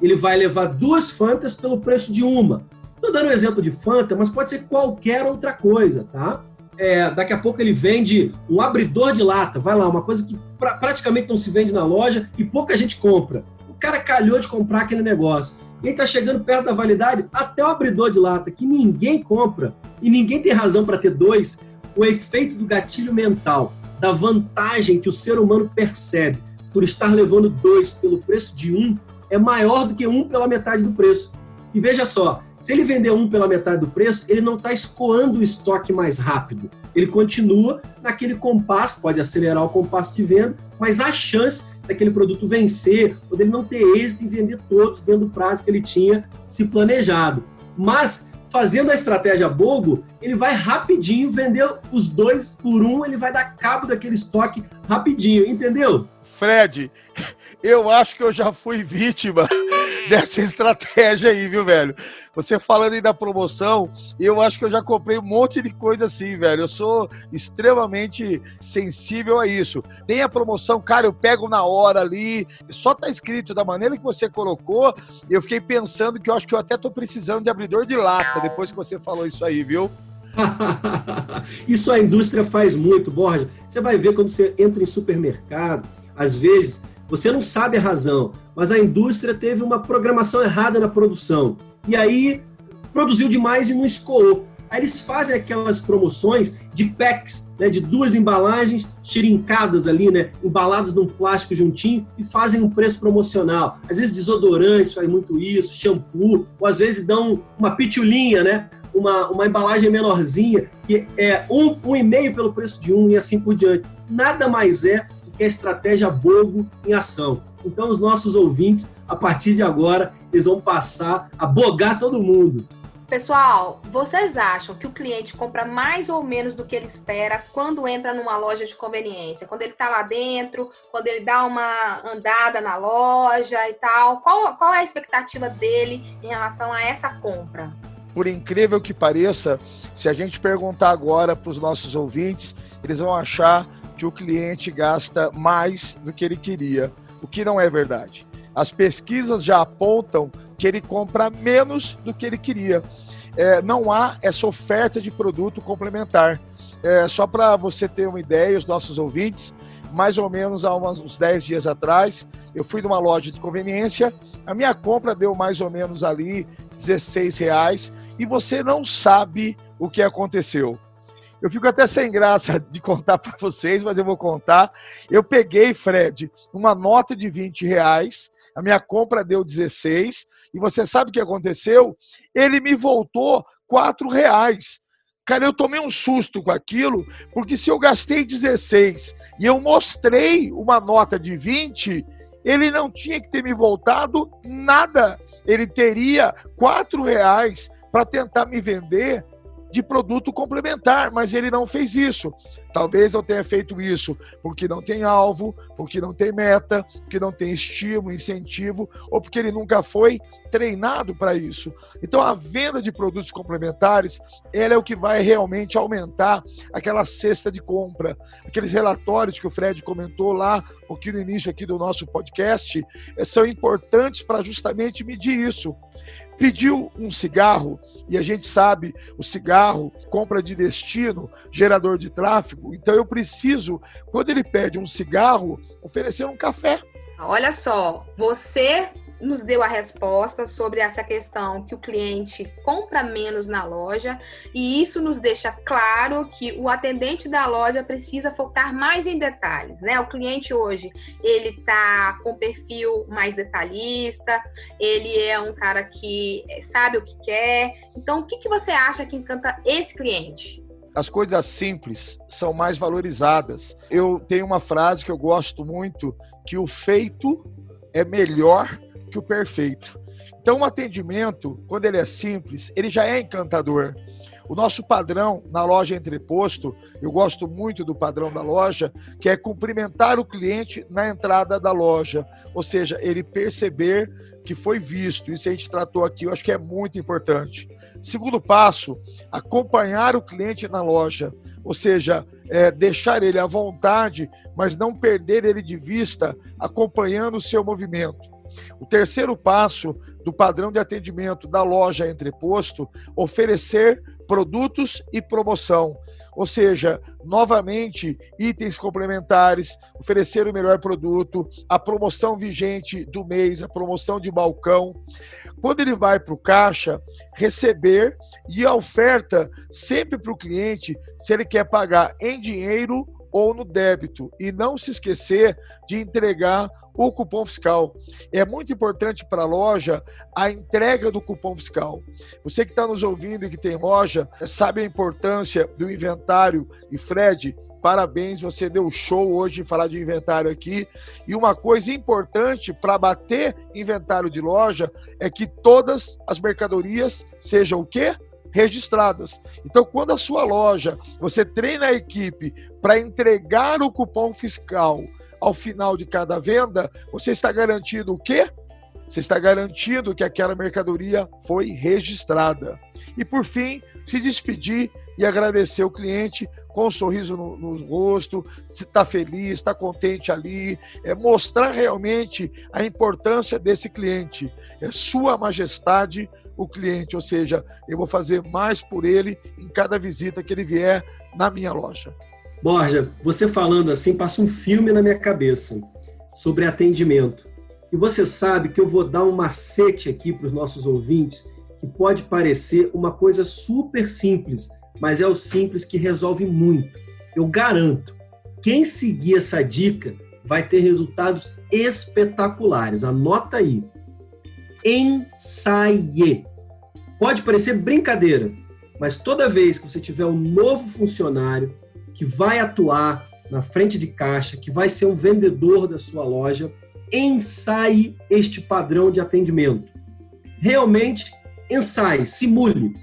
Ele vai levar duas Fantas pelo preço de uma. Estou dando um exemplo de Fanta, mas pode ser qualquer outra coisa, tá? é, daqui a pouco ele vende um abridor de lata, vai lá, uma coisa que pra, praticamente não se vende na loja e pouca gente compra. O cara calhou de comprar aquele negócio. E está chegando perto da validade, até o abridor de lata, que ninguém compra, e ninguém tem razão para ter dois, o efeito do gatilho mental, da vantagem que o ser humano percebe por estar levando dois pelo preço de um, é maior do que um pela metade do preço. E veja só, se ele vender um pela metade do preço, ele não está escoando o estoque mais rápido. Ele continua naquele compasso, pode acelerar o compasso de venda, mas há chance daquele produto vencer ou dele não ter êxito em vender todos dentro do prazo que ele tinha se planejado. Mas fazendo a estratégia Bogo, ele vai rapidinho vender os dois por um, ele vai dar cabo daquele estoque rapidinho, entendeu? Fred, eu acho que eu já fui vítima dessa estratégia aí, viu, velho? Você falando aí da promoção, eu acho que eu já comprei um monte de coisa assim, velho. Eu sou extremamente sensível a isso. Tem a promoção, cara, eu pego na hora ali, só tá escrito da maneira que você colocou, eu fiquei pensando que eu acho que eu até tô precisando de abridor de lata depois que você falou isso aí, viu? isso a indústria faz muito, Borja. Você vai ver quando você entra em supermercado, às vezes você não sabe a razão, mas a indústria teve uma programação errada na produção. E aí produziu demais e não escoou. Aí eles fazem aquelas promoções de packs, né, de duas embalagens tirincadas ali, né, embalados num plástico juntinho e fazem um preço promocional. Às vezes desodorantes faz muito isso, shampoo, ou às vezes dão uma pitulinha, né, uma, uma embalagem menorzinha, que é um, um e meio pelo preço de um e assim por diante. Nada mais é que a estratégia bogo em ação. Então, os nossos ouvintes, a partir de agora, eles vão passar a bogar todo mundo. Pessoal, vocês acham que o cliente compra mais ou menos do que ele espera quando entra numa loja de conveniência? Quando ele está lá dentro, quando ele dá uma andada na loja e tal? Qual, qual é a expectativa dele em relação a essa compra? Por incrível que pareça, se a gente perguntar agora para os nossos ouvintes, eles vão achar que o cliente gasta mais do que ele queria, o que não é verdade. As pesquisas já apontam que ele compra menos do que ele queria. É, não há essa oferta de produto complementar. É, só para você ter uma ideia, os nossos ouvintes, mais ou menos há uns 10 dias atrás, eu fui numa loja de conveniência, a minha compra deu mais ou menos ali 16 reais e você não sabe o que aconteceu. Eu fico até sem graça de contar para vocês, mas eu vou contar. Eu peguei, Fred, uma nota de 20 reais, a minha compra deu 16, e você sabe o que aconteceu? Ele me voltou 4 reais. Cara, eu tomei um susto com aquilo, porque se eu gastei 16 e eu mostrei uma nota de 20, ele não tinha que ter me voltado nada. Ele teria 4 reais para tentar me vender de produto complementar, mas ele não fez isso. Talvez eu tenha feito isso porque não tem alvo, porque não tem meta, porque não tem estímulo, incentivo, ou porque ele nunca foi treinado para isso. Então a venda de produtos complementares, ela é o que vai realmente aumentar aquela cesta de compra. Aqueles relatórios que o Fred comentou lá, aqui no início aqui do nosso podcast, eh, são importantes para justamente medir isso pediu um cigarro, e a gente sabe, o cigarro, compra de destino, gerador de tráfego, então eu preciso, quando ele pede um cigarro, oferecer um café. Olha só, você nos deu a resposta sobre essa questão que o cliente compra menos na loja e isso nos deixa claro que o atendente da loja precisa focar mais em detalhes, né? O cliente hoje ele tá com perfil mais detalhista, ele é um cara que sabe o que quer. Então, o que, que você acha que encanta esse cliente? as coisas simples são mais valorizadas. Eu tenho uma frase que eu gosto muito, que o feito é melhor que o perfeito. Então, o atendimento, quando ele é simples, ele já é encantador. O nosso padrão na loja entreposto, eu gosto muito do padrão da loja, que é cumprimentar o cliente na entrada da loja, ou seja, ele perceber que foi visto. Isso a gente tratou aqui, eu acho que é muito importante. Segundo passo, acompanhar o cliente na loja, ou seja, é, deixar ele à vontade, mas não perder ele de vista, acompanhando o seu movimento. O terceiro passo do padrão de atendimento da loja entreposto, oferecer produtos e promoção. Ou seja, novamente, itens complementares, oferecer o melhor produto, a promoção vigente do mês, a promoção de balcão. Quando ele vai para o caixa, receber e a oferta sempre para o cliente, se ele quer pagar em dinheiro ou no débito. E não se esquecer de entregar o cupom fiscal. É muito importante para a loja a entrega do cupom fiscal. Você que está nos ouvindo e que tem loja, sabe a importância do inventário. E Fred, parabéns, você deu show hoje em falar de inventário aqui. E uma coisa importante para bater inventário de loja é que todas as mercadorias sejam o quê? registradas. Então, quando a sua loja, você treina a equipe para entregar o cupom fiscal ao final de cada venda, você está garantindo o quê? Você está garantindo que aquela mercadoria foi registrada. E por fim, se despedir e agradecer o cliente com um sorriso no, no rosto, se está feliz, está contente ali, é mostrar realmente a importância desse cliente. É sua majestade o cliente, ou seja, eu vou fazer mais por ele em cada visita que ele vier na minha loja. Borja, você falando assim, passa um filme na minha cabeça sobre atendimento. E você sabe que eu vou dar um macete aqui para os nossos ouvintes, que pode parecer uma coisa super simples, mas é o simples que resolve muito. Eu garanto, quem seguir essa dica vai ter resultados espetaculares. Anota aí. Ensaie. Pode parecer brincadeira, mas toda vez que você tiver um novo funcionário que vai atuar na frente de caixa, que vai ser um vendedor da sua loja, ensaie este padrão de atendimento. Realmente, ensaie, simule.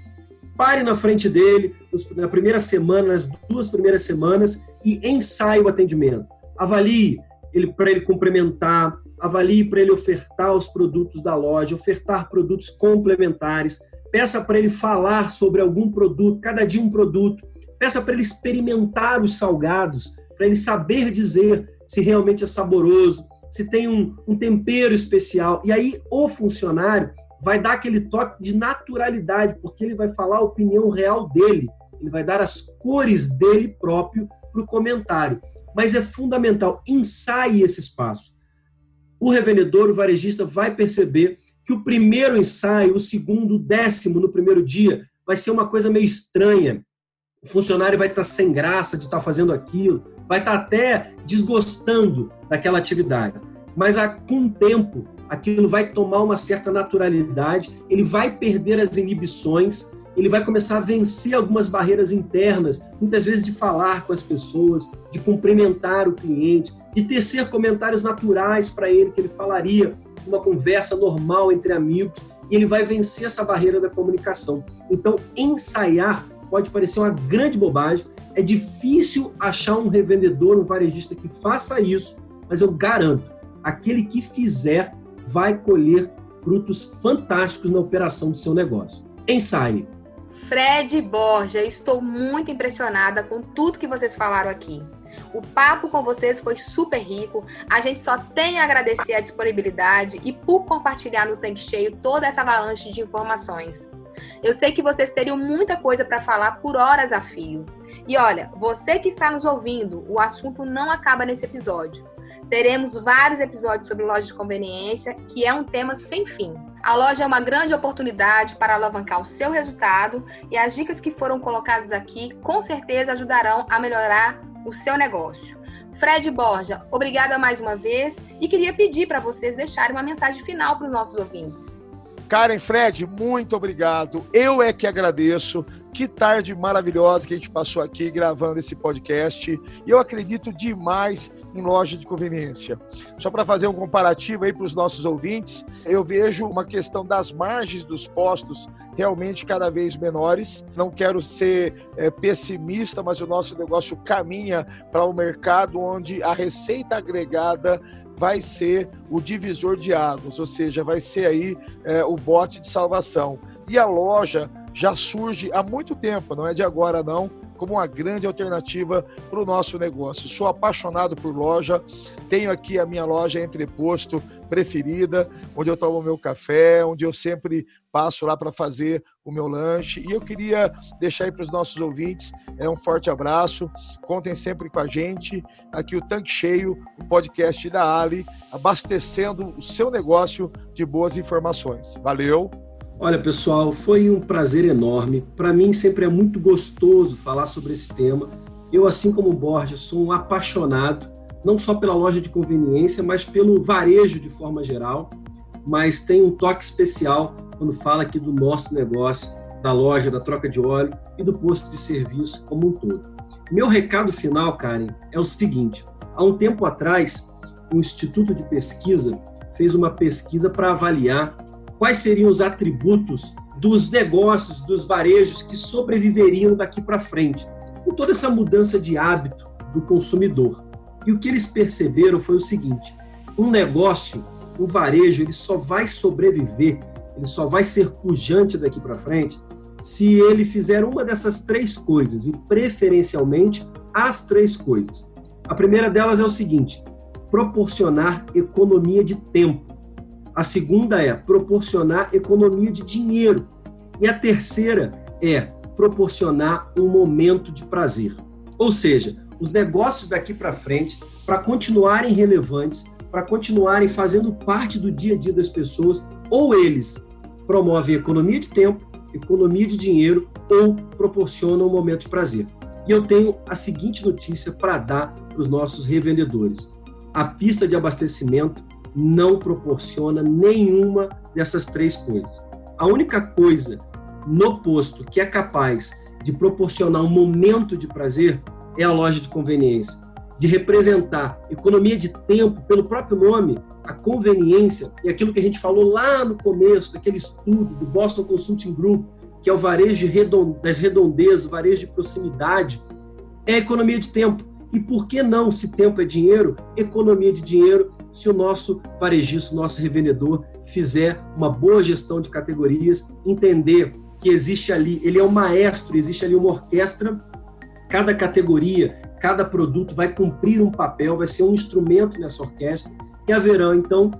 Pare na frente dele na primeira semana, nas duas primeiras semanas e ensaie o atendimento. Avalie ele para ele cumprimentar, avalie para ele ofertar os produtos da loja, ofertar produtos complementares, peça para ele falar sobre algum produto, cada dia um produto, peça para ele experimentar os salgados, para ele saber dizer se realmente é saboroso, se tem um, um tempero especial. E aí o funcionário vai dar aquele toque de naturalidade, porque ele vai falar a opinião real dele, ele vai dar as cores dele próprio para o comentário. Mas é fundamental, ensaie esse espaço. O revendedor, o varejista, vai perceber que o primeiro ensaio, o segundo, o décimo no primeiro dia, vai ser uma coisa meio estranha. O funcionário vai estar sem graça de estar fazendo aquilo, vai estar até desgostando daquela atividade. Mas com o tempo, aquilo vai tomar uma certa naturalidade, ele vai perder as inibições ele vai começar a vencer algumas barreiras internas, muitas vezes de falar com as pessoas, de cumprimentar o cliente, de tecer comentários naturais para ele que ele falaria uma conversa normal entre amigos, e ele vai vencer essa barreira da comunicação. Então, ensaiar pode parecer uma grande bobagem, é difícil achar um revendedor, um varejista que faça isso, mas eu garanto, aquele que fizer vai colher frutos fantásticos na operação do seu negócio. Ensaie. Fred Borja, estou muito impressionada com tudo que vocês falaram aqui. O papo com vocês foi super rico. A gente só tem a agradecer a disponibilidade e por compartilhar no tanque cheio toda essa avalanche de informações. Eu sei que vocês teriam muita coisa para falar por horas a fio. E olha, você que está nos ouvindo, o assunto não acaba nesse episódio. Teremos vários episódios sobre loja de conveniência, que é um tema sem fim. A loja é uma grande oportunidade para alavancar o seu resultado e as dicas que foram colocadas aqui com certeza ajudarão a melhorar o seu negócio. Fred Borja, obrigada mais uma vez e queria pedir para vocês deixarem uma mensagem final para os nossos ouvintes. Karen, Fred, muito obrigado. Eu é que agradeço. Que tarde maravilhosa que a gente passou aqui gravando esse podcast. E eu acredito demais em loja de conveniência. Só para fazer um comparativo aí para os nossos ouvintes, eu vejo uma questão das margens dos postos realmente cada vez menores. Não quero ser é, pessimista, mas o nosso negócio caminha para um mercado onde a receita agregada vai ser o divisor de águas, ou seja, vai ser aí é, o bote de salvação. E a loja já surge há muito tempo, não é de agora não, como uma grande alternativa para o nosso negócio. Sou apaixonado por loja, tenho aqui a minha loja entreposto preferida, onde eu tomo meu café, onde eu sempre passo lá para fazer o meu lanche. E eu queria deixar aí para os nossos ouvintes é um forte abraço. Contem sempre com a gente. Aqui o Tanque Cheio, o podcast da Ali, abastecendo o seu negócio de boas informações. Valeu! Olha, pessoal, foi um prazer enorme. Para mim sempre é muito gostoso falar sobre esse tema. Eu, assim como o Borja, sou um apaixonado, não só pela loja de conveniência, mas pelo varejo de forma geral. Mas tem um toque especial quando fala aqui do nosso negócio, da loja, da troca de óleo e do posto de serviço como um todo. Meu recado final, Karen, é o seguinte: há um tempo atrás, um Instituto de Pesquisa fez uma pesquisa para avaliar quais seriam os atributos dos negócios, dos varejos que sobreviveriam daqui para frente, com toda essa mudança de hábito do consumidor. E o que eles perceberam foi o seguinte: um negócio, um varejo, ele só vai sobreviver, ele só vai ser pujante daqui para frente se ele fizer uma dessas três coisas, e preferencialmente as três coisas. A primeira delas é o seguinte: proporcionar economia de tempo. A segunda é proporcionar economia de dinheiro. E a terceira é proporcionar um momento de prazer. Ou seja, os negócios daqui para frente, para continuarem relevantes, para continuarem fazendo parte do dia a dia das pessoas, ou eles promovem economia de tempo, economia de dinheiro ou proporcionam um momento de prazer. E eu tenho a seguinte notícia para dar para os nossos revendedores: a pista de abastecimento não proporciona nenhuma dessas três coisas. A única coisa no posto que é capaz de proporcionar um momento de prazer é a loja de conveniência, de representar economia de tempo pelo próprio nome, a conveniência e aquilo que a gente falou lá no começo daquele estudo do Boston Consulting Group, que é o varejo das redondezas, o varejo de proximidade, é economia de tempo. E por que não, se tempo é dinheiro, economia de dinheiro, se o nosso varejista, o nosso revendedor fizer uma boa gestão de categorias, entender que existe ali, ele é um maestro, existe ali uma orquestra, cada categoria, cada produto vai cumprir um papel, vai ser um instrumento nessa orquestra, e haverão, então,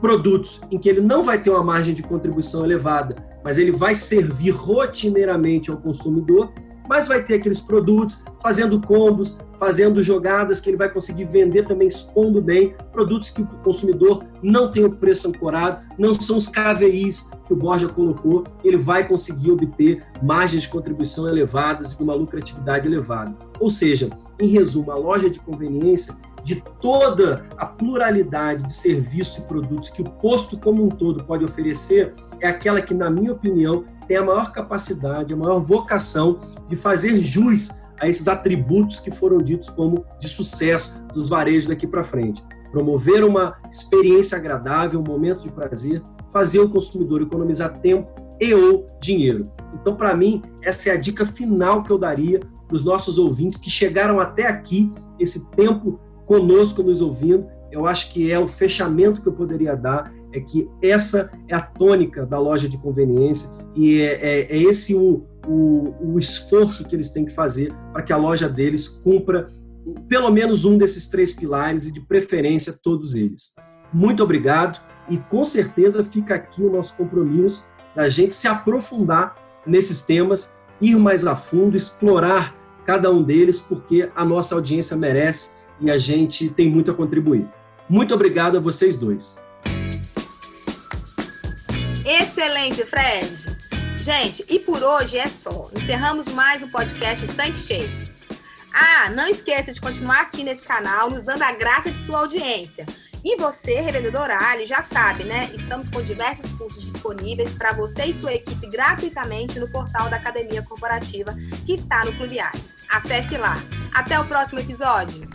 produtos em que ele não vai ter uma margem de contribuição elevada, mas ele vai servir rotineiramente ao consumidor, mas vai ter aqueles produtos fazendo combos, fazendo jogadas que ele vai conseguir vender também expondo bem, produtos que o consumidor não tem o preço ancorado, não são os KVIs que o Borja colocou, ele vai conseguir obter margens de contribuição elevadas e uma lucratividade elevada. Ou seja, em resumo, a loja de conveniência de toda a pluralidade de serviços e produtos que o posto como um todo pode oferecer, é aquela que, na minha opinião, tem a maior capacidade, a maior vocação de fazer jus a esses atributos que foram ditos como de sucesso dos varejos daqui para frente. Promover uma experiência agradável, um momento de prazer, fazer o consumidor economizar tempo e ou dinheiro. Então, para mim, essa é a dica final que eu daria para os nossos ouvintes que chegaram até aqui, esse tempo conosco nos ouvindo. Eu acho que é o fechamento que eu poderia dar é que essa é a tônica da loja de conveniência e é, é, é esse o, o, o, esforço que eles têm que fazer para que a loja deles cumpra pelo menos um desses três pilares e, de preferência, todos eles. Muito obrigado e com certeza fica aqui o nosso compromisso da gente se aprofundar nesses temas, ir mais a fundo, explorar cada um deles, porque a nossa audiência merece e a gente tem muito a contribuir. Muito obrigado a vocês dois. Excelente, Fred. Gente, e por hoje é só. Encerramos mais um podcast Tanque Cheio. Ah, não esqueça de continuar aqui nesse canal, nos dando a graça de sua audiência. E você, revendedor Ali, já sabe, né? Estamos com diversos cursos disponíveis para você e sua equipe gratuitamente no portal da Academia Corporativa que está no Clube Ali. Acesse lá. Até o próximo episódio.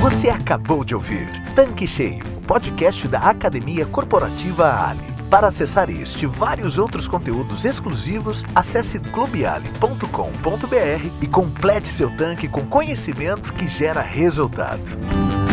Você acabou de ouvir Tanque Cheio podcast da Academia Corporativa Ali. Para acessar este e vários outros conteúdos exclusivos, acesse clubeali.com.br e complete seu tanque com conhecimento que gera resultado.